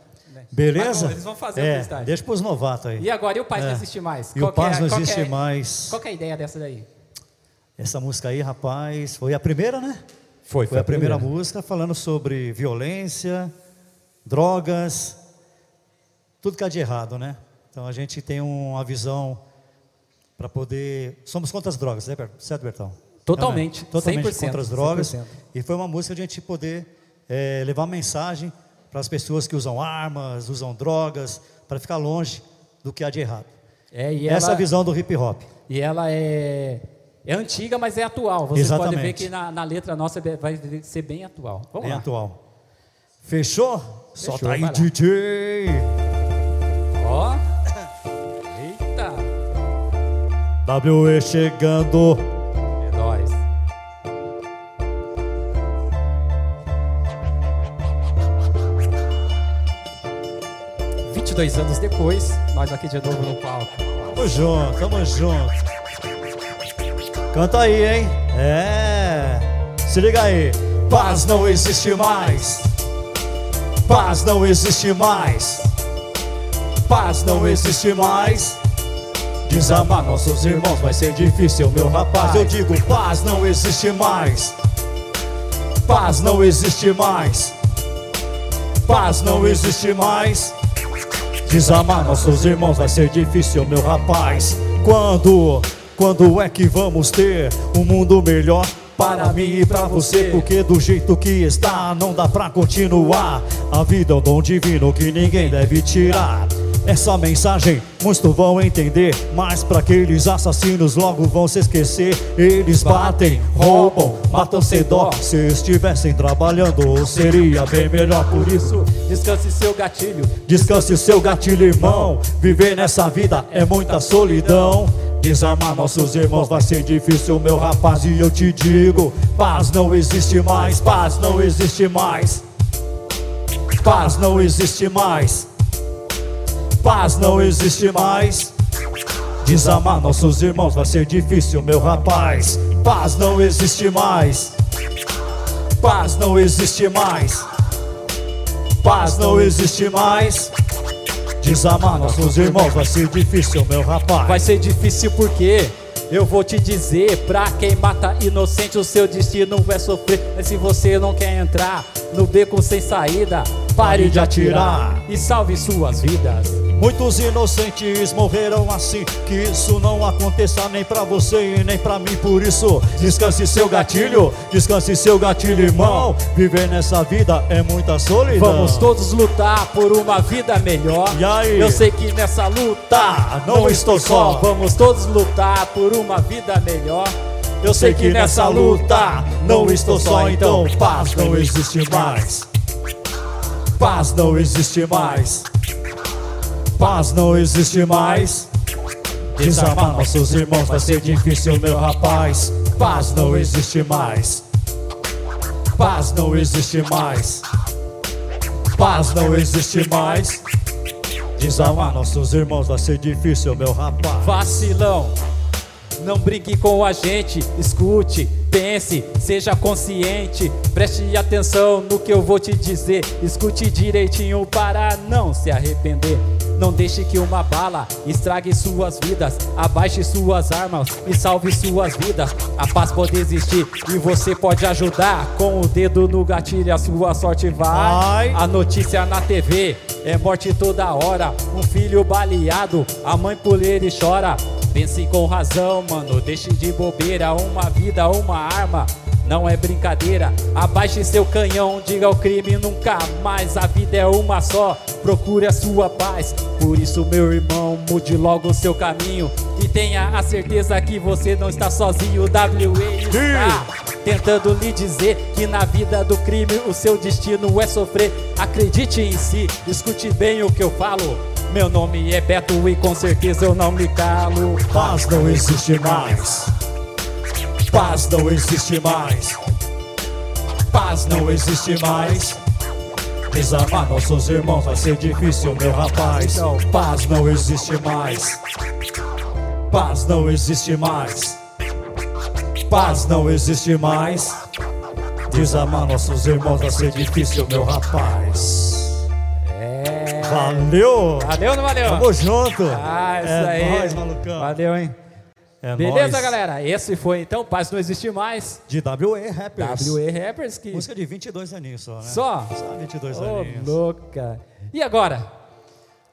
Beleza? Mas, bom, eles vão fazer o é, freestyle. Deixa pros novatos aí. E agora, e o Paz É. não existe mais? E o é- Paz não qual que existe é- mais. Qual que é a ideia dessa daí? Essa música aí, rapaz, foi a primeira, né? Foi, Foi a primeira música falando sobre violência, drogas, tudo que há de errado, né? Então a gente tem uma visão para poder. Somos contra as drogas, né, certo, Bertão? Totalmente, Não, né? Totalmente 100%, contra as drogas. 100%. E foi uma música de a gente poder eh, levar mensagem para as pessoas que usam armas, usam drogas, para ficar longe do que há de errado. É, e Essa é ela- a visão do hip hop. E ela é, é antiga, mas é atual. Vocês podem ver Exatamente. que na, na letra nossa vai ser bem atual. Vamos Bem lá. atual. Fechou? Solta aí, vai lá. DJ. Ó. Eita. WE chegando. É nóis. dois anos depois, nós aqui de novo no palco. Tamo junto, tamo junto. Canta aí, hein? É. Se liga aí. Paz não existe mais. Paz não existe mais. Paz não existe mais. Desamar nossos irmãos vai ser difícil, meu rapaz. Eu digo, paz não existe mais. Paz não existe mais. Paz não existe mais. Desamar nossos irmãos vai ser difícil, meu rapaz. Quando, quando é que vamos ter um mundo melhor? Para mim e pra você, porque do jeito que está não dá pra continuar. A vida é um dom divino que ninguém deve tirar. Essa mensagem muitos vão entender, mas para aqueles assassinos logo vão se esquecer. Eles batem, roubam, matam sem dó. Se estivessem trabalhando, seria bem melhor por isso. Descanse seu gatilho. Descanse seu gatilho, irmão. Viver nessa vida é muita solidão. Desarmar nossos irmãos vai ser difícil, meu rapaz. E eu te digo: paz não existe mais, paz não existe mais. Paz não existe mais. Paz não existe mais. Desamar nossos irmãos vai ser difícil, meu rapaz. Paz não existe mais. Paz não existe mais. Paz não existe mais. Desamar nossos irmãos vai ser difícil, meu rapaz. Vai ser difícil porque eu vou te dizer, pra quem mata inocente, o seu destino é sofrer. Mas se você não quer entrar no beco sem saída, pare de atirar e salve suas vidas. Muitos inocentes morreram assim. Que isso não aconteça nem pra você e nem pra mim. Por isso, descanse seu gatilho, descanse seu gatilho, irmão. Viver nessa vida é muita solidão. Vamos todos lutar por uma vida melhor. E aí? Eu sei que nessa luta não estou só. Vamos todos lutar por uma vida melhor. Eu sei que nessa luta não estou só, então paz não existe mais. Paz não existe mais. Paz não existe mais. Desarmar nossos irmãos vai ser difícil, meu rapaz. Paz não existe mais. Paz não existe mais. Paz não existe mais. Desarmar nossos irmãos vai ser difícil, meu rapaz. Vacilão, não brinque com a gente, escute, pense, seja consciente, preste atenção no que eu vou te dizer, escute direitinho para não se arrepender. Não deixe que uma bala estrague suas vidas, abaixe suas armas e salve suas vidas. A paz pode existir e você pode ajudar. Com o dedo no gatilho, a sua sorte vai. A notícia na TV é morte toda hora. Um filho baleado, a mãe puleira e chora. Pense com razão, mano, deixe de bobeira. Uma vida, uma arma, não é brincadeira. Abaixe seu canhão, diga o crime nunca mais. A vida é uma só, procure a sua paz. Por isso, meu irmão, mude logo o seu caminho. E tenha a certeza que você não está sozinho. WE está tentando lhe dizer que na vida do crime o seu destino é sofrer. Acredite em si, escute bem o que eu falo. Meu nome é Beto e com certeza eu não me calo. Paz não existe mais. Paz não existe mais. Paz não existe mais. Desamar nossos irmãos vai ser difícil, meu rapaz. Paz não existe mais. Paz não existe mais. Paz não existe mais. Desamar nossos irmãos vai ser difícil, meu rapaz. Valeu! Valeu ou não valeu? Tamo junto! Ah, isso é aí. nóis, malucão. Valeu, hein? É Beleza, nóis. galera? Esse foi então Paz Não Existe Mais. De WE Rappers. WE Rappers que. Música de 22 aninhos só, né? Só? Só 22 Ô, aninhos. louca. E agora?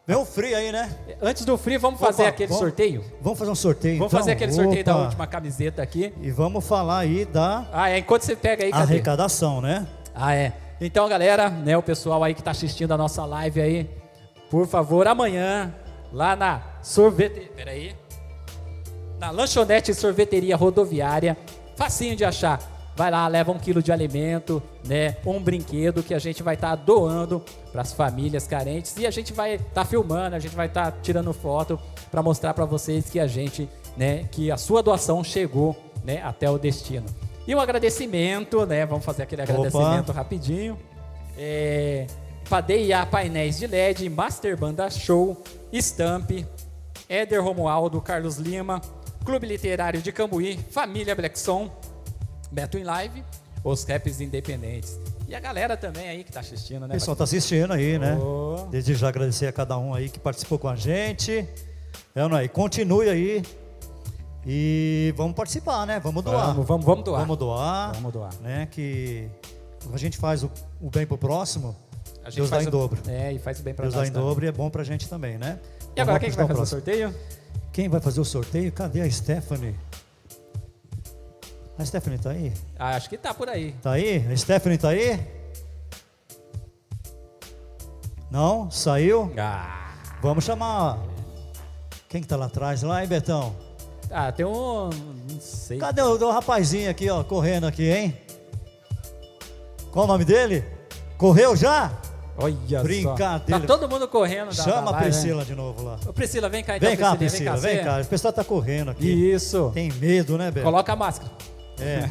Vem um free aí, né? Antes do free, vamos fazer Opa, aquele vamos- sorteio? Vamos fazer um sorteio, Vamos então? fazer aquele sorteio da Opa. última camiseta aqui. E vamos falar aí da Ah, é. Enquanto você pega aí, cadê? arrecadação, né? Ah, é. Então, galera, né, o pessoal aí que tá assistindo a nossa live aí, por favor, amanhã, lá na sorvete... Peraí. Na lanchonete e sorveteria rodoviária, facinho de achar. Vai lá, leva um quilo de alimento, né, um brinquedo que a gente vai estar doando para as famílias carentes e a gente vai estar filmando, a gente vai estar tirando foto para mostrar para vocês que a gente, né, que a sua doação chegou, né, até o destino. E um agradecimento, né, vamos fazer aquele agradecimento rapidinho. É, Padeia Painéis de LED, Master Banda Show, Stamp, Éder Romualdo, Carlos Lima, Clube Literário de Cambuí, Família Blackson, Beto em Live, os raps independentes. E a galera também aí que tá assistindo, né? O pessoal tá assistindo aí, né? Ô. Desde já agradecer a cada um aí que participou com a gente. É, não é? Continue aí. E vamos participar, né? Vamos doar. Vamos, vamos, vamos doar. Vamos doar. Vamos doar. Né? Que a gente faz o, o bem pro próximo, A gente Deus dá faz em o- dobro. É, e faz bem pra Deus nós dá em também. dobro e é bom pra gente também, né? E agora quem que vai fazer o sorteio? Quem vai fazer o sorteio? Cadê a Stephanie? A Stephanie tá aí? Ah, acho que tá por aí. Tá aí? A Stephanie tá aí? Não? Saiu? Ah. Vamos chamar. Quem que tá lá atrás? Lá, hein, Betão? Ah, tem um. Não sei. Cadê o, o rapazinho aqui, ó, correndo aqui, hein? Qual o nome dele? Correu já? Olha Brincadeira. Tá todo mundo correndo. da- Chama da a Priscila né? de novo lá. Ô, Priscila, vem cá então. Vem cá, Priscila, vem você. cá. O pessoal tá correndo aqui. Isso. Tem medo, né, Beto? Coloca a máscara. É.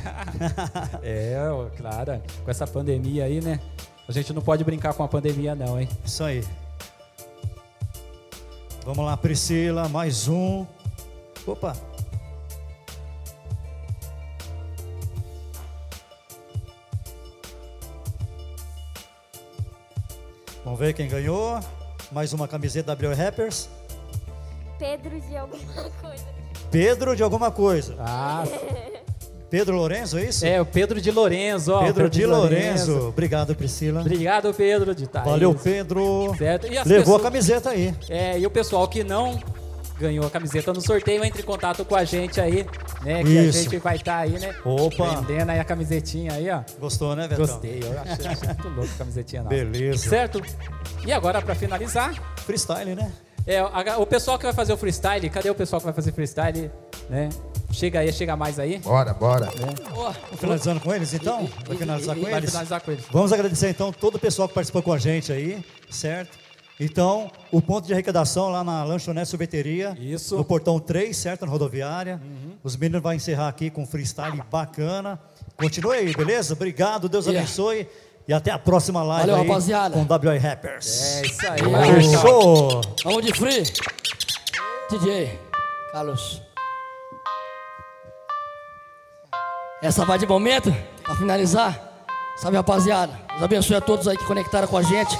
é, ó, claro. Com essa pandemia aí, né? A gente não pode brincar com a pandemia, não, hein? Isso aí. Vamos lá, Priscila, mais um. Opa. Vamos ver quem ganhou. Mais uma camiseta da WL Rappers. Pedro de alguma coisa. Pedro de alguma coisa. Ah. Pedro Lorenzo, é isso? É, o Pedro de Lorenzo. ó, Pedro o de Lorenzo. Obrigado, Priscila. Obrigado, Pedro, de estar aí. Valeu, Pedro. Certo. E Levou pessoas- a camiseta aí. É, e o pessoal que não ganhou a camiseta no sorteio, entre em contato com a gente aí, né? Que Isso. a gente vai estar aí, né? Opa. Vendendo aí a camisetinha aí, ó. Gostou, né, Betão? Gostei, eu achei, achei muito louco a camisetinha. Não. Beleza. Certo? E agora, pra finalizar... Freestyle, né? É, a- o pessoal que vai fazer o freestyle, cadê o pessoal que vai fazer freestyle, né? Chega aí, chega mais aí. Bora, bora. Vamos finalizando com eles, então? Vai finalizar com Vai eles? finalizar com eles. Vamos agradecer, então, todo o pessoal que participou com a gente aí, certo? Então, o ponto de arrecadação lá na lanchonete sorveteria. Isso. No portão 3, certo? Na rodoviária. Os meninos vão encerrar aqui com um freestyle bacana. Continue aí, beleza? Obrigado, Deus Yeah. abençoe. E até a próxima live Valeu, aí rapaziada. com WI Rappers. É isso aí. Fechou! Vamos de free. DJ Carlos. Essa vai de momento, pra finalizar. Sabe, rapaziada? Deus abençoe a todos aí que conectaram com a gente.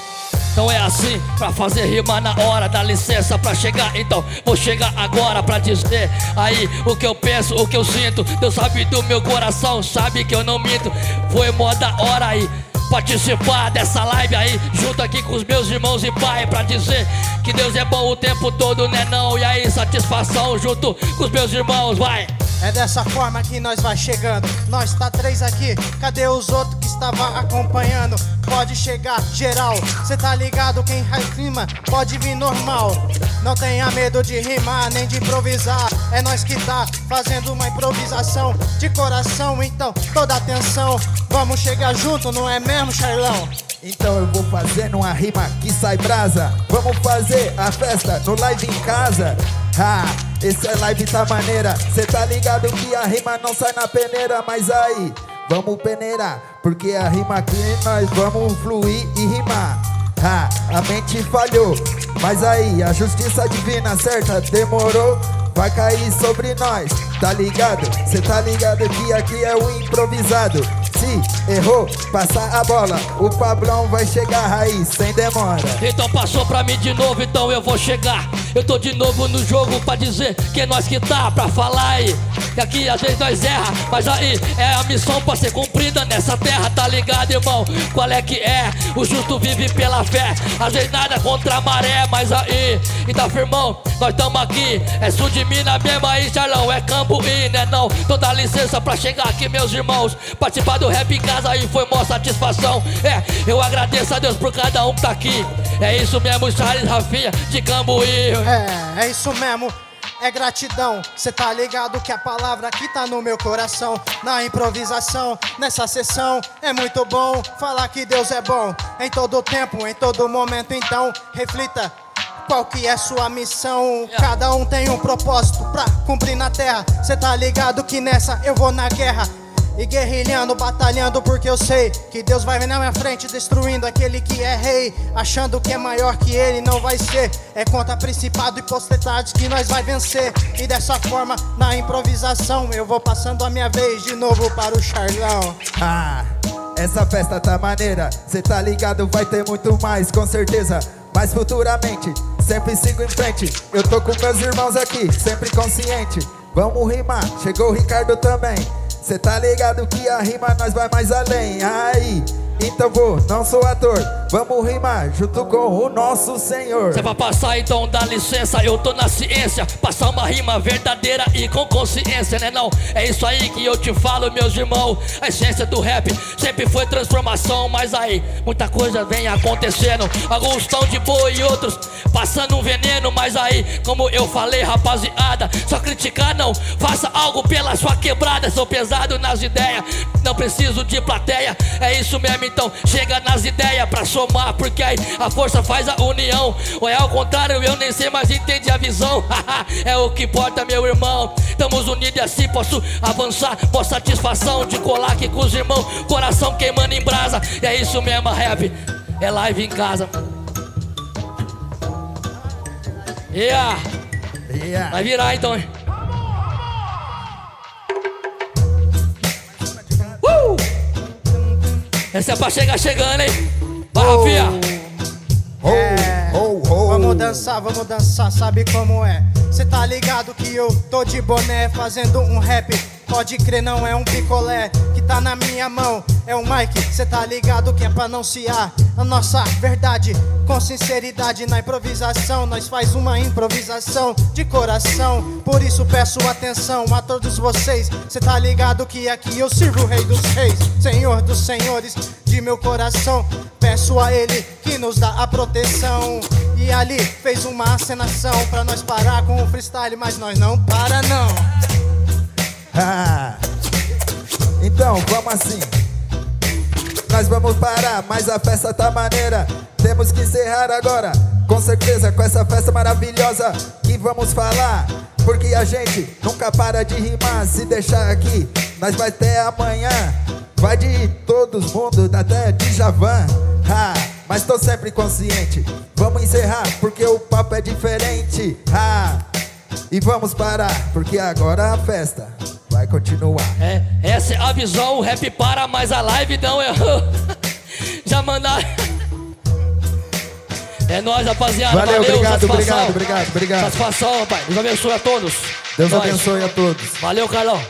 Então é assim, pra fazer rima na hora, dá licença pra chegar. Então vou chegar agora pra dizer aí o que eu penso, o que eu sinto. Deus sabe do meu coração, sabe que eu não minto. Foi mó da hora aí participar dessa live aí, junto aqui com os meus irmãos e pai, pra dizer que Deus é bom o tempo todo, né não? E aí, satisfação junto com os meus irmãos, vai! É dessa forma que nós vai chegando. Nós tá três aqui, cadê os outros que estavam acompanhando? Pode chegar geral, cê tá ligado? Quem rima pode vir normal. Não tenha medo de rimar nem de improvisar. É nós que tá fazendo uma improvisação de coração, então toda atenção. Vamos chegar junto, não é mesmo, Charlão? Então eu vou fazendo uma rima que sai brasa. Vamos fazer a festa no live em casa. Esse é live tá maneira. Cê tá ligado que a rima não sai na peneira, mas aí, vamos peneirar. Porque a rima aqui nós vamos fluir e rimar. Ha, a mente falhou, mas aí a justiça divina certa demorou. Vai cair sobre nós, tá ligado? Cê tá ligado que aqui é o improvisado. Se errou, passar a bola. O Pablão vai chegar aí, sem demora. Então passou pra mim de novo, então eu vou chegar. Eu tô de novo no jogo pra dizer que é nós que tá pra falar aí. Que aqui às vezes nós erra, mas aí é a missão pra ser cumprida nessa terra, tá ligado, irmão? Qual é que é? O justo vive pela fé. Às vezes nada contra a maré, mas aí, então firmão, nós tamo aqui. É sul de Minas mesmo aí, Charlão, é Cambuí, né não? Então dá licença pra chegar aqui, meus irmãos. Participar do rap em casa aí foi mó satisfação. É, eu agradeço a Deus por cada um que tá aqui. É isso mesmo, Charles Rafinha de Cambuí. É, é isso mesmo. É gratidão, cê tá ligado que a palavra aqui tá no meu coração. Na improvisação, nessa sessão, é muito bom falar que Deus é bom. Em todo tempo, em todo momento, então reflita. Qual que é sua missão? Cada um tem um propósito pra cumprir na terra. Cê tá ligado que nessa eu vou na guerra. E guerrilhando, batalhando, porque eu sei que Deus vai vir na minha frente, destruindo aquele que é rei. Achando que é maior que ele, não vai ser. É contra principado e potestades que nós vai vencer. E dessa forma, na improvisação, eu vou passando a minha vez de novo para o Charlão. Ah, essa festa tá maneira. Cê tá ligado, vai ter muito mais, com certeza. Mas futuramente, sempre sigo em frente. Eu tô com meus irmãos aqui, sempre consciente. Vamos rimar, chegou o Ricardo também. Cê tá ligado que a rima nós vai mais além. Aí, então vou, não sou ator. Vamos rimar junto com o nosso Senhor. Se é pra passar, então dá licença, eu tô na ciência. Passar uma rima verdadeira e com consciência, né não? É isso aí que eu te falo, meus irmãos. A essência do rap sempre foi transformação, mas aí muita coisa vem acontecendo. Alguns tão de boa e outros passando um veneno, mas aí, como eu falei, rapaziada, só criticar não. Faça algo pela sua quebrada. Sou pesado nas ideias, não preciso de plateia. É isso mesmo, então chega nas ideias pra somar, porque aí a força faz a união. Ou é ao contrário, eu nem sei, mas entendi a visão. é o que importa, meu irmão. Estamos unidos e assim posso avançar. Por satisfação de colar aqui com os irmãos. Coração queimando em brasa. E é isso mesmo, rap. É live em casa. Yeah. Yeah. Vai virar então, hein? Essa é pra chegar chegando, hein? Barra, fia. É, Vamos dançar, vamos dançar, sabe como é? Cê tá ligado que eu tô de boné fazendo um rap. Pode crer, não é um picolé que tá na minha mão. É um mic, cê tá ligado que é pra anunciar a nossa verdade. Com sinceridade na improvisação, nós faz uma improvisação de coração. Por isso peço atenção a todos vocês. Cê tá ligado que aqui eu sirvo o rei dos reis, senhor dos senhores de meu coração. Peço a ele que nos dá a proteção. E ali fez uma acenação pra nós parar com o freestyle, mas nós não para não. Então vamos assim. Nós vamos parar, mas a festa tá maneira. Temos que encerrar agora, com certeza, com essa festa maravilhosa que vamos falar. Porque a gente nunca para de rimar. Se deixar aqui, nós vai até amanhã. Vai de todos mundo, até de Javan. Ah, mas tô sempre consciente. Vamos encerrar, porque o papo é diferente. Ah, e vamos parar, porque agora a festa vai continuar. É, essa é a visão, o rap para, mas a live não errou. Já mandaram. É nóis, rapaziada. Valeu, obrigado, satisfação. obrigado, obrigado, obrigado. Satisfação, rapaz. Deus abençoe a todos. Deus Nós. abençoe a todos. Valeu, Carlão.